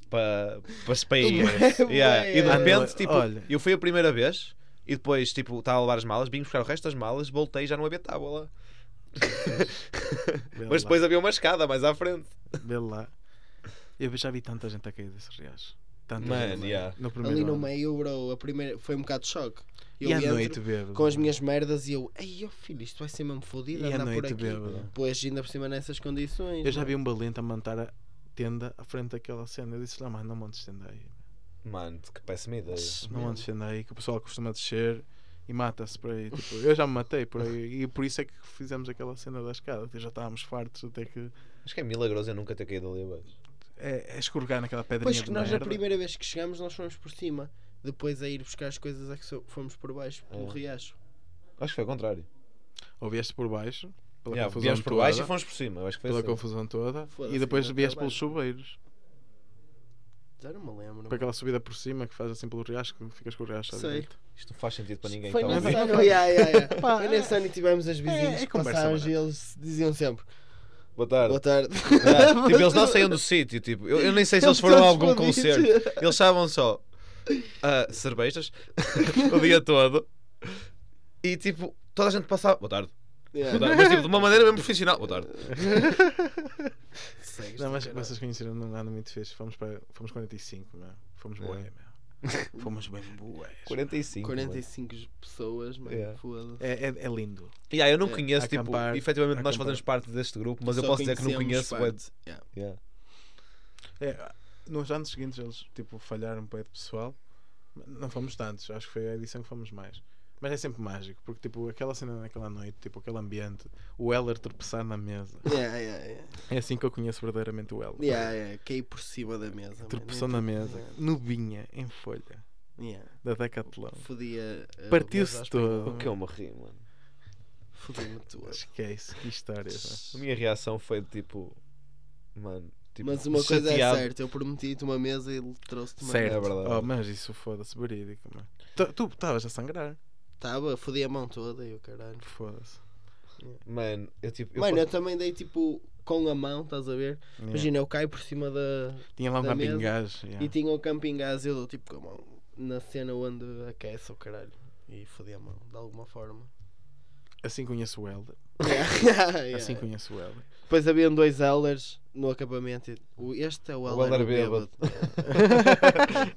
para, para, para ir. Yeah, E de repente, tipo, olha. eu fui a primeira vez e depois tipo, estava a levar as malas, vim buscar o resto das malas, voltei e já não havia tábua lá. Mas depois havia uma escada mais à frente. Vê lá. Eu já vi tanta gente a cair desses riachos. Tanta Man, gente. yeah. No primeiro Ali no ano. meio, bro, a primeira foi um bocado de choque. Eu E à entro noite bêbado. com as minhas merdas e eu, ei, oh filho, isto vai ser mesmo fodido E à andar por noite aqui. bêbado. Pois ainda por cima nessas condições. Eu já mano. vi um valente a montar a tenda à frente daquela cena. Eu disse lá, mano, não montes tenda aí. Mano, que péssima ideia. Não montes tenda aí, que o pessoal costuma descer e mata-se por aí. Tipo, eu já me matei por aí. E por isso é que fizemos aquela cena da escada. Já estávamos fartos até que. Acho que é milagroso eu nunca ter caído ali abaixo. É, é escorregar naquela pedrinha Pois de que nós merda. na primeira vez que chegamos nós fomos por cima. Depois a ir buscar as coisas é que so- fomos por baixo, pelo É. riacho. Acho que foi ao contrário. Ou vieste por baixo, pela Yeah, confusão viemos por toda, baixo e fomos por cima. Eu acho que foi pela assim. confusão toda, Foda-se, e depois ainda vieste trabalho. pelos chuveiros. Já não me lembro. Para aquela subida por cima que faz assim pelo riacho, que ficas com o riacho à Sei. direita. Isto não faz sentido para ninguém. Foi a nesse ouvir. ano, yeah, yeah, yeah. Pá, Foi nesse ano e tivemos as vizinhas é que conversa passávamos e eles diziam sempre Boa tarde. Boa tarde. Ah, tipo, eles não saíam do sítio. Tipo, eu, eu nem sei se eles foram a algum concerto. Eles estavam só a cervejas o dia todo. E tipo, toda a gente passava. Boa tarde. Yeah. Boa tarde. Mas tipo, de uma maneira mesmo profissional. Boa tarde. Segues Não, mas vocês conheceram num ano muito fixe. Fomos, para, fomos 45, meu. Fomos É. bué, meu. Fomos bem bués. 45. 45 pessoas, mano. Yeah. É, é, é lindo. E aí, eu não É, conheço, tipo, acampar, efetivamente nós acampar. fazemos parte deste grupo, mas eu Só posso dizer que não conheço. bué parte. Yeah. Yeah. É, nos anos seguintes eles tipo, falharam um pouco de pessoal. Não fomos tantos, acho que foi a edição que fomos mais. Mas é sempre mágico, porque tipo, aquela cena naquela noite, tipo, aquele ambiente, o Heller tropeçar na mesa. Yeah, yeah, yeah. É assim que eu conheço verdadeiramente o Heller. Yeah, yeah. Caí por cima da mesa. Tropeçou Nem na tu- mesa, Yeah. nubinha, em folha, Yeah. da Decathlon. Fodia. a Partiu-se mesa todo. O que eu morri, mano. Fodi-me todo. Esquece, que história. A minha reação foi de tipo. Mano. Tipo, Mas uma coisa é chateado. certa, eu prometi-te uma mesa e ele trouxe-te uma Certo. É verdade. Oh, mas isso foda-se, verídico. mano. Tu estavas a sangrar. Tava, fodi a mão toda e o caralho. Foda-se. Mano, eu tipo. Eu Mano, posso- eu também dei tipo com a mão, estás a ver? Yeah. Imagina, eu caio por cima da. Tinha lá um camping gás. yeah. E tinha o camping gás e eu dou tipo com a mão na cena onde aquece o caralho. E fodi a mão, de alguma forma. Assim conheço o Helder. Yeah, yeah. Assim conheço o Helder. Depois haviam dois Elders no acampamento. e o- Este é o O Elder Elder bêbado.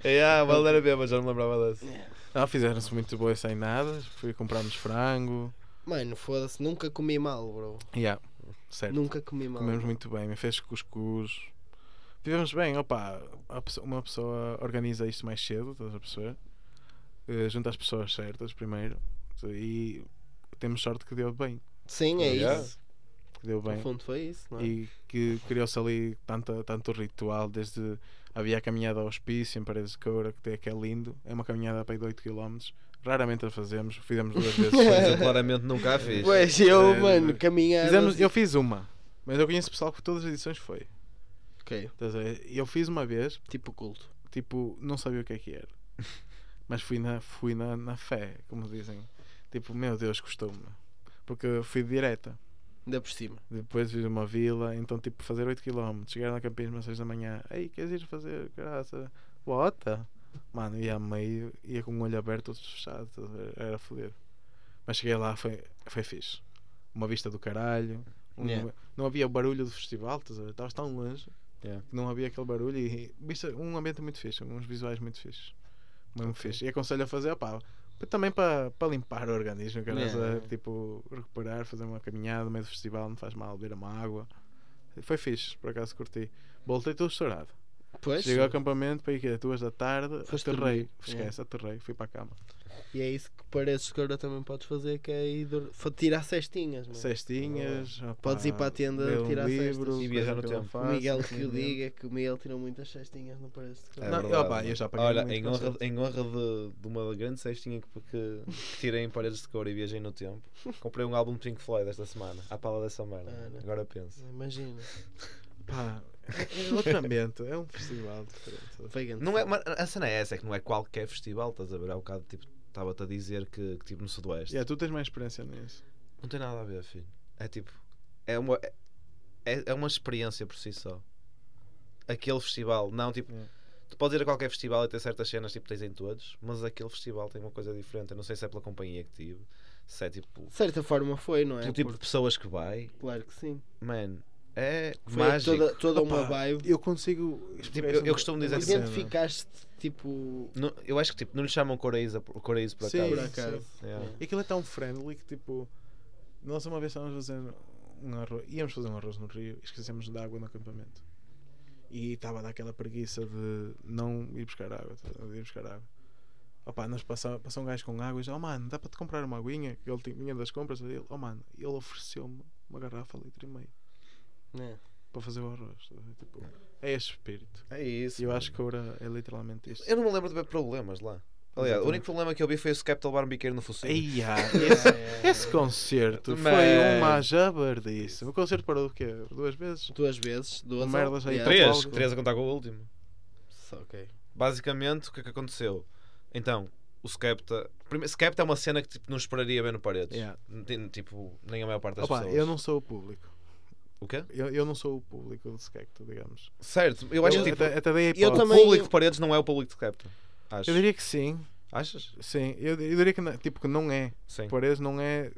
é, ah, o Helder era bêbado, já não me lembrava desse. Yeah. Não, fizeram-se muito boas sem nada. Fui comprarmos frango. Mano, foda-se, nunca comi mal, bro. Yeah. Certo. Nunca comi mal. Comemos muito bem. Me fez cuscuz. Vivemos bem. Opa, uma pessoa organiza isto mais cedo, estás a perceber? Eh, junta as pessoas certas primeiro. E temos sorte que deu bem. Sim, é Yeah. isso. Que deu No bem. fundo foi isso, não é? E que criou-se ali tanto, tanto ritual. Desde havia a caminhada ao hospício em Paredes de Coura, que até que é lindo. É uma caminhada para aí de 8 km. Raramente a fazemos. Fizemos duas vezes. Mas eu claramente nunca a fiz. Pois eu, É, mano, caminhar. Fizemos, eu fiz uma. Mas eu conheço pessoal que todas as edições foi. Ok, Estás a ver? Eu fiz uma vez, tipo culto. tipo, não sabia o que é que era. Mas fui na, fui na, na fé, como dizem. Tipo, meu Deus, custou-me. Porque fui direta. Ainda por cima. Depois fiz uma vila, então tipo fazer 8km. Chegar na Campinas às 6 da manhã. Ei, queres ir fazer? Graça. Bota. Mano, ia a meio, ia com o olho aberto, outro fechado. Era foder. Mas cheguei lá, foi, foi fixe. Uma vista do caralho. um- Yeah. Não havia o barulho do festival? Estavas tão longe Yeah. que não havia aquele barulho e vista, um ambiente muito fixe, uns visuais muito fixes. Mesmo fixe. E aconselho a fazer, opá, também para limpar o organismo, cara, Yeah. tipo, recuperar, fazer uma caminhada no meio do festival, não faz mal, beber uma água. Foi fixe, por acaso curti. Voltei todo estourado. Pois. Cheguei ao acampamento para ir que duas da tarde, Foste aterrei, dormir. esquece, aterrei, fui para a cama. E é isso que pareces que agora também podes fazer, que é ir tirar cestinhas, mano. Cestinhas, opá, Podes ir para a tenda um tirar livro, cestas. E viajar no tempo. O faço, Miguel que o diga que o Miguel tirou muitas cestinhas, não parece? que- É Não, verdade, opá, eu já paguei Olha, muito em honra, concerto. em honra de, de uma grande cestinha que, que, tirei em paredes de cor e viajei no tempo, comprei um álbum de Pink Floyd esta semana, à pala dessa merda. Agora penso. Imagina. Pá, é é outro ambiente, é um festival diferente. Não é, mas a cena é essa, é que não é qualquer festival, estás a ver? Há bocado tipo, estava-te a dizer que, que tipo no Sudoeste. Yeah, tu tens mais experiência nisso. Não tem nada a ver, filho. É tipo. É uma, é, é uma experiência por si só. Aquele festival, não tipo. Yeah. Tu podes ir a qualquer festival e ter certas cenas tipo tens em todos, mas aquele festival tem uma coisa diferente. Eu não sei se é pela companhia que tive, se é tipo. De certa forma foi, não é? pelo tipo de pessoas que vai, Claro que sim. man, é Foi mágico. toda, toda uma vibe. Eu consigo. Tipo, eu- eu costumo dizer que- Identificaste, tipo. Não- eu acho que tipo, não lhe chamam Coraísa por, por Sim, acaso. Por acaso. Yeah. E aquilo é tão friendly que tipo. Nós uma vez estávamos fazendo um arroz. Íamos fazer um arroz no Rio e esquecemos de água no acampamento. E estava daquela preguiça de não ir buscar água. De ir buscar água. Opa, nós passou, passou um gajo com água e disse: Oh mano, dá para te comprar uma aguinha? Ele tinha- das compras dele. Oh mano, ele ofereceu-me uma garrafa litro e meio É. para fazer o arroz. Tipo, é este espírito. É isso. E eu mano. acho que agora é literalmente isto. Eu não me lembro de ver problemas lá. Aliás, o Exatamente. único problema que eu vi foi o Skepta levar um biqueiro no focinho. Eia, É, esse, é, é. esse concerto foi uma jabardice. O concerto parou o quê? Duas vezes? Duas vezes, duas merdas aí, três. Três, a contar com o último. Só, ok. Basicamente, o que é que aconteceu? Então, o Skepta. Primeiro, Skepta é uma cena que tipo, não esperaria ver no Paredes. Yeah. Tipo, nem a maior parte das Opa, pessoas. eu não sou o público. O quê? Eu, eu não sou o público do Skecto, digamos. Certo, eu acho Eu que tipo, até, até dei eu o também- público de Paredes não é o público de Skepta. Acho. Eu diria que sim. Achas? Sim, eu, eu diria que não, tipo, que não é. Sim. Paredes não é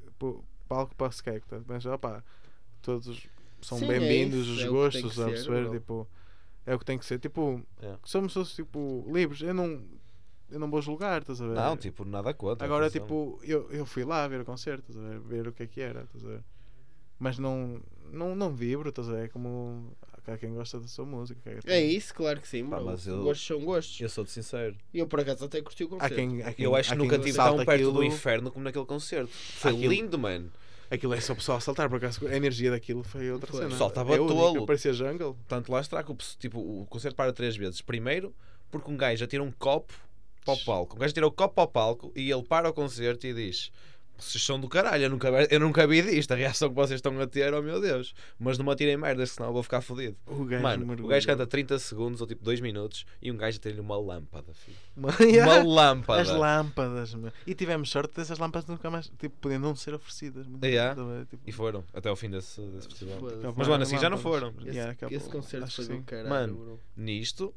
palco para Skecta. Mas opa, todos são é bem-vindos, isso, os é gostos, a perceber, tipo, é o que tem que ser. Tipo, É. somos todos tipo, livres. Eu não, eu não vou julgar, estás a ver? Não, tipo, nada contra. Agora, tipo, eu, eu fui lá ver o concerto, estás a ver? ver o que é que era, estás a ver? Mas não, não, não vibro, estás a ver? É como há quem gosta da sua música. É isso, claro que sim, Pá, mas eu- Gostos são gostos. Eu sou-te sincero. E eu por acaso até curti o Há concerto. quem, há quem, Eu acho que nunca salta tão perto do aquilo- inferno como naquele concerto. Foi Aquilo- lindo, mano. Aquilo é só o pessoal a saltar, por acaso a energia daquilo foi outra Foi. cena. O pessoal estava é tolo. Parecia jungle. Tanto lá está que o, tipo, o concerto para três vezes. Primeiro, porque um gajo atira um copo para o palco. Um gajo atira o copo para o palco e ele para o concerto e diz: Vocês são do caralho, eu nunca, vi- eu nunca vi disto. A reação que vocês estão a ter, oh meu Deus. Mas não me atirem merda, senão eu vou ficar fodido. O gajo Mano, o gajo canta 30 segundos ou tipo 2 minutos e um gajo atira-lhe uma lâmpada, filho. Uma- Uma lâmpada. As lâmpadas, meu. E tivemos sorte dessas lâmpadas nunca mais tipo, podiam não ser oferecidas. Yeah. a ver? Tipo, E foram até ao fim desse, desse festival. Mas, mano, assim já não foram. Esse, Yeah, esse concerto foi do caralho, Mano, bro. Nisto,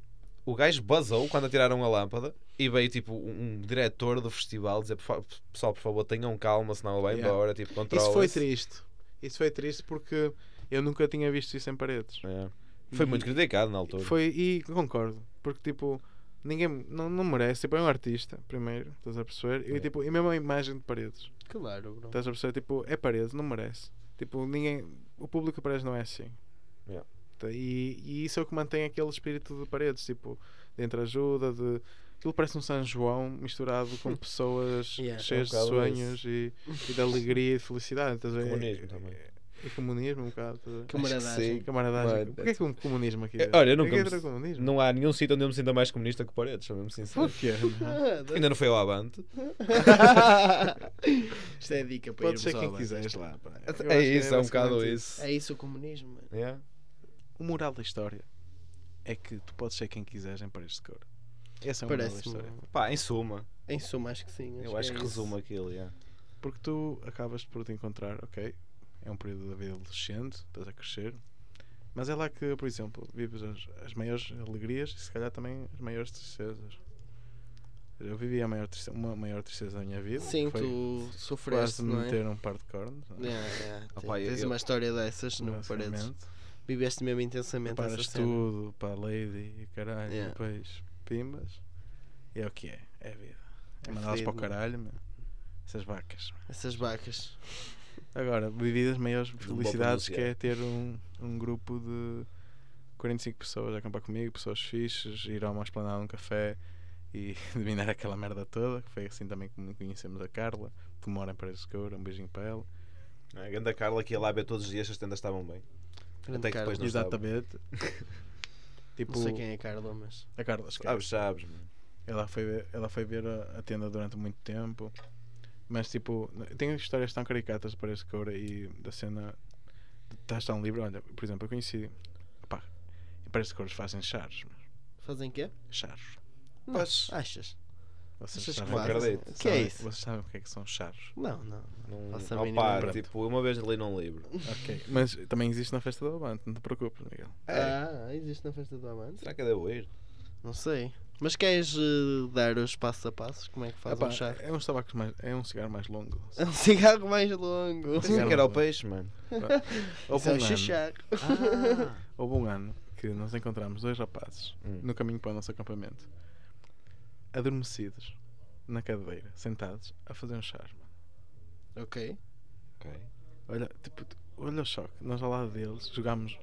o gajo basou quando atiraram a lâmpada e veio tipo um, diretor do festival dizer: "Por fa- pessoal, por favor, tenham calma, senão ele vai Yeah. embora. Tipo, Isso controla foi triste. Isso foi triste porque eu nunca tinha visto isso em paredes. É. Foi E- muito criticado na altura. Foi, e concordo, porque tipo, ninguém não, não merece. Tipo, é um artista, primeiro, estás a perceber? E, É. tipo, e mesmo a imagem de paredes, Claro, bro. estás a perceber? Tipo, é paredes, não merece. Tipo, ninguém, o público de paredes não é assim. Yeah. E, e isso é o que mantém aquele espírito de paredes, tipo, de entreajuda, de. Aquilo parece um São João misturado com pessoas Yeah, cheias é um de sonhos e, e de alegria e de felicidade. Ver? Comunismo também. E comunismo, um bocado. ver? Camaradagem. sim. Camaradagem. Mano, Porquê que o comunismo aqui? É, olha, eu nunca Porquê me- que o comunismo? Não há nenhum sítio onde eu me sinta mais comunista que paredes, sou mesmo sincero. Porquê? Ainda não foi ao Avante. Isto é dica para Pode ser quem ao quiseres lá. pá. É que isso, é um bocado isso. É isso o comunismo, mano. Yeah. O moral da história é que tu podes ser quem quiseres em paredes de cor. Esse é o moral da Parece-me. história. Pá, em suma, Em suma, acho que sim. eu acho é que isso. resume aquilo. Yeah. Porque tu acabas por te encontrar, ok? É um período da vida adolescente, estás a crescer. Mas é lá que, por exemplo, vives as, as maiores alegrias e se calhar também as maiores tristezas. Eu vivi a maior tristeza, uma maior tristeza da minha vida. Sim, que foi tu quase sofreste, me não é? meter um par de cornos. não é? Yeah. Ah, pá, Tens eu- uma história dessas no paredes. Viveste mesmo intensamente Preparas essa cena. tudo para a lady e caralho, Yeah. e depois pimbas. E é o que é, é a vida. É É mandá-las para o caralho, meu. Essas vacas. Essas vacas. Agora, vivi as maiores felicidades que é ter um, um grupo de 45 pessoas a acampar comigo, pessoas fixes, ir a uma esplanada um café e dominar aquela merda toda, que foi assim também como conhecemos a Carla, que mora em Paredes de Coura, um beijinho para ela. A grande Carla que ia lá ver todos os dias se as tendas estavam bem. Grande Até que depois Carla. não. Exatamente. tipo, Não sei quem é Carla, mas. a Carla, esquece. Sabes, sabes, mano. Ela foi ver, ela foi ver a, a tenda durante muito tempo. Mas tipo, tem histórias tão caricatas para esse Coura e da cena de estás tão livre. Olha, por exemplo, eu conheci. Opá, parece que Couras fazem charos. mas Fazem quê? Charos. Não, Pois. Achas? Vocês Achas que sabem, fazem? fazem? O que é sabem- isso? Vocês sabem o que é que são charos? Não, não. Não, Faço a Opa, mínima ideia. tipo, uma vez li num livro. Ok. Mas também existe na festa do Avante, não te preocupes, Miguel. É. Ah, existe na festa do amante? Será que eu devo ir? Não sei. Mas queres eh, dar os passos a passos? Como é que faz Epá, um chá? é, um tabacos mais, é um cigarro mais longo. É um cigarro mais longo. Pensei que era o peixe, mano. Houve Isso é um, um ano. Ah. houve um ano que nós encontramos dois rapazes Hum. no caminho para o nosso acampamento adormecidos na cadeira, sentados, a fazer um mano. Ok. Ok. Olha, tipo, olha o choque. Nós ao lado deles jogámos,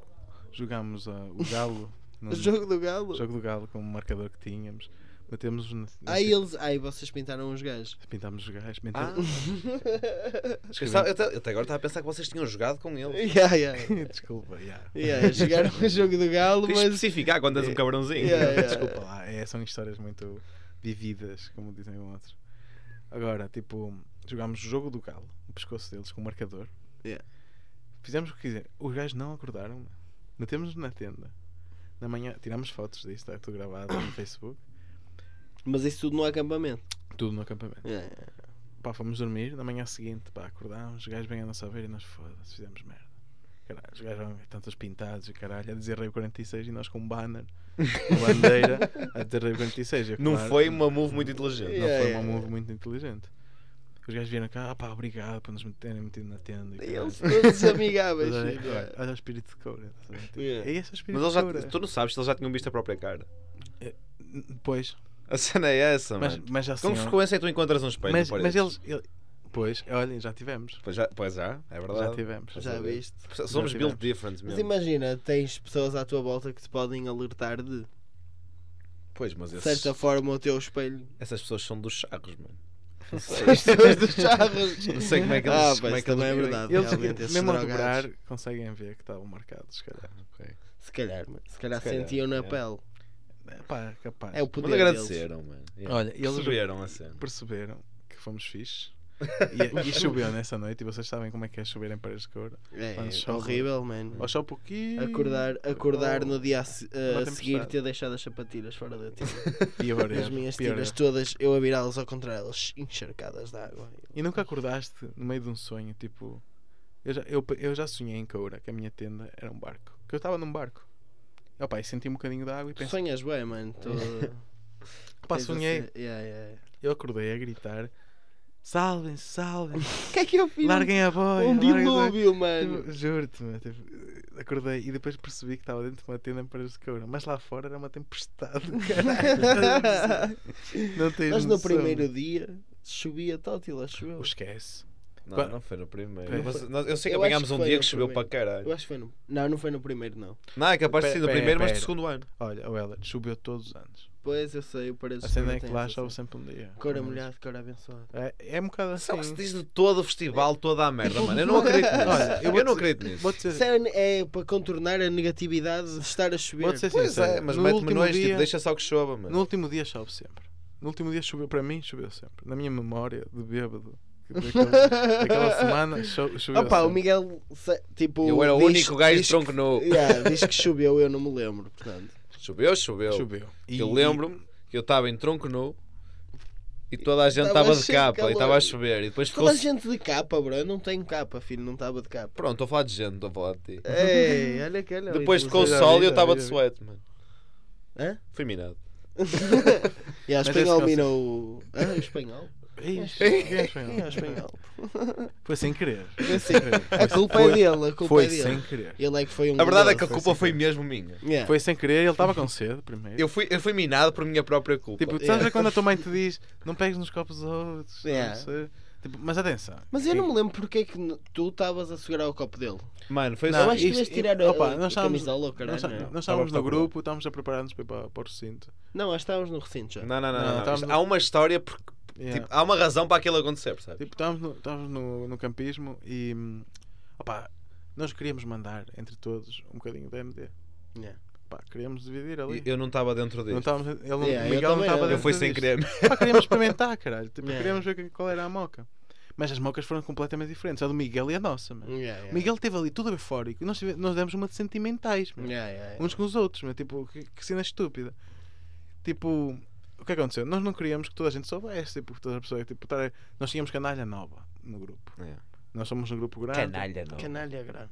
jogámos ah, o galo. no O jogo do galo. jogo do galo com o marcador que tínhamos. Metemos na, na Ai, eles. Ai, vocês pintaram os gajos. pintámos os gajos, Ah, eu, até- eu até agora estava a pensar que vocês tinham jogado com eles. yeah, yeah. Desculpa, yeah. Yeah, jogaram o jogo do galo, mas. especificar quando és um cabrãozinho. Yeah, yeah. Desculpa lá, é, são histórias muito vividas, como dizem outros. Agora, tipo, jogámos o jogo do galo, no pescoço deles, com o marcador. Yeah. Fizemos o que quiser. Os gajos não acordaram, mano. metemos-nos na tenda. Na manhã, tiramos fotos disso, está tudo gravado no Facebook. Mas isso tudo no acampamento. Tudo no acampamento. Yeah. Pá, fomos dormir. Na manhã seguinte, pá, acordámos. Os gajos vêm a nossa ver e nós foda-se, fizemos merda. Caralho, os gajos vão tantos pintados e caralho, a dizer Rei 46 e nós com um banner, uma bandeira, a dizer Rei 46. E, Não claro, foi uma move muito inteligente. Não Yeah, foi yeah, uma move yeah. muito inteligente. Os gajos vieram cá, ah pá, obrigado por nos terem metido na tenda. E eles todos amigáveis. Olha, olha, olha o espírito de coura. estás a ver? Tipo, Yeah. É esse o espírito Mas eles de já, tu não sabes se eles já tinham visto a própria cara. Pois, A cena é essa, mas, mano. mas já Com frequência tu encontras um espelho. mas, mas eles, ele- Pois, olhem, já tivemos. Pois já, pois já, é verdade. Já tivemos. Já saber. viste? Somos Já built different Mas mesmo. imagina, tens pessoas à tua volta que te podem alertar de Pois, mas de esses, certa forma o teu espelho. essas pessoas são dos charros, mano. Não sei, As pessoas dos charros. não sei como é que eles. Ah, como é que eles também é vivem. verdade. Eles, realmente, mesmo a dobrar, conseguem ver que estavam marcados, se calhar. Ok. Se calhar, mano. Se calhar Se calhar, sentiam na é. pele. É, pá, capaz. É o Mas poder deles. agradeceram, mano. Yeah. Olha, eles Perceberam a cena. perceberam que fomos fixe. E, e choveu nessa noite, e vocês sabem como é que é chover em Paredes de Coura. É, Quando é chove. horrível, mano. Ou só um pouquinho. Acordar, acordar ou- no dia a, a Uma seguir ter deixado as sapatilhas fora da tenda. Pior As erro, minhas pior tiras erro. todas, eu a virá-las ao contrário, elas encharcadas de água. E nunca acordaste no meio de um sonho, tipo. Eu já, eu, eu já sonhei em Coura que a minha tenda era um barco. Que eu estava num barco. Opa, e senti um bocadinho de água e pensei. sonhas bem, mano. Pá, tens sonhei. yeah, yeah. Eu acordei a gritar: Salvem-se, salvem-se, O que é que eu fiz? larguem a boia. um larguem a boia." dilúvio, mano. Tipo, Juro-te, meu, tipo, acordei e depois percebi que estava dentro de uma tenda em Paredes de Coura. Mas lá fora era uma tempestade, caralho. Não tens Mas no noção. primeiro dia chovia tótila, choveu. Esquece. Não, não foi no primeiro. Foi. Mas nós- eu sei que Eu apanhámos que um dia no que choveu primeiro. para caralho. Eu acho que foi no. Não, não foi no primeiro, não. Não, é capaz de ser no Pera, primeiro, mas do pera. segundo ano. Olha, o Heller, choveu todos os anos. Pois eu sei, o Paredes A de cena é que tem lá chove cena. sempre um dia. Cora Pelo menos. molhado, cora abençoado. É, é um bocado Só que se assim. diz de todo o festival, toda a merda, mano. Eu não acredito nisso. Olha, eu eu, não acredito nisso. Dizer, é, é para contornar a negatividade de estar a chover. vou-te ser Pois sincero. é, mas no mete-me último nós, dia, tipo, deixa só que chova, No mano. último dia chove sempre. No último dia choveu para mim, choveu sempre. Na minha memória de bêbado, que daquele- daquela semana cho- choveu Opa, o sempre. Miguel, se- tipo. Eu era o único gajo de tronco que- Yeah, diz que choveu, eu não me lembro, portanto. Choveu, choveu. Choveu. E- Eu lembro-me que eu estava em tronco nu e toda a gente Tava estava de capa e calor. estava a chover. E depois Toda a ficou. gente de capa, bro. Eu não tenho capa, filho, não estava de capa. Pronto, estou a falar de gente, estou a falar de ti. Ei, olha que olha. Depois ficou o sol e eu estava de suéte, mano. Hã? Fui minado. E a espanhol minou. Ah, o espanhol? Ixi, quem é espanhol? É o espanhol? Foi sem querer. Foi assim. A culpa é Foi- dele, a culpa Foi é dele. sem querer. Ele é que foi um A verdade é que a culpa foi mesmo minha. Yeah. Foi sem querer, ele estava com sede primeiro. Eu fui, eu fui minado por minha própria culpa. Tipo, Yeah. sabes quando a tua mãe te diz não pegues nos copos dos outros? não Yeah. sei. Tipo, mas atenção. Mas eu não me lembro porque é que tu estavas a segurar o copo dele. Mano, foi Não, eu acho que devias tirar a, opa, a nós camisola, caralho. Nós, não, nós é? estávamos no a grupo, estávamos a preparar-nos para ir para, o recinto. não, estávamos no recinto já. Não, não, não. Não, não, não. Há uma história porque Yeah. tipo, há uma razão para aquilo acontecer, percebes? Tipo, estávamos no, estávamos no, no campismo e opá, nós queríamos mandar entre todos um bocadinho da MD. Yeah. Pá, queríamos dividir ali. Eu não estava dentro Não disso. estávamos, ele, não- Yeah, o eu Miguel não estava não. dentro Eu fui sem querer. Pá, queríamos experimentar, caralho. Tipo, Yeah. queríamos ver qual era a moca. Mas as mocas foram completamente diferentes. A do Miguel e a nossa, mano. O Miguel esteve ali todo eufórico nós, tive- nós demos uma de sentimentais, mano. Uns com os outros, meu, tipo, que, que cena estúpida. Tipo, que aconteceu? Nós não queríamos que toda a gente soubesse, tipo, toda a pessoa, tipo, estar- nós tínhamos canalha nova no grupo. Yeah. Nós somos um grupo grande. Canalha, não. Canalha grande.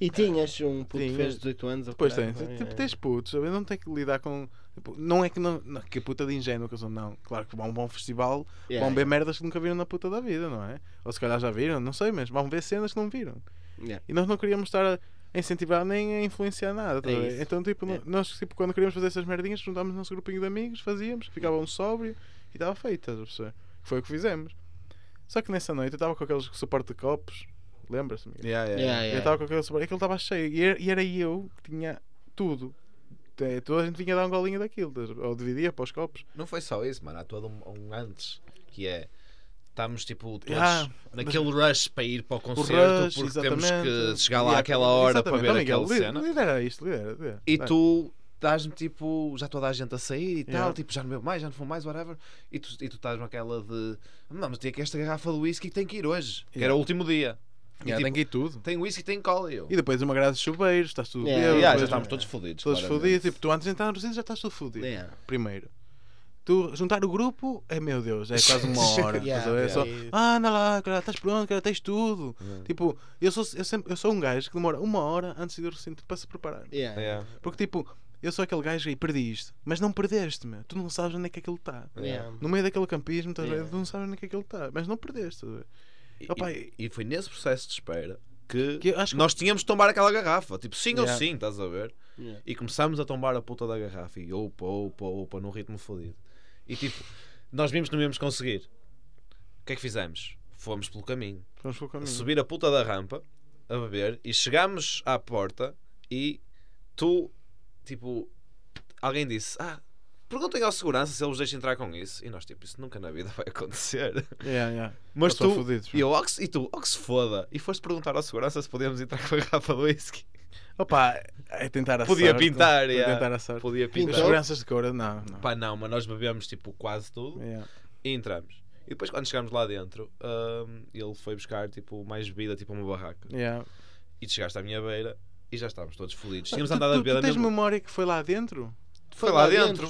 E tinhas um puto que fez 18 anos. ou Depois caralho, tens, é? tipo, tens putos, não tem que lidar com. tipo, não é que não, não, que a puta de ingênuo que eu sou, não. Claro que vão a um bom festival, Yeah, vão ver merdas que nunca viram na puta da vida, não é? Ou se calhar já viram, não sei, mas vão ver cenas que não viram. yeah. E nós não queríamos estar a a incentivar nem a influenciar nada. tá É. Então, tipo, É. nós, tipo, quando queríamos fazer essas merdinhas, juntámos o nosso grupinho de amigos, fazíamos, ficava um sóbrio e estava feito, estás a perceber? Foi o que fizemos. Só que nessa noite eu estava com aqueles suporte de copos, lembras-te? Miguel? Yeah, yeah, Yeah. Eu estava com aquele suporte, aquilo estava cheio e era, e era eu que tinha tudo. É, Toda a gente vinha dar um golinho daquilo, ou dividia para os copos. Não foi só isso, mano. Há todo um, um antes que é. Estamos tipo todos Ah, naquele rush para ir para o concerto rush, porque temos que chegar lá Yeah, àquela hora exatamente. para ver Miguel, aquela cena. Lidera isto, lidera. lidera. E tu dás-me tipo, já toda a gente a sair e tal, Yeah. tipo, já não bebo mais, já não fumo mais, whatever. E tu, e tu estás naquela de não, mas tem aqui esta garrafa de whisky que tem que ir hoje, que era Yeah. o último dia. E, Yeah, tipo, tem que ir tudo. tem whisky e tem cola. E eu. E depois uma grade de chuveiros, estás tudo Yeah, Yeah, já estávamos todos fodidos. Todos fodidos. Tipo, tu antes de entrar no já estás tudo fodido. Yeah. Primeiro. Tu juntar o grupo, é meu Deus, é quase uma hora. Yeah, estás a ver? É só, yeah. ah, anda lá, cara, estás pronto, cara, tens tudo. Yeah. Tipo, eu sou, eu, sempre, eu sou um gajo que demora uma hora antes de ir ao recinto para se preparar. Yeah. Yeah. Porque, tipo, eu sou aquele gajo e perdi isto, mas não perdeste, meu. Tu não sabes onde é que aquilo está. Yeah. No meio daquele campismo? Yeah. tu não sabes onde é que aquilo está, mas não perdeste. estás a ver? E, Opa, e- e foi nesse processo de espera que, Que que- nós tínhamos de tombar aquela garrafa. Tipo, sim ou Yeah. sim, estás a ver? Yeah. E começámos a tombar a puta da garrafa e opa, opa, opa, num ritmo fodido. E tipo, nós vimos que não íamos conseguir. O que é que fizemos? Fomos pelo caminho. Vamos pelo caminho. subir a puta da rampa, a beber, e chegámos à porta e tu, tipo, alguém disse: Ah, perguntem ao segurança se ele vos deixa entrar com isso. E nós, tipo, isso nunca na vida vai acontecer. Yeah, yeah. Mas Eles são tu, fodidos, e, eu, "Oh, e tu, oh, que se foda. E foste perguntar ao segurança se podíamos entrar com a garrafa de whisky. Opa, é tentar a Podia sorte. pintar, é yeah. tentar a sorte. Podia As pintar. seguranças de cor, não, não. Pá, não, mas nós bebemos tipo quase tudo Yeah. e entramos. E depois quando chegámos lá dentro, hum, ele foi buscar tipo mais bebida, tipo uma barraca. Yeah. E tu chegaste à minha beira e já estávamos todos fodidos. Tínhamos tu, andado a tu, beber tu tens mesma... memória que foi lá dentro? Foi lá dentro.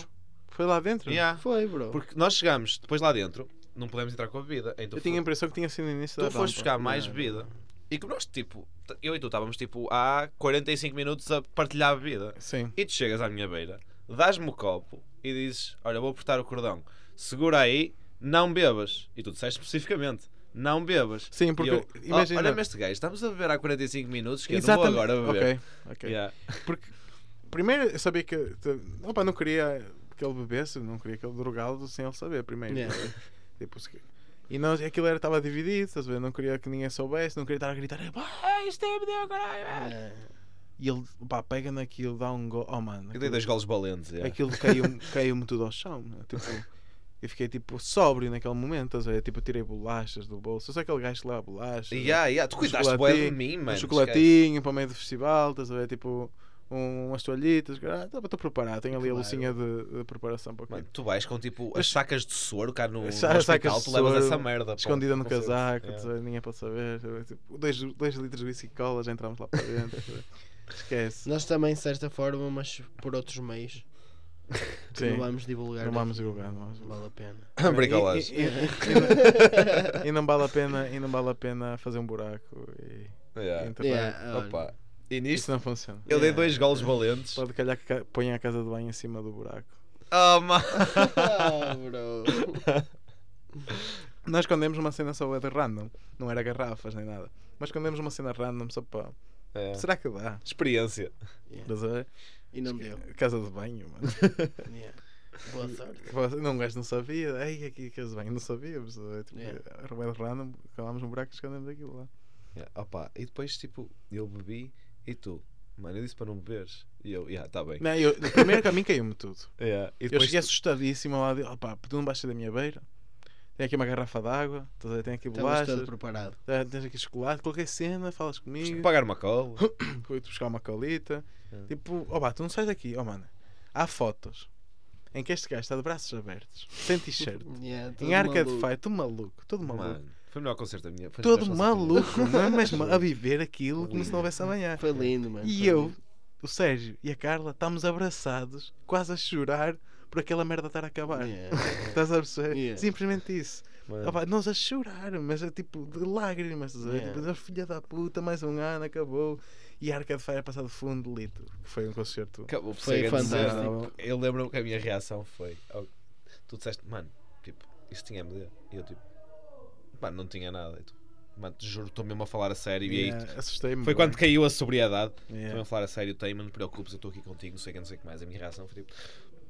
Foi lá dentro? Yeah. Foi, bro. Porque nós chegámos depois lá dentro, não pudemos entrar com a bebida. Então Eu tinha a foi- impressão que tinha sido no início da tu foste buscar mais bebida. E que nós, tipo, eu e tu estávamos tipo há 45 minutos a partilhar a bebida. Sim. E tu chegas à minha beira, dás-me o copo e dizes: Olha, vou apertar o cordão, segura aí, não bebas. E tu disseste especificamente: Não bebas. Sim, porque eu, imagina. "Oh, Olha-me este gajo, estamos a beber há 45 minutos, que eu não Exatamente. vou agora beber. Ok, ok. Yeah. Porque primeiro eu sabia que. Opa, não queria que ele bebesse, não queria que ele drogá-lo sem ele saber primeiro. Yeah. Tipo, e nós, aquilo era, estava dividido, estás a ver? Não queria que ninguém soubesse, não queria estar a gritar, "Ah, isto é video, caralho. ah." Yeah. E ele, pá, pega naquilo, dá um gol. Oh, mano. Eu dei aquilo- dois golos valentes. yeah. aquilo caiu-me caiu tudo ao chão. né? Tipo, eu fiquei tipo sóbrio naquele momento. Estás a ver? Tipo, eu tirei bolachas do bolso. Eu sou aquele gajo que leva bolachas. Yeah, yeah. Tu Um cuidaste bué de mim, um mano. chocolatinho para o meio do festival. Estás a ver? Tipo, um, umas toalhitas. Estou preparado. Tenho ali a Claro. lucinha de, de preparação para Mano, tu vais com tipo as sacas de soro cá no, no hospital, sacas de tu levas soro, essa merda. Escondida no concerto. casaco. A ver? Ninguém pode saber. estás a ver? Tipo, dois, dois litros de whisky cola. Já entramos lá para dentro. a? Esquece. Nós também, de certa forma, mas por outros meios. Não vamos divulgar. Não vamos divulgar. Não vale a pena. Bricolagem. E, e- e- e- e não vale a pena e não vale a pena fazer um buraco e, Yeah. e. Yeah, olha. Opa. E Isso nisto não funciona. eu dei Yeah. dois golos valentes. Pode calhar que ponha a casa de banho em cima do buraco. Oh, mano. Ah, bro. Nós escondemos uma cena só de random, não era garrafas nem nada. Mas escondemos uma cena random só para. É. Será que dá? Experiência. Yeah. Estás a ver? E não deu. Casa de banho, mano. Yeah. Boa sorte. Não, um gajo não sabia. Ei, aqui casa de banho, não sabíamos. Tipo, Yeah. yeah. random, calámos um buraco e escondemos aquilo lá. Yeah, opa, e depois, tipo, eu bebi e tu, mano, eu disse para não beberes. E eu, yeah, tá bem. Não, eu, primeiro caminho caiu-me tudo. Yeah, e Eu cheguei tu- assustadíssimo lá. de- Opá, tu não baixas da minha beira. Tem aqui uma garrafa de água. estás a ver? Tem aqui todo bolachas. preparado. tá- Tens aqui chocolate. Qualquer cena, falas Tens que comigo. pagar uma cola. Fui-te buscar uma colita. É. Tipo, opá, tu não sais daqui. Oh, mano. Há fotos em que este gajo está de braços abertos, sem t-shirt, Yeah, em arca de maluco. fight, todo maluco, todo maluco. Mano, foi o melhor concerto da minha. foi Todo maluco, mas mesmo a viver aquilo como se não houvesse amanhã. Foi lindo, mano. E eu, lindo. o Sérgio e a Carla estamos abraçados, quase a chorar por aquela merda estar a acabar. Yeah. Estás a perceber? Yeah. Simplesmente isso. Mano, Opa, nós a chorar, mas é tipo de lágrimas, estás a ver? Tipo, "Oh, filha da puta, mais um ano, acabou. e a Arcade Fire a passar de fundo de litro, que foi um concerto. Foi fantástico. Eu lembro-me que a minha reação foi: oh, tu disseste, mano, tipo, isso tinha MD. E eu, tipo, mano, não tinha nada. E tu, mano, te juro, estou mesmo a falar a sério. E aí, Yeah, Assustei-me. foi bué. quando caiu a sobriedade. Estou Yeah. a falar a sério, tem, não te preocupes, eu estou aqui contigo, não sei o que, não sei o que mais. A minha reação foi tipo,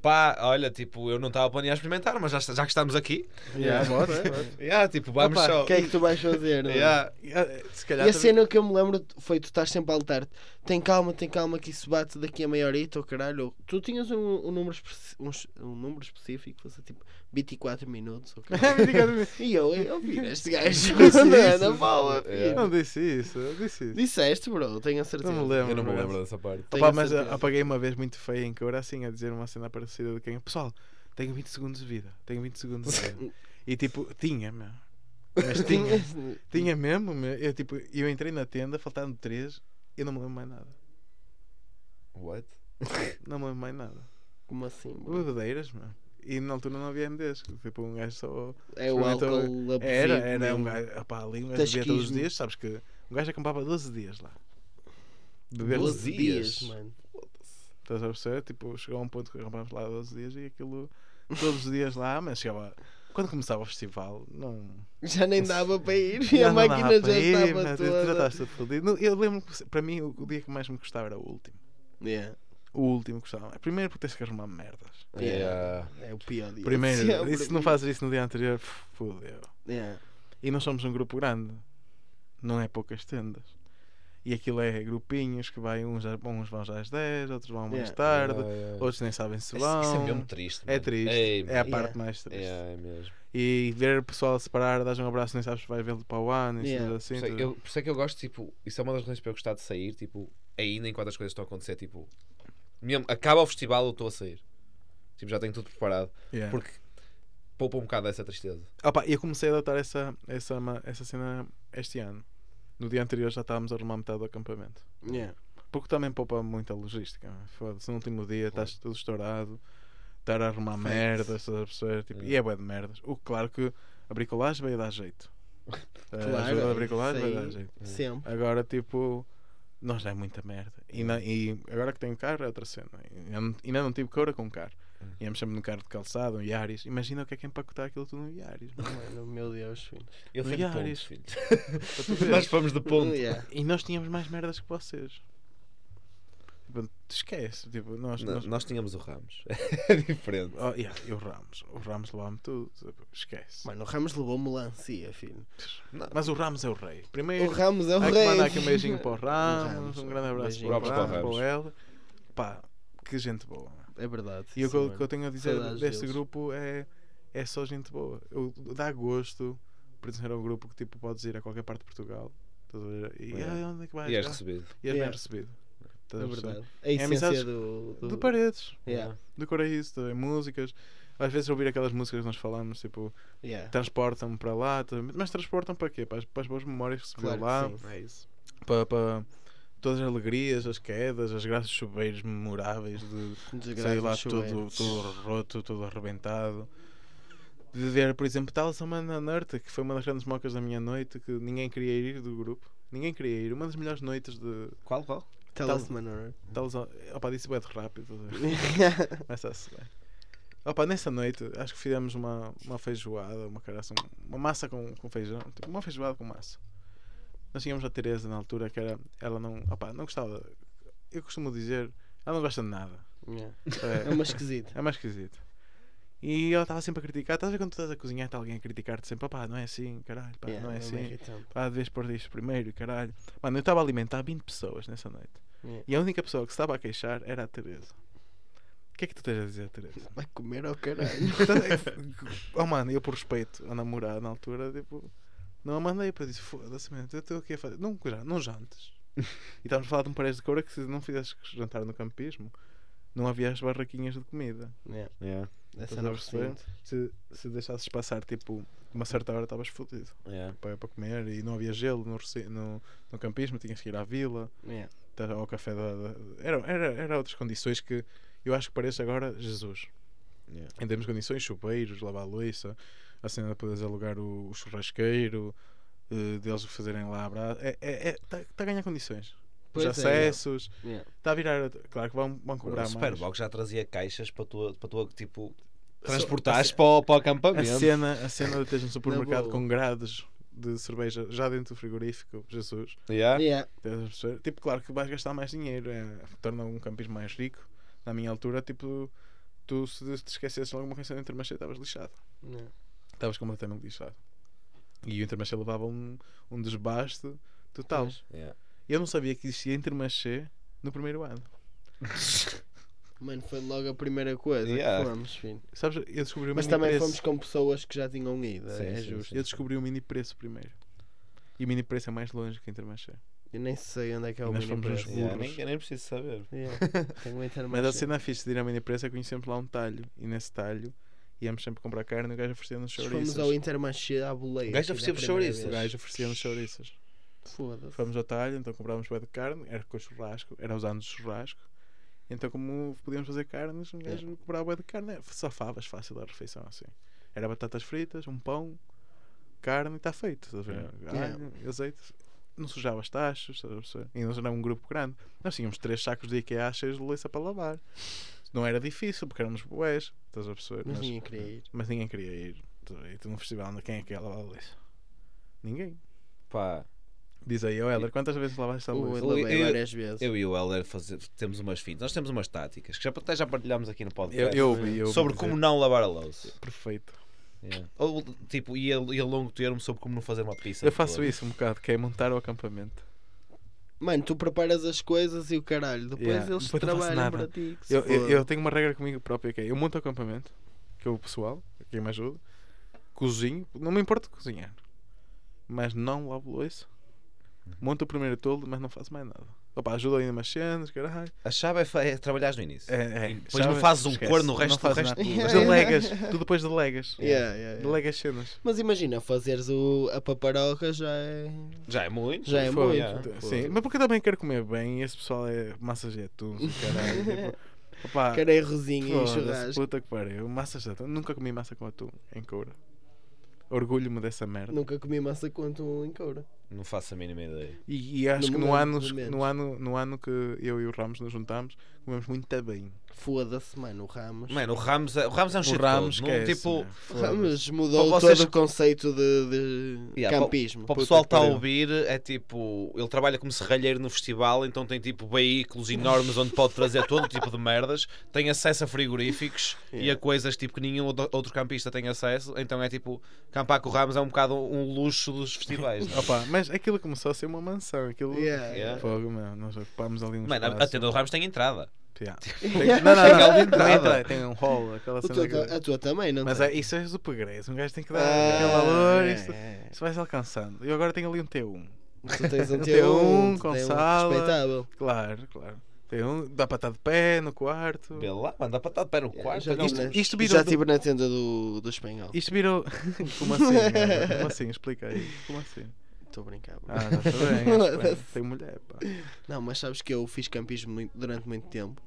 pá, olha, tipo, eu não estava a planear experimentar, mas já, já que estamos aqui, Yeah, bora, é, bora. yeah, tipo, vamos Opa, só. O que é que tu vais fazer? não é? Yeah. Yeah, Se calhar E a também- cena que eu me lembro foi tu estás sempre a alertar tem calma, tem calma que isso bate daqui a meia horita ou caralho. Tu tinhas um, um número, um, um número específico, fosse tipo 24 minutos ou caralho. E eu, eu vi este gajo é, na bola. É. filho. Não disse isso, eu disse isso. Disseste, bro, tenho a certeza. Não me lembro. Eu não me lembro dessa parte. Opa, mas eu certeza. apaguei uma vez muito feia em Coura assim a dizer uma cena parecida de quem pessoal, tenho 20 segundos de vida, tenho 20 segundos de vida. e tipo, tinha, meu. Mas tinha, Tinha- mesmo, meu. Eu, tipo, eu entrei na tenda, faltando 3, eu não me lembro mais nada. What? Não me lembro mais nada. Como assim? Bebedeiras, meu. E na altura não havia MDs. Tipo, um gajo só. É o álcool Era, era um gajo. Opá, ali um gajo bebia todos os dias. Sabes que um gajo acampava 12 dias lá. Beber 12 12 dias, dias. mano. Estás a perceber? Tipo, chegou a um ponto que acampámos lá 12 dias e aquilo. Todos os dias lá, mas chegava. Quando começava o festival, não. Já nem dava para ir e a máquina já ir, estava Tu já toda. estás fodido. Eu lembro que para mim o dia que mais me gostava era o último. Yeah. O último gostava. Primeiro porque tens que arrumar merdas. Yeah. É o pior dia. Primeiro, e se não fazes isso no dia anterior, fodeu. Yeah. E nós somos um grupo grande, não é poucas tendas. E aquilo é grupinhos que vai, uns, uns vão já às 10, outros vão mais Yeah. tarde, Yeah, yeah. outros nem sabem se vão. isso é mesmo triste. É mano. triste, Ei, é a parte mais triste. É mesmo. E ver o pessoal a separar, dás um abraço, nem sabes se vai vê-lo para o ano, e Yeah. coisas assim. Por é, eu, por isso é que eu gosto, tipo, isso é uma das razões para eu gostar de sair, tipo, ainda enquanto as coisas estão a acontecer, tipo, mesmo, acaba o festival, eu estou a sair. Tipo, já tenho tudo preparado. Porque poupa um bocado dessa tristeza. Opa, eu comecei a adotar essa, essa, essa cena este ano. No dia anterior já estávamos a arrumar metade do acampamento. Yeah. Porque também poupa muita logística. Foda-se, no último dia estás tudo estourado, estar a arrumar Facts. merdas, estás a perceber? Tipo, Yeah. E é bué de merdas. O claro que a bricolagem veio dar jeito. A Claro, ajuda da bricolagem veio dar jeito. Sempre. Agora, tipo, nós é muita merda. E, na- e agora que tenho carro é outra cena. Não, ainda não tive cora com carro. Íamos sempre no carro de calçado, um Yaris. Imagina o que é que é empacotar aquilo tudo no Yaris. mano. Mano, meu Deus, filho. Eu No fui de Yaris. ponto, filho. Nós fomos de ponto. Yeah. E nós tínhamos mais merdas que vocês. Tipo, esquece. Tipo, nós, Não, nós- Nós tínhamos o Ramos. é diferente. Oh, yeah, e o Ramos. O Ramos levava-me tudo. tipo, Esquece. Mano, o Ramos levou melancia, filho. Não. Mas o Ramos é o rei. O Primeiro, Ramos é o rei. mandar aqui um beijinho para o Ramos. Ramos, um grande abraço beijinho para o para o Ramos, para o. L. Pá, que gente boa. É verdade. E o que eu, mano. que eu tenho a dizer Saudades deste deles. grupo é, é só gente boa. Eu, dá gosto pertencer a um grupo que tipo, podes ir a qualquer parte de Portugal. Estás a ver? E Yeah. "Ah, onde é que vais? E és Ah, recebido. E és bem Yeah. recebido. É Estás a perceber? verdade. A essência amizades do, do... De paredes. Yeah. De Coraíso, também músicas. Às vezes ouvir aquelas músicas que nós falamos, tipo, Yeah. transportam-me para lá, mas transportam para quê? Para as, para as boas memórias que se Claro lá, sim. É isso. para, para todas as alegrias, as quedas, as graças chuveiros memoráveis de sair lá de todo, todo roto, todo arrebentado. De ver, por exemplo, Talisman na Norte, que foi uma das grandes mocas da minha noite, que ninguém queria ir do grupo. Ninguém queria ir. Uma das melhores noites de Qual, qual? Talisman, não Talisman. Opa, disse bem de rápido. estás a ver? é? Começa-se bem. Opa, nessa noite acho que fizemos uma, uma feijoada, uma caraça, uma massa com, com feijão, tipo uma feijoada com massa. Nós tínhamos a Teresa na altura que era, ela não, opa, não gostava. Eu costumo dizer, ela não gosta de nada. Yeah. É, É uma esquisita. é mais esquisito. E ela estava sempre a criticar. Estás a ver quando tu estás a cozinhar, está alguém a criticar-te sempre, pá, não é assim, caralho, pá, Yeah, não é é assim. Pá, deves pôr isto primeiro, caralho. Mano, eu estava a alimentar 20 pessoas nessa noite. Yeah. E a única pessoa que se estava a queixar era a Teresa. O que é que tu tens a dizer, Teresa? Vai comer ao caralho. oh mano, eu por respeito a namorar na altura, tipo, não a mandei para dizer, foda-se, man, eu estou aqui a fazer. Não, já, não jantes. e estávamos a falar de um pares de coura que se não fizesses jantar no campismo, não havia as barraquinhas de comida. Yeah. Yeah. Essa não perceber? Se, se deixasses passar, tipo, uma certa hora estavas fodido Yeah. para, para comer e não havia gelo no, no, no campismo, tinhas que ir à vila. Yeah. tá, ao café da. da- Era, era, era outras condições que eu acho que parece agora Jesus. Yeah. Em termos de condições, chuveiros, lavar a louça, a cena de poderes alugar o, o churrasqueiro, eh, deles fazerem lá a. É, é, é, tá, tá a ganhar condições. Pois os é, acessos. Está a virar. Claro que vão, vão O cobrar mais. Superbox já trazia caixas para tu, para tu tipo, transportares a- para, o- para o A acampamento. cena, a cena de teres um supermercado com grades de cerveja já dentro do frigorífico, Jesus. Yeah. Yeah. A? Tipo, claro que vais gastar mais dinheiro, é, torna um campismo mais rico. Na minha altura, tipo, tu se te esquecesses de alguma coisa no Intermarché, estavas lixado. Yeah. Estavas completamente lixado. E o Intermarché levava um, um desbaste total. Pois. Yeah. Eu não sabia que existia Intermarché no primeiro ano. Mano, foi logo a primeira coisa Yeah. que fomos, filho. Sabes, eu descobri o Mas mini também preço. fomos com pessoas que já tinham ido, Sim, é sim, justo. sim. Eu descobri o mini preço primeiro. E o mini preço é mais longe que o Intermarché. Eu nem sei onde é que é E o nós mini preço. Yeah, nem, nem preciso saber. Yeah. Um Mas a cena fixe de ir ao mini preço é que conhecemos lá um talho. E nesse talho íamos sempre comprar carne e o gajo oferecia-nos Fomos chouriças. ao Intermarché à boleia. O gajo a primeira chouriças? O gajo oferecia-nos chouriças. Foda-se. Fomos ao talho, então comprávamos bué de carne, era com churrasco, era os anos de churrasco. Então, como podíamos fazer carnes, um gajo comprava bué de carne, safavas fácil a refeição assim. Era batatas fritas, um pão, carne e está feito. Estás a ver? Alho, azeite. Não sujava as taxas, estás a perceber? E nós era um grupo grande. Nós tínhamos três sacos de IKEA cheios de louça para lavar. Não era difícil, porque éramos boés, estás a perceber? Mas ninguém queria ir. mas ninguém queria ir. E tu num festival, onde quem é que ia lavar a louça? Ninguém. Pá, Diz aí, oh Heller, quantas vezes lavaste a Eu louça? lavei eu- várias vezes. eu e o fazer, temos umas fintas. Nós temos umas táticas que já, até já partilhámos aqui no Eu, podcast. eu ouvi, eu ouvi sobre dizer. como não lavar a louça. Perfeito. Yeah. Ou tipo, e a, e a longo termo sobre como não fazer uma pizza. Eu faço isso um bocado, que é montar o acampamento. Mano, tu preparas as coisas e o caralho. Depois Yeah, eles depois trabalham para ti. Eu, eu, eu tenho uma regra comigo própria que é eu monto o acampamento, que é o pessoal, quem me ajuda, cozinho, não me importa cozinhar, mas não lavo louça. Monto o primeiro toldo, mas não faço mais nada. Opa, ajuda aí umas cenas, caralho. A chave é, é trabalhares no início. É, é, depois chave- não fazes um esquece, corno no não resto do fazes resto nada. do- Delegas, tu depois delegas. Yeah, yeah, yeah. Delegas cenas. Mas imagina, fazeres o, a paparoca já é. Já é muito. Já é Foda-se. muito. yeah. Sim, mas porque eu também quero comer bem e esse pessoal é massas de atum, caralho. tipo, opá, Quero é rosinho e churrasco. Puta que pariu. Massas de atum. Nunca comi massa com atum em coura. Orgulho-me dessa merda. Nunca comi massa quanto em coura. Não faço a mínima ideia. E, e acho No que no momento, ano, pelo menos. no, ano, no ano que eu e o Ramos nos juntámos, comemos muito bem. Foda-se, mano, o Ramos. Mano, o Ramos, é- o Ramos é um shit Ramos. Não, tipo. Ramos mudou vocês todo o conceito de, de Yeah, campismo. Para o pessoal que está a ouvir, é tipo. Ele trabalha como serralheiro no festival, então tem tipo veículos enormes onde pode trazer todo tipo de merdas. Tem acesso a frigoríficos e a Yeah. coisas tipo que nenhum outro campista tem acesso. Então é tipo. Campar com o Ramos é um bocado um luxo dos festivais. né? Opa, mas aquilo começou a ser uma mansão. Aquilo. Yeah, Yeah. Fogo, meu. Nós ocupámos ali um Mano, a- a espaço. tenda do Ramos tem entrada. Yeah. Não, não, Tem não. Não entrada. entra, tem um hall, aquela cena. tua- que- a tua também, não Mas tem? é, isso é do progresso. Um gajo tem que dar Ah, aquele valor. é, Isso, é. isso vai-se alcançando. Eu agora tenho ali um T1. Tu tens um Um T1, T1 tu com tens um sala. respeitável. Claro, claro. Tem um, dá para estar de pé no quarto. Vê lá, mano, dá para estar de pé no quarto. já não- estive na- isto virou já do- estive na tenda do, do espanhol. Isto virou. Como assim? Como assim? Explica aí. Como assim? Estou a brincar. bro. Ah, está bem. Tem mulher, pá. Não, mas sabes que eu fiz campismo muito- durante muito tempo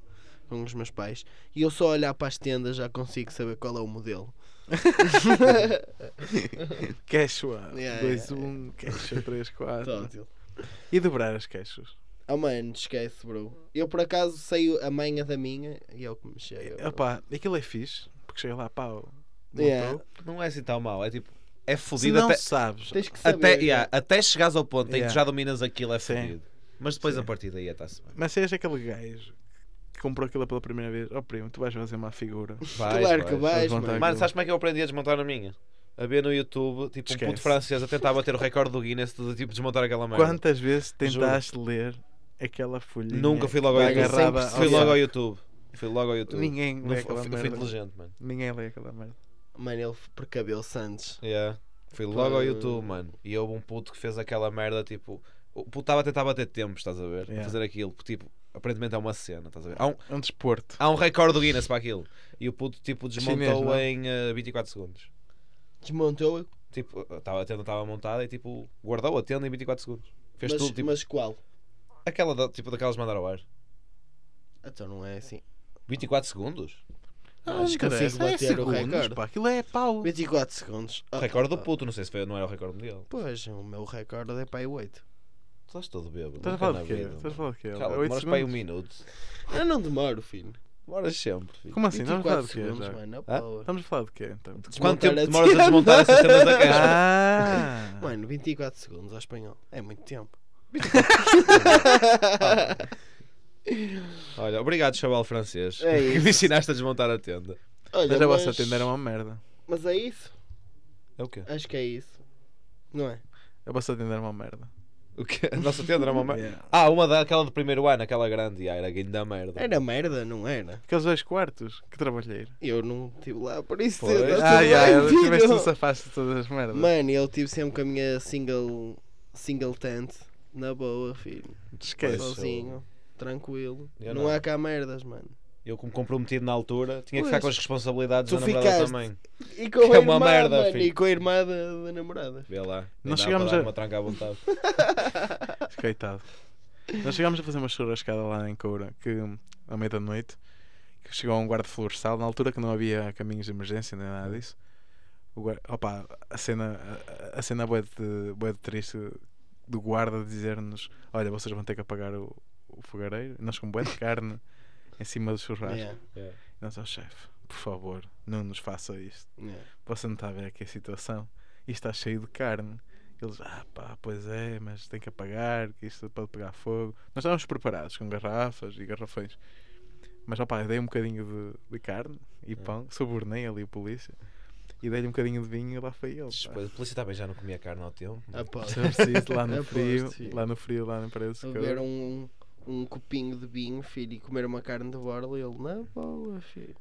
com os meus pais e eu só olhar para as tendas já consigo saber qual é o modelo. Quechua. Yeah, 2, yeah, 1, quechua 3, 4. Tótil. E dobrar as quechas? Oh mano, esquece, bro. Eu por acaso sei a manha da minha e é o que me chega. Opá, aquilo é fixe. Porque chega lá, pau. Yeah. Não é assim tão mal. É tipo. É fodido não até. sabes. Tens que saber. Até, yeah, até chegares ao ponto em que Yeah. tu já dominas aquilo é fodido. Mas depois Sim. a partir daí está-se bem. Mas se és aquele gajo que comprou aquilo pela primeira vez, ó primo, tu vais fazer uma figura. Vais, Claro que vais, Vais mano. Mano, sabes como é que eu aprendi a desmontar a minha? A ver no YouTube, tipo, um Esquece. puto francês a tentar bater o recorde do Guinness de tipo desmontar aquela merda. Quantas vezes tentaste ler aquela folhinha? Nunca fui logo ao YouTube. Fui logo ao YouTube. Fui logo ao YouTube. Ninguém Não lê fui, aquela fui- fui merda. inteligente, mano. Ninguém lê aquela merda. Mano, ele precabeu-se antes. Yeah. Fui logo ao YouTube, mano. E houve um puto que fez aquela merda, tipo... O puto estava a tentar bater tempo, estás a ver? A Yeah. fazer aquilo. Tipo, aparentemente é uma cena, estás a ver? Há um, É um desporto. há um recorde do Guinness para aquilo. E o puto, tipo, desmontou Chinês, não? em eh, 24 segundos. Desmontou, Tipo, tava, a tenda estava montada e, tipo, guardou a tenda em 24 segundos. Fez mas, tudo, tipo... mas qual? Aquela, da- tipo, daquelas mandar ao ar. Então não é assim. 24 segundos? Não, acho que consigo é bater o segundos, recorde. pá, Aquilo é pau. 24 segundos. O Ah, recorde do ah, puto, não sei se foi, não era o recorde mundial. Pois, o meu recorde é para aí 8. Estás todo bêbado. Estás a falar de quê? Estás a falar de quê? Cala, demoras para aí um segundos? minuto. Eu não demoro, filho. Demoras sempre, filho. Como assim? Estamos a falar 24 de quê segundos, mano. Estamos a falar de quê então? Quanto tempo demoras a desmontar as cenas da caixa? Ah! Mano, 24 segundos ao espanhol. É muito tempo. Olha, obrigado, chaval francês. É que isso. me ensinaste a desmontar a tenda. Olha, Mas a vossa tenda era uma merda. Mas é isso? É o quê? Acho que é isso. Não é? A vossa tenda era uma merda. O quê? A nossa tenda era uma merda. Yeah. Ah, uma daquela do primeiro ano, aquela grande. Ah, era grande da merda. Era merda, não era? Aqueles dois quartos, que trabalheiro. Eu não estive lá, por isso. Pois. Ah, bem, eu tiveste um safaste de todas as merdas. Mano, eu tive sempre com a minha single, single tent. Na boa, filho. Esquece. Sozinho. Tranquilo. Eu não, não. há cá merdas, mano. Eu, como comprometido na altura, tinha que ficar com as responsabilidades da namorada ficaste. também. E com Que a é uma irmã, merda, mano, filho. E com a irmã da, da namorada. Vê lá. Nós Nós chegamos a... a- uma tranca à vontade. Coitado. Nós chegámos a fazer uma churrascada lá em Coura, que à meia da noite, que chegou um guarda florestal, na altura que não havia caminhos de emergência nem nada disso. O guarda, opa, a cena, a, a cena bué de, bué de triste do guarda dizer-nos: Olha, vocês vão ter que apagar o, o fogareiro. Nós com bué de carne em cima do churrasco. Yeah, Yeah. E nós, oh chefe, por favor, não nos faça isto. yeah. Você não está a ver aqui a situação. Isto está cheio de carne. Eles, ah pá, pois é, mas tem que apagar, que isto pode pegar fogo. Nós estávamos preparados com garrafas e garrafões. Mas opá, eu dei um bocadinho de, de carne e pão, subornei ali o polícia e dei-lhe um bocadinho de vinho e lá foi ele. pá. Depois, A polícia também já não comia carne ao tempo. Aposto. Se eu preciso, lá no Aposto, frio, lá no frio, lá na parede de um, um copinho de vinho, filho, e comer uma carne de borla. E ele, na boa, filho.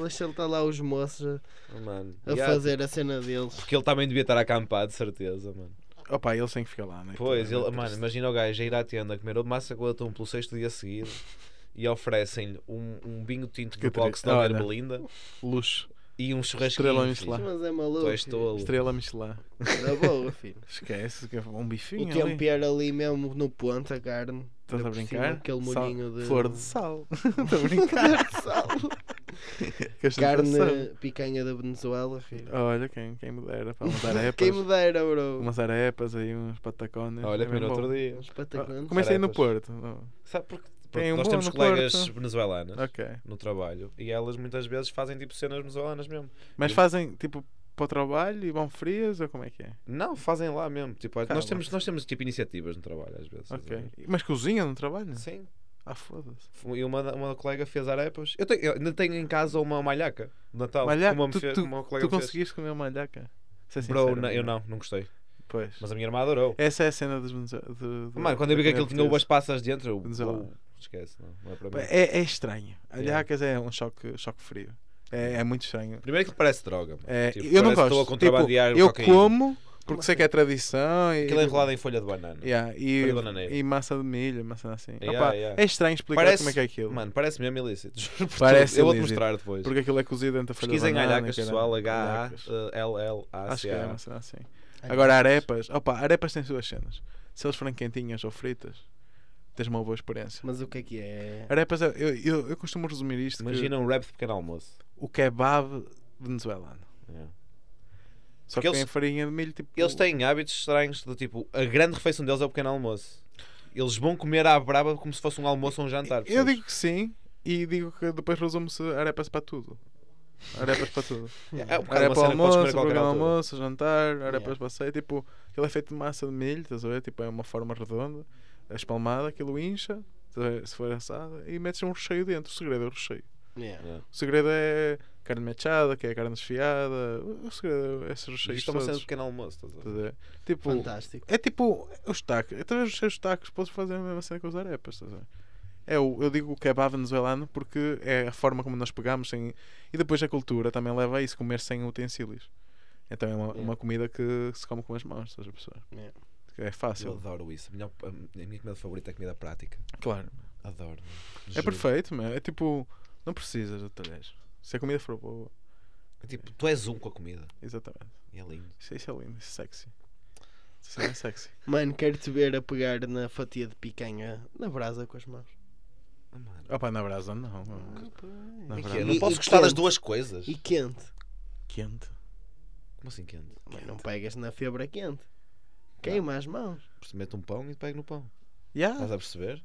Deixa ele estar lá os moços Oh, mano. a, a fazer a cena deles. Porque ele também devia estar acampado, de certeza, mano. Opa, eles têm que ficar lá, né? Pois, Aquilo é ele, mano, imagina o gajo a ir à tenda comer massa com atum pelo sexto dia seguido e oferecem-lhe um, um vinho tinto Que do não Olha. Belinda Luxo, e um churrasquinho. Estrela. Michelin. Mas é maluco. Tu és filho. tolo. estrela Michelin. Na boa, filho. Esquece, que é um O bifinho ali. tempero ali mesmo no ponto, a carne. Estás a brincar? Aquele Sal- molhinho de. Flor de sal. Estou a brincar. sal. Que ostentação. Carne picanha da Venezuela, filho. Olha, quem, quem me dera. Pá, umas arepas. Quem me dera, bro. Umas arepas aí, uns patacones. Olha, é bem outro dia. Ah, patacones. Comecei aí no. Porto. Sabe porque, Tem um nós temos colegas Porto. venezuelanas Ok. no trabalho e elas muitas vezes fazem tipo cenas venezuelanas mesmo. Mas Eu- fazem tipo para o trabalho e vão frias ou como é que é? Não, fazem lá mesmo. Tipo, nós, temos, nós temos tipo iniciativas no trabalho às vezes. estás a Ok. ver? Mas cozinham no trabalho? Sim. Ah, foda-se. E uma, uma colega fez arepas. Eu, tenho, eu ainda tenho em casa uma malhaca de Natal. Malhaca, Uma, tu, fez- tu, uma colega tu me fez. conseguiste comer malhaca? Bro, sincero, não- eu não, não gostei. Pois. Mas a minha irmã adorou. Essa é a cena dos de, de- Mano, quando eu vi que aquilo tinha uvas passas dentro, eu. Venezuela. "Uou, esquece, não, não é para mim. É, é estranho. Alhacas é um choque, choque frio. É, é muito estranho. Primeiro que parece droga. mano. É, Tipo, eu não gosto. A Tipo, eu cocaína. como porque sei que é tradição e, Aquilo é enrolado em folha de banana. Yeah, e, Folha de e massa de milho, massa assim. Yeah, Opa, yeah. É estranho explicar Parece- como é que é aquilo. Mano, parece mesmo ilícito. Parece. Eu vou-te mostrar depois. Porque aquilo é cozido dentro da folha de Pesquisem banana. alhacas, que era- pessoal. alhacas. Acho que é uma H-A-L-L-A-C-A. cena assim. Agora arepas, opa, arepas têm suas cenas. Se eles forem quentinhas ou fritas, tens uma boa experiência. Mas o que é que é? Arepas, eu, eu, eu costumo resumir isto. que Imagina um rap de pequeno almoço. o kebab venezuelano. Yeah. Só Porque que tem eles- farinha de milho tipo. Eles têm hábitos estranhos do tipo, a grande refeição deles é o pequeno almoço. Eles vão comer à braba como se fosse um almoço ou um jantar. Eu digo que sim e digo que depois resume-se arepas para tudo. Arepas para tudo. É um bocado Arepa que comer almoço, almoço, jantar, arepas Yeah. para ceia. Tipo, aquilo é feito de massa de milho, estás a ver? Tipo, é uma forma redonda, é espalmada, aquilo incha, a se for assada, e metes um recheio dentro. O segredo é o recheio. Yeah. Yeah. O segredo é carne machada, que é carne desfiada. O segredo é esses recheios Isto é uma cena de pequeno almoço. estás a a? Tipo, Fantástico. é tipo os tacos. Talvez os seus tacos podes fazer a mesma cena com os arepas. Estás a? É o, eu digo o kebab venezuelano porque é a forma como nós pegamos sem, e depois a cultura também leva a isso, comer sem utensílios. Então é uma, Yeah. uma comida que se come com as mãos, estás a perceber? Yeah. É Eu fácil, adoro isso. A, melhor- a minha comida favorita é a comida prática. claro. Adoro. É Juro. perfeito, meu. é tipo, não precisas de talheres. Se a comida for boa, É Tipo, tu és um com a comida. exatamente. E é lindo. Isso, isso é lindo, isso é sexy. Isso é sexy. Mano, quero-te ver a pegar na fatia de picanha na brasa com as mãos. Ah, mano. Opa, na brasa não. não. Na brasa. Não E- posso e gostar das quente. duas coisas. E quente. Quente. Como assim quente? Mas não pegas na febra quente. Queima as mãos. Se mete um pão e pega no pão. Yeah. Estás a perceber?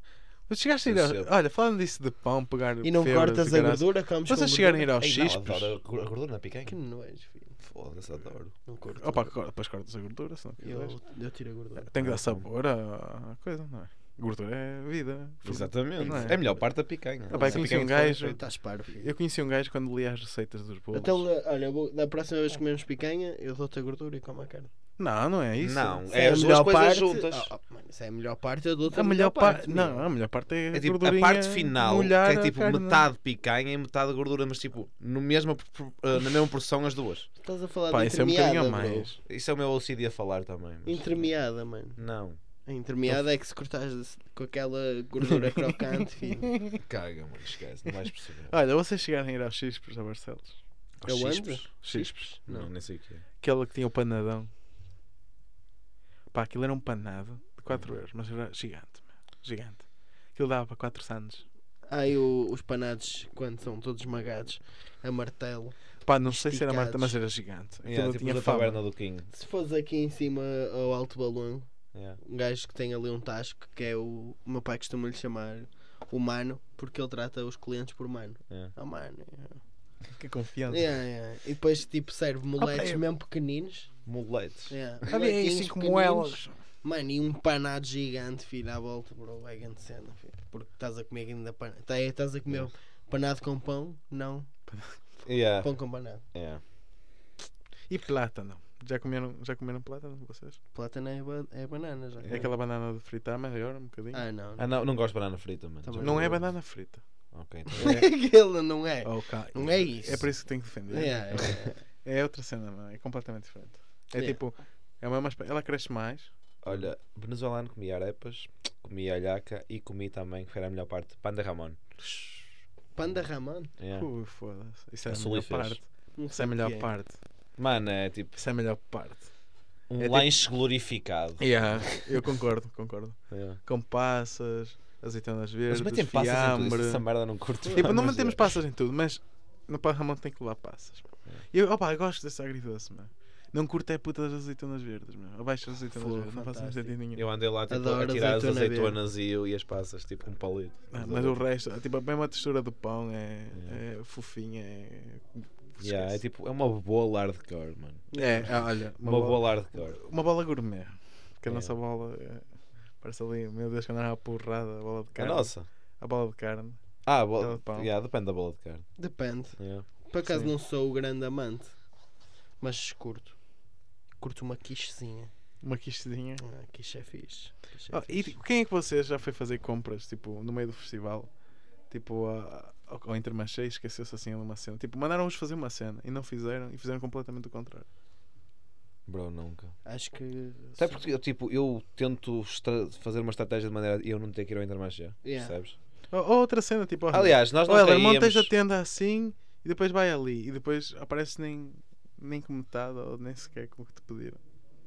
Mas chegaste a ir ao... Olha, falando disso de pão, pegar E não febras cortas a gordura, comes com Vocês chegarem a ir aos não, adoro a gordura na picanha. Que nojo, filho. Foda-se, adoro. Não curto. Opa, depois cortas a gordura, se não quiseres. eu, eu tiro a gordura. Tem que dar sabor à coisa, não é? Gordura é vida. Exatamente. Não é? É a melhor parte da picanha. Ah, pá, eu conheci um gajo-. Eu conheci um gajo quando lia as receitas dos bolos. Então, olha, vou- da próxima vez que comemos picanha, eu dou-te a gordura e como a carne. Não, não é isso. Não, Se é as a duas melhor coisas parte, juntas. Ah, ah, mano, é a melhor parte, eu dou-te A melhor parte. Não, a melhor parte é, É tipo a parte final, que é a tipo carne. metade picanha e metade gordura, mas tipo, no mesma, pro- uh, na mesma porção as duas. Estás a falar Pá, de isso é um bocadinho a entremeada, bro. mais. Isso é o meu OCD a falar também. mas- Entremeada, mano. Não, A entremeada é que se cortares com aquela gordura crocante, filho. caga, mano, esquece, não vais perceber. Olha, vocês chegarem a ir aos chispes a Barcelos. Aos ando? chispes? Chispes. Não, nem sei o que é. Aquele que tinha o panadão. Pá, aquilo era um panado de 4 euros, mas era gigante. Gigante. Aquilo dava para 4 sandes. Ai, o- os panados, quando são todos esmagados, a martelo. Pá, não sei se era. Marta, mas era gigante. Yeah, tipo tinha da fama. taberna do King. Se fores aqui em cima ao alto balão, Yeah. um gajo que tem ali um tasco, que é o, o meu pai costuma lhe chamar o mano, porque ele trata os clientes por mano. Yeah. Ah, mano. yeah. Que confiança. Yeah, yeah. E depois, tipo, serve moletes eu- mesmo pequeninos. Moletes. Yeah. Havia 5 pequeninos. moelas. Mano, e um panado gigante, filho, à volta, bro. É grande cena, filho. Porque estás a comer ainda panado. Estás a comer panado com pão? Não. Yeah. Pão com panado. Yeah. E plátano. Já comeram, já comeram plátano vocês? Plátano é, ba- é banana já. É aquela banana de fritar maior, um bocadinho. Ah, não. Ah, não, não gosto de banana frita, mano. Não é banana frita. Ok, então É, não é. oh, cá. Não é isso. É por isso que tenho que defender. Yeah, yeah. É outra cena, mano. É completamente diferente. É Yeah. tipo, é uma mais. Ela cresce mais. Olha, venezuelano comi arepas, comi alhaca e comi também, que era a melhor parte, panda ramon. Panda Ramon? Yeah. Ui, foda-se. Isso é A a melhor parte. Não Isso é a melhor é. parte. Mano, é tipo Isso é a melhor parte. um É tipo- lanche glorificado. Yeah, eu concordo, concordo. Yeah. Com passas, azeitonas Mas verdes, metem passas em tudo, essa merda não curto. Tipo, não mas metemos é. passas em tudo, mas no pão Ramon tem que levar passas. E eu, opa, eu gosto desse agridoce, mano. Não curto é puta das azeitonas verdes, meu. Abaixo das azeitonas Fogo, verdes, não faz fantástico. sentido nenhum. Eu andei lá tipo, Adoro a tirar as azeitona azeitonas e, eu- e as passas, tipo com um palito. Ah, mas o resto, tipo, a mesma textura do pão é, é fofinha, é. Yeah, é tipo, é uma boa hardcore, mano. É, ah, olha, Uma, uma, bola, boa hardcore. uma bola gourmet. Que a É. nossa bola é, parece ali, meu Deus, que andava a porrada, a bola de A carne. nossa. A bola de carne. Ah, a Aquela bola, de pão. yeah, depende da bola de carne. Depende. Yeah. Por acaso Sim. não sou o grande amante, mas curto. Curto uma quichezinha. Uma quichezinha. Ah, quiche é fixe. Quiche é Oh, e fixe. quem é que vocês já foi fazer compras, tipo, no meio do festival? Tipo, a- ao, Intermarché e esqueceu-se assim de uma cena. Tipo, mandaram-vos fazer uma cena e não fizeram e fizeram completamente o contrário. Bro, nunca. Acho que. Até porque eu, tipo, eu tento fazer uma estratégia de maneira a eu não ter que ir ao Intermarché. Yeah. Percebes? Ou, ou outra cena, tipo, Aliás, nós não olha, montas a tenda assim e depois vai ali e depois aparece nem, nem com metade ou nem sequer com o que te pediram.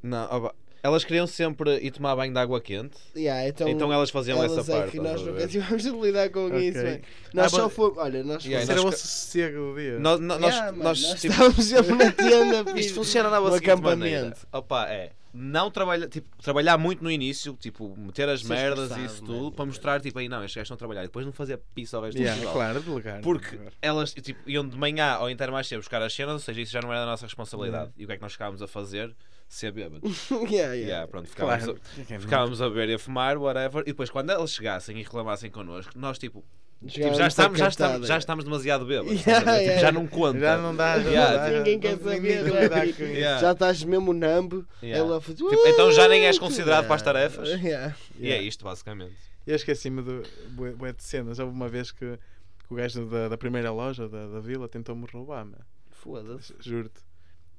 Não, opa, elas queriam sempre ir tomar banho de água quente, Yeah, então, então, elas faziam elas essa é parte. que nós nunca tivemos de lidar com Ok. isso. man. Nós Ah, só mas- fomos. Olha, nós Yeah, e era o nós vosso sossego do dia. Nós, nós, Yeah, mano, nós, nós tipo, estávamos sempre na tienda. Isto funciona no seguinte acampamento. Opa, é não trabalha, tipo, trabalhar muito no início, tipo, meter as Ser merdas e isso tudo, mano. para mostrar, tipo, aí não, estes gajos estão a trabalhar. E depois não fazer pizza ao resto Yeah, do claro, delegar. Porque delegar. elas tipo, iam de manhã ao Intermarché buscar as cenas, ou seja, isso já não era da nossa responsabilidade. E o que é que nós ficávamos a fazer? Ser bêbados. yeah, yeah. Yeah, pronto, ficávamos, Claro. a, ficávamos a beber e a fumar, whatever. E depois, quando elas chegassem e reclamassem connosco, nós tipo, tipo, já, estamos, já, estamos, já estamos demasiado bêbados. Yeah? Tipo. Já não conta. Já não dá, já Yeah, não dá. Ninguém quer saber, já. estás mesmo nambo. Yeah. Ela faz, Tipo, então já nem és considerado Yeah. para as tarefas. Yeah. E é isto, basicamente. Eu esqueci-me de, bué- de cenas. Houve uma vez que, que o gajo da, da primeira loja da, da vila tentou-me roubar. Foda-se. Juro-te.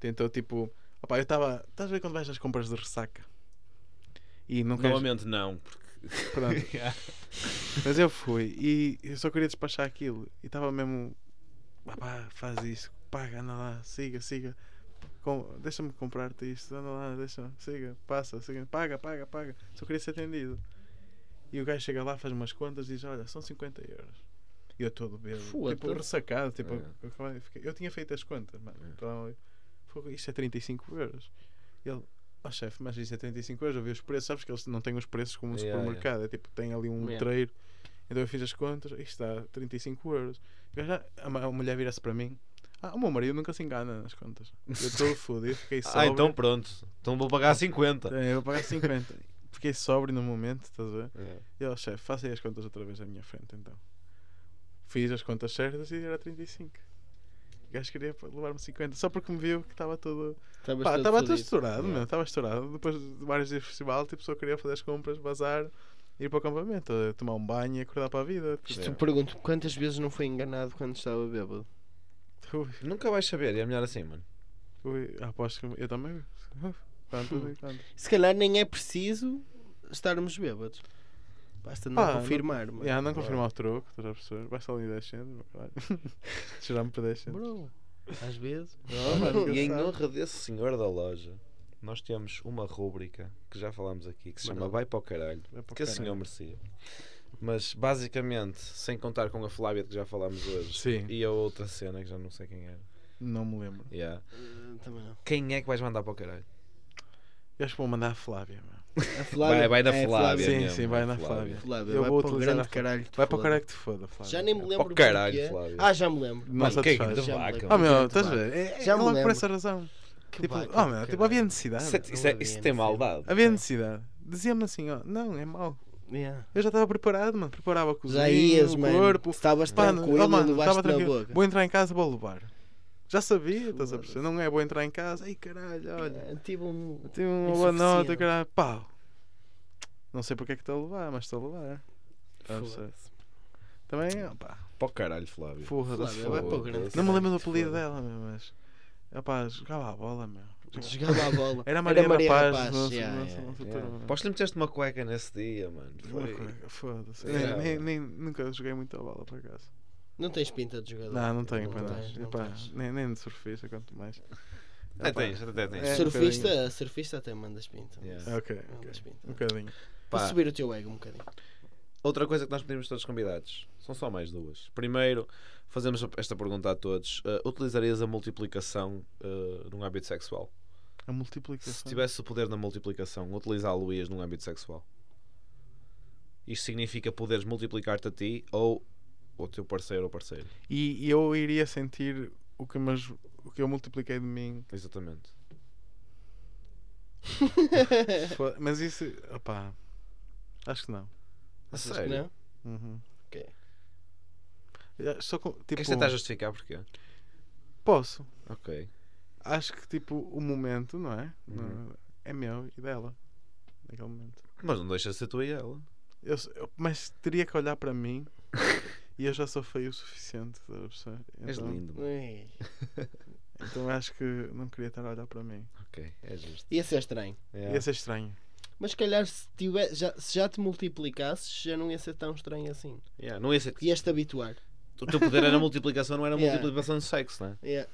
Tentou tipo. Opá, eu estava. Estás a ver quando vais às compras de ressaca? E não queres. Novamente, não. Porque... Pronto. Mas eu fui e eu só queria despachar aquilo. E estava mesmo. "Ah pá, faz isso, paga, anda lá, siga, siga. Com- Deixa-me comprar-te isto, anda lá, deixa siga, passa, siga, paga, paga, paga. Só queria ser atendido. E o gajo chega lá, faz umas contas e diz: Olha, são 50 euros. E eu todo bêbado, tipo ressacado. Tipo, É. eu, eu tinha feito as contas, mano. É. Então, Fogo, isto é 35 euros. E ele, oh chefe, mas isso é 35 euros. Eu vi os preços, sabes que eles não têm os preços como no Yeah, supermercado. É tipo, tem ali um Yeah. letreiro. Então eu fiz as contas, isto está 35 euros. Eu já- a, a mulher vira-se para mim. Ah, o meu marido nunca se engana nas contas. Eu estou fodido, fiquei sóbrio. Ah, então pronto. Então vou pagar 50. É, eu vou pagar 50. Fiquei sóbrio no momento, estás a ver? É. E ele, chefe, faça aí as contas outra vez à minha frente então. Fiz as contas certas e era 35. O gajo queria levar-me 50, só porque me viu que estava Pá, todo estava todo fodido. estourado, Yeah. meu, estava estourado. Depois de vários dias de festival, tipo, só queria fazer as compras, bazar, ir para o acampamento, eh, tomar um banho e acordar para a vida. Isto Tipo, eu pergunto, quantas vezes não foi enganado quando estava bêbado? ui, Nunca vais saber, é melhor assim, mano. ui, aposto que eu também. Se calhar nem é preciso estarmos bêbados. Basta não não- confirmar, mano. Yeah, não confirmar o troco, estás a perceber? Vai só ali 10 centos, meu caralho. Tirar-me para 10 centos. Bro, às vezes. Oh, mano, E em honra desse senhor da loja, nós temos uma rúbrica que já falámos aqui que se chama Mano. Vai para o caralho. Para o Que esse senhor merecia. Mas basicamente, sem contar com a Flávia que já falámos hoje Sim. e a outra cena que já não sei quem era. Não me lembro. Yeah. Eh, também não. Quem é que vais mandar para o caralho? Eu acho que vou mandar a Flávia, meu. A Flávia, Vai- vai na é Flávia. Sim, mesmo, sim, vai na Flávia. Flávia. Flávia, Eu vai vou para o utilizar grande caralho. que te Vai para o foda. caralho que te foda, Flávia. Já nem me lembro Para o caralho, porquê. Flávia. Ah, já me lembro. Não Mano, quem é que Já me vaca? lembro. Ah, meu, estás a ver? É, Já é me logo por lembro. essa razão. Que Tipo, vaca, oh, meu, tipo, havia necessidade. Isso, é- é- tem maldade. Havia necessidade. Dizia-me assim, ó, não, é mau. Yeah. Eu já estava preparado, mano. Preparava a cozinha, Já ias, o corpo. Estavas tranquilo oh, mano, e estava levaste na tranquilo. boca. Vou entrar em casa, vou levar. Já sabia, estás a perceber? Não é vou entrar em casa. Ai caralho, olha. É, Tive um. Tive uma boa nota, caralho. Pau. Não sei porque é que estou a levar, mas estou a levar. Estás a perceber? Foda-se. Também, opá, Para o caralho, Flávio. porra da Flávia, vai para o foda. grande Não me lembro do apelido dela, meu, mas. Opá, jogava a bola, meu. Jogava a bola. Era Maria, Maria Rapaz. Rapaz, nossa- yeah, nossa- yeah. nossa Yeah. turma. Aposto que lhe meteste uma cueca nesse dia, mano. Uma Foi. Foda-se. Yeah. Nem, nem, nem- nunca joguei muito a bola, por acaso. Não tens pinta de jogador. Não, não tenho, Não tens, não Epá, tens. nem, nem de surfista, quanto mais. Até tens, até tens. É, um surfista, surfista até mandas pinta. Yeah. Ok, ok. Mandas pinta. Um bocadinho. Para Pá. subir o teu ego um bocadinho. Outra coisa que nós pedimos a todos os convidados são só mais duas. Primeiro, fazemos esta pergunta a todos: Uh, utilizarias a multiplicação uh, num âmbito sexual? A multiplicação. Se tivesse o poder na multiplicação, utilizá-lo ias num âmbito sexual? Isto significa poderes multiplicar-te a ti ou o teu parceiro ou parceira. E, eu iria sentir o que, mas, o que eu multipliquei de mim. Exatamente. Mas isso. Opá. Acho que não. A Achas que sério? não? Uhum. Ok. Só com, Queres tipo, tentar justificar porquê? posso. Ok. Acho que tipo o momento, não é? Uhum. É meu e dela. Naquele momento. Mas não deixa de ser tu e ela. Eu- mas teria que olhar para mim e eu já sou feio o suficiente. a perceber? És Então- lindo. Então acho que não queria estar a olhar para mim. Ok, é justo. Ia ser estranho. Yeah. Ia ser estranho. Mas se calhar se, tiver, já, se já te multiplicasses, já não ia ser tão estranho assim. Yeah, Não ia ser... Ias-te habituar. O teu poder era multiplicação, não era Yeah. multiplicação de sexo, não é? Yeah.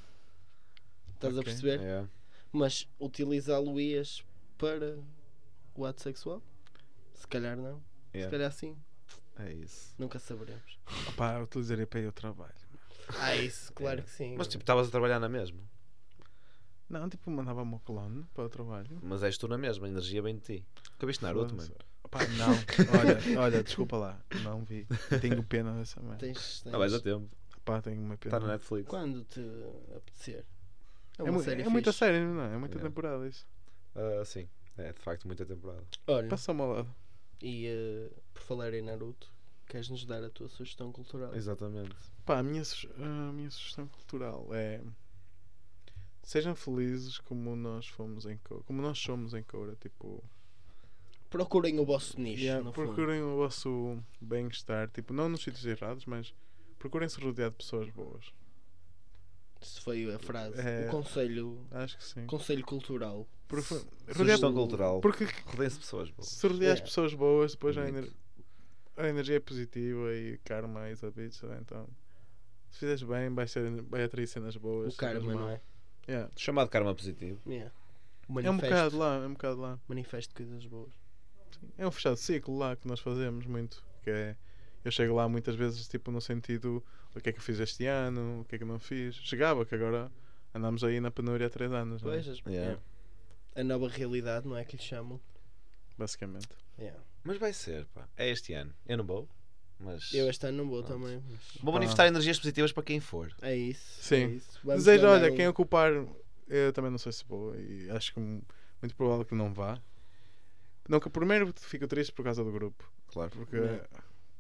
Estás a Ok. perceber? Yeah. Mas utilizá-lo-ias para o ato sexual? Se calhar não. Se calhar sim. É isso. Nunca saberemos. Opá, eu utilizaria para ir ao trabalho. Ah, isso, claro que sim. Mas tipo, estavas a trabalhar na mesma. Não, tipo, mandava o meu clone para o trabalho. Mas és tu na mesma, a energia vem de ti. Nunca viste Naruto, mano? Opá, não. Olha, olha, desculpa lá. Não vi. Tenho pena dessa merda. Tens, tens... Não vais a tempo. Opá, tenho uma pena. Está na Netflix. Quando te apetecer. É É, uma mu- série é muita série, não é? É muita temporada isso. Ah, sim. É de facto muita temporada. Olha, Passa-me ao lado. E eh, por falar em Naruto, queres-nos dar a tua sugestão cultural? Exatamente. Pá, a minha, su- a minha sugestão cultural é. Sejam felizes como nós fomos em Coura. Como nós somos em Coura. Tipo, Procurem o vosso nicho. yeah, no fundo. procurem o vosso bem-estar. Tipo, não nos sítios errados, mas procurem se rodear de pessoas boas. Se foi a frase. É. O conselho, Acho que sim. conselho cultural. Porque, Sugestão cultural. porque Rodem-se pessoas boas. se as Yeah. pessoas boas, depois a, ener- a energia é positiva e karma is a bitch. Então, se fizeres bem, vai, ser, vai atrair cenas boas. O karma, não é? Yeah. Chamado karma positivo. Yeah. É um bocado lá, é um bocado lá. manifesto coisas boas. É um fechado ciclo lá que nós fazemos muito. Que é, eu chego lá muitas vezes tipo no sentido o que é que eu fiz este ano, o que é que eu não fiz. Chegava que agora andamos aí na penúria há 3 anos. não é? Vejas? Yeah. a nova realidade, não é que lhe chamam? Basicamente. Yeah. Mas vai ser, pá. É este ano. Eu não vou. Mas. Eu este ano não vou Pronto. também. mas Vou manifestar energias positivas para quem for. É isso. Sim. É isso. Vamos Desejo, olha, um- quem ocupar, eu também não sei se vou. E acho que muito provável que não vá. Não, que primeiro fico triste por causa do grupo. Claro. Porque Não.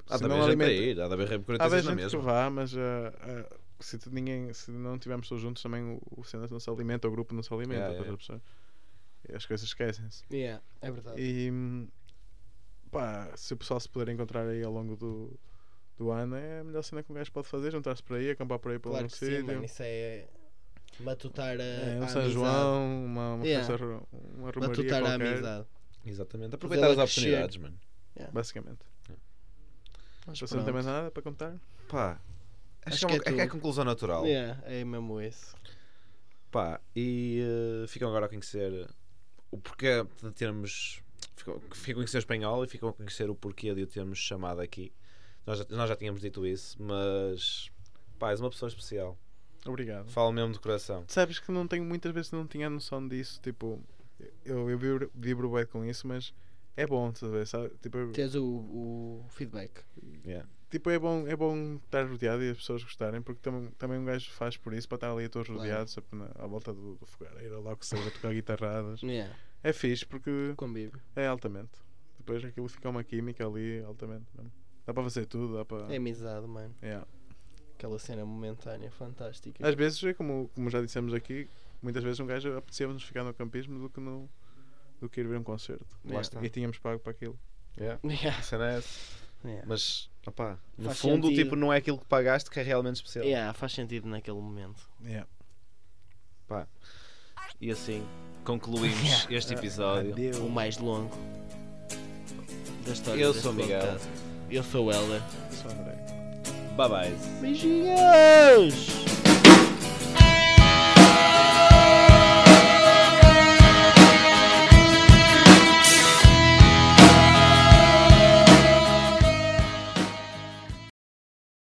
Há se de não haver gente a alimenta- ir, há de haver Há repercussões bem na gente que mesma. vá, mas ah, ah, se, ninguém, se não tivermos todos juntos também o, o cenas não se alimenta, o grupo não se alimenta. Yeah, a yeah. as coisas esquecem-se. Yeah, é verdade. E pá, se o pessoal se puder encontrar aí ao longo do, do ano, é a melhor cena que um gajo pode fazer, juntar-se por aí, acampar por aí por claro sim, sítio. mano. Isso é matutar a, É, a um São amizade. João, uma, uma, Yeah. festa, uma romaria Matutar a qualquer, amizade. Exatamente. Aproveitar as oportunidades, mano. basicamente. Mas Você não tem mais nada para contar? Pá. Acho, Acho que, é, que é é é a tudo. conclusão natural. Yeah, é mesmo isso. Pá, e eh, ficam agora a conhecer o porquê de termos. Ficam, ficam a conhecer o espanhol e ficam a conhecer o porquê de o termos chamado aqui. Nós já, nós já tínhamos dito isso, mas. Pá, és uma pessoa especial. Obrigado. Falo mesmo de coração. Sabes que não tenho, muitas vezes não tinha noção disso. Tipo, eu, eu vibro, vibro bem com isso, mas é bom, sabe? sabe? Tipo, Tens o, o feedback. Yeah. tipo, é bom, é bom estar rodeado e as pessoas gostarem, porque também, também um gajo faz por isso, para estar ali a todos Claro. rodeados, na- à volta do, do fogareiro, lá que seja, a tocar guitarradas. Yeah, É fixe, porque convívio. é altamente. Depois aquilo fica uma química ali, altamente mesmo. Dá para fazer tudo, dá para. É amizade, mano. Yeah. Aquela cena momentânea, fantástica. Às vezes, é como, como já dissemos aqui, muitas vezes um gajo apetecia-nos ficar no campismo do que, no, do que ir ver um concerto. Lá está. E tínhamos pago para aquilo. Yeah. Yeah, A cena é essa. yeah. Mas, opá, no Faz fundo, sentido. tipo, não é aquilo que pagaste que é realmente especial. Yeah, faz sentido naquele momento. Yeah. Pá. E assim concluímos este episódio. Adeus. O mais longo da história Eu sou Miguel. podcast. Eu sou o Helder. Só André. Bye bye. Beijinhos!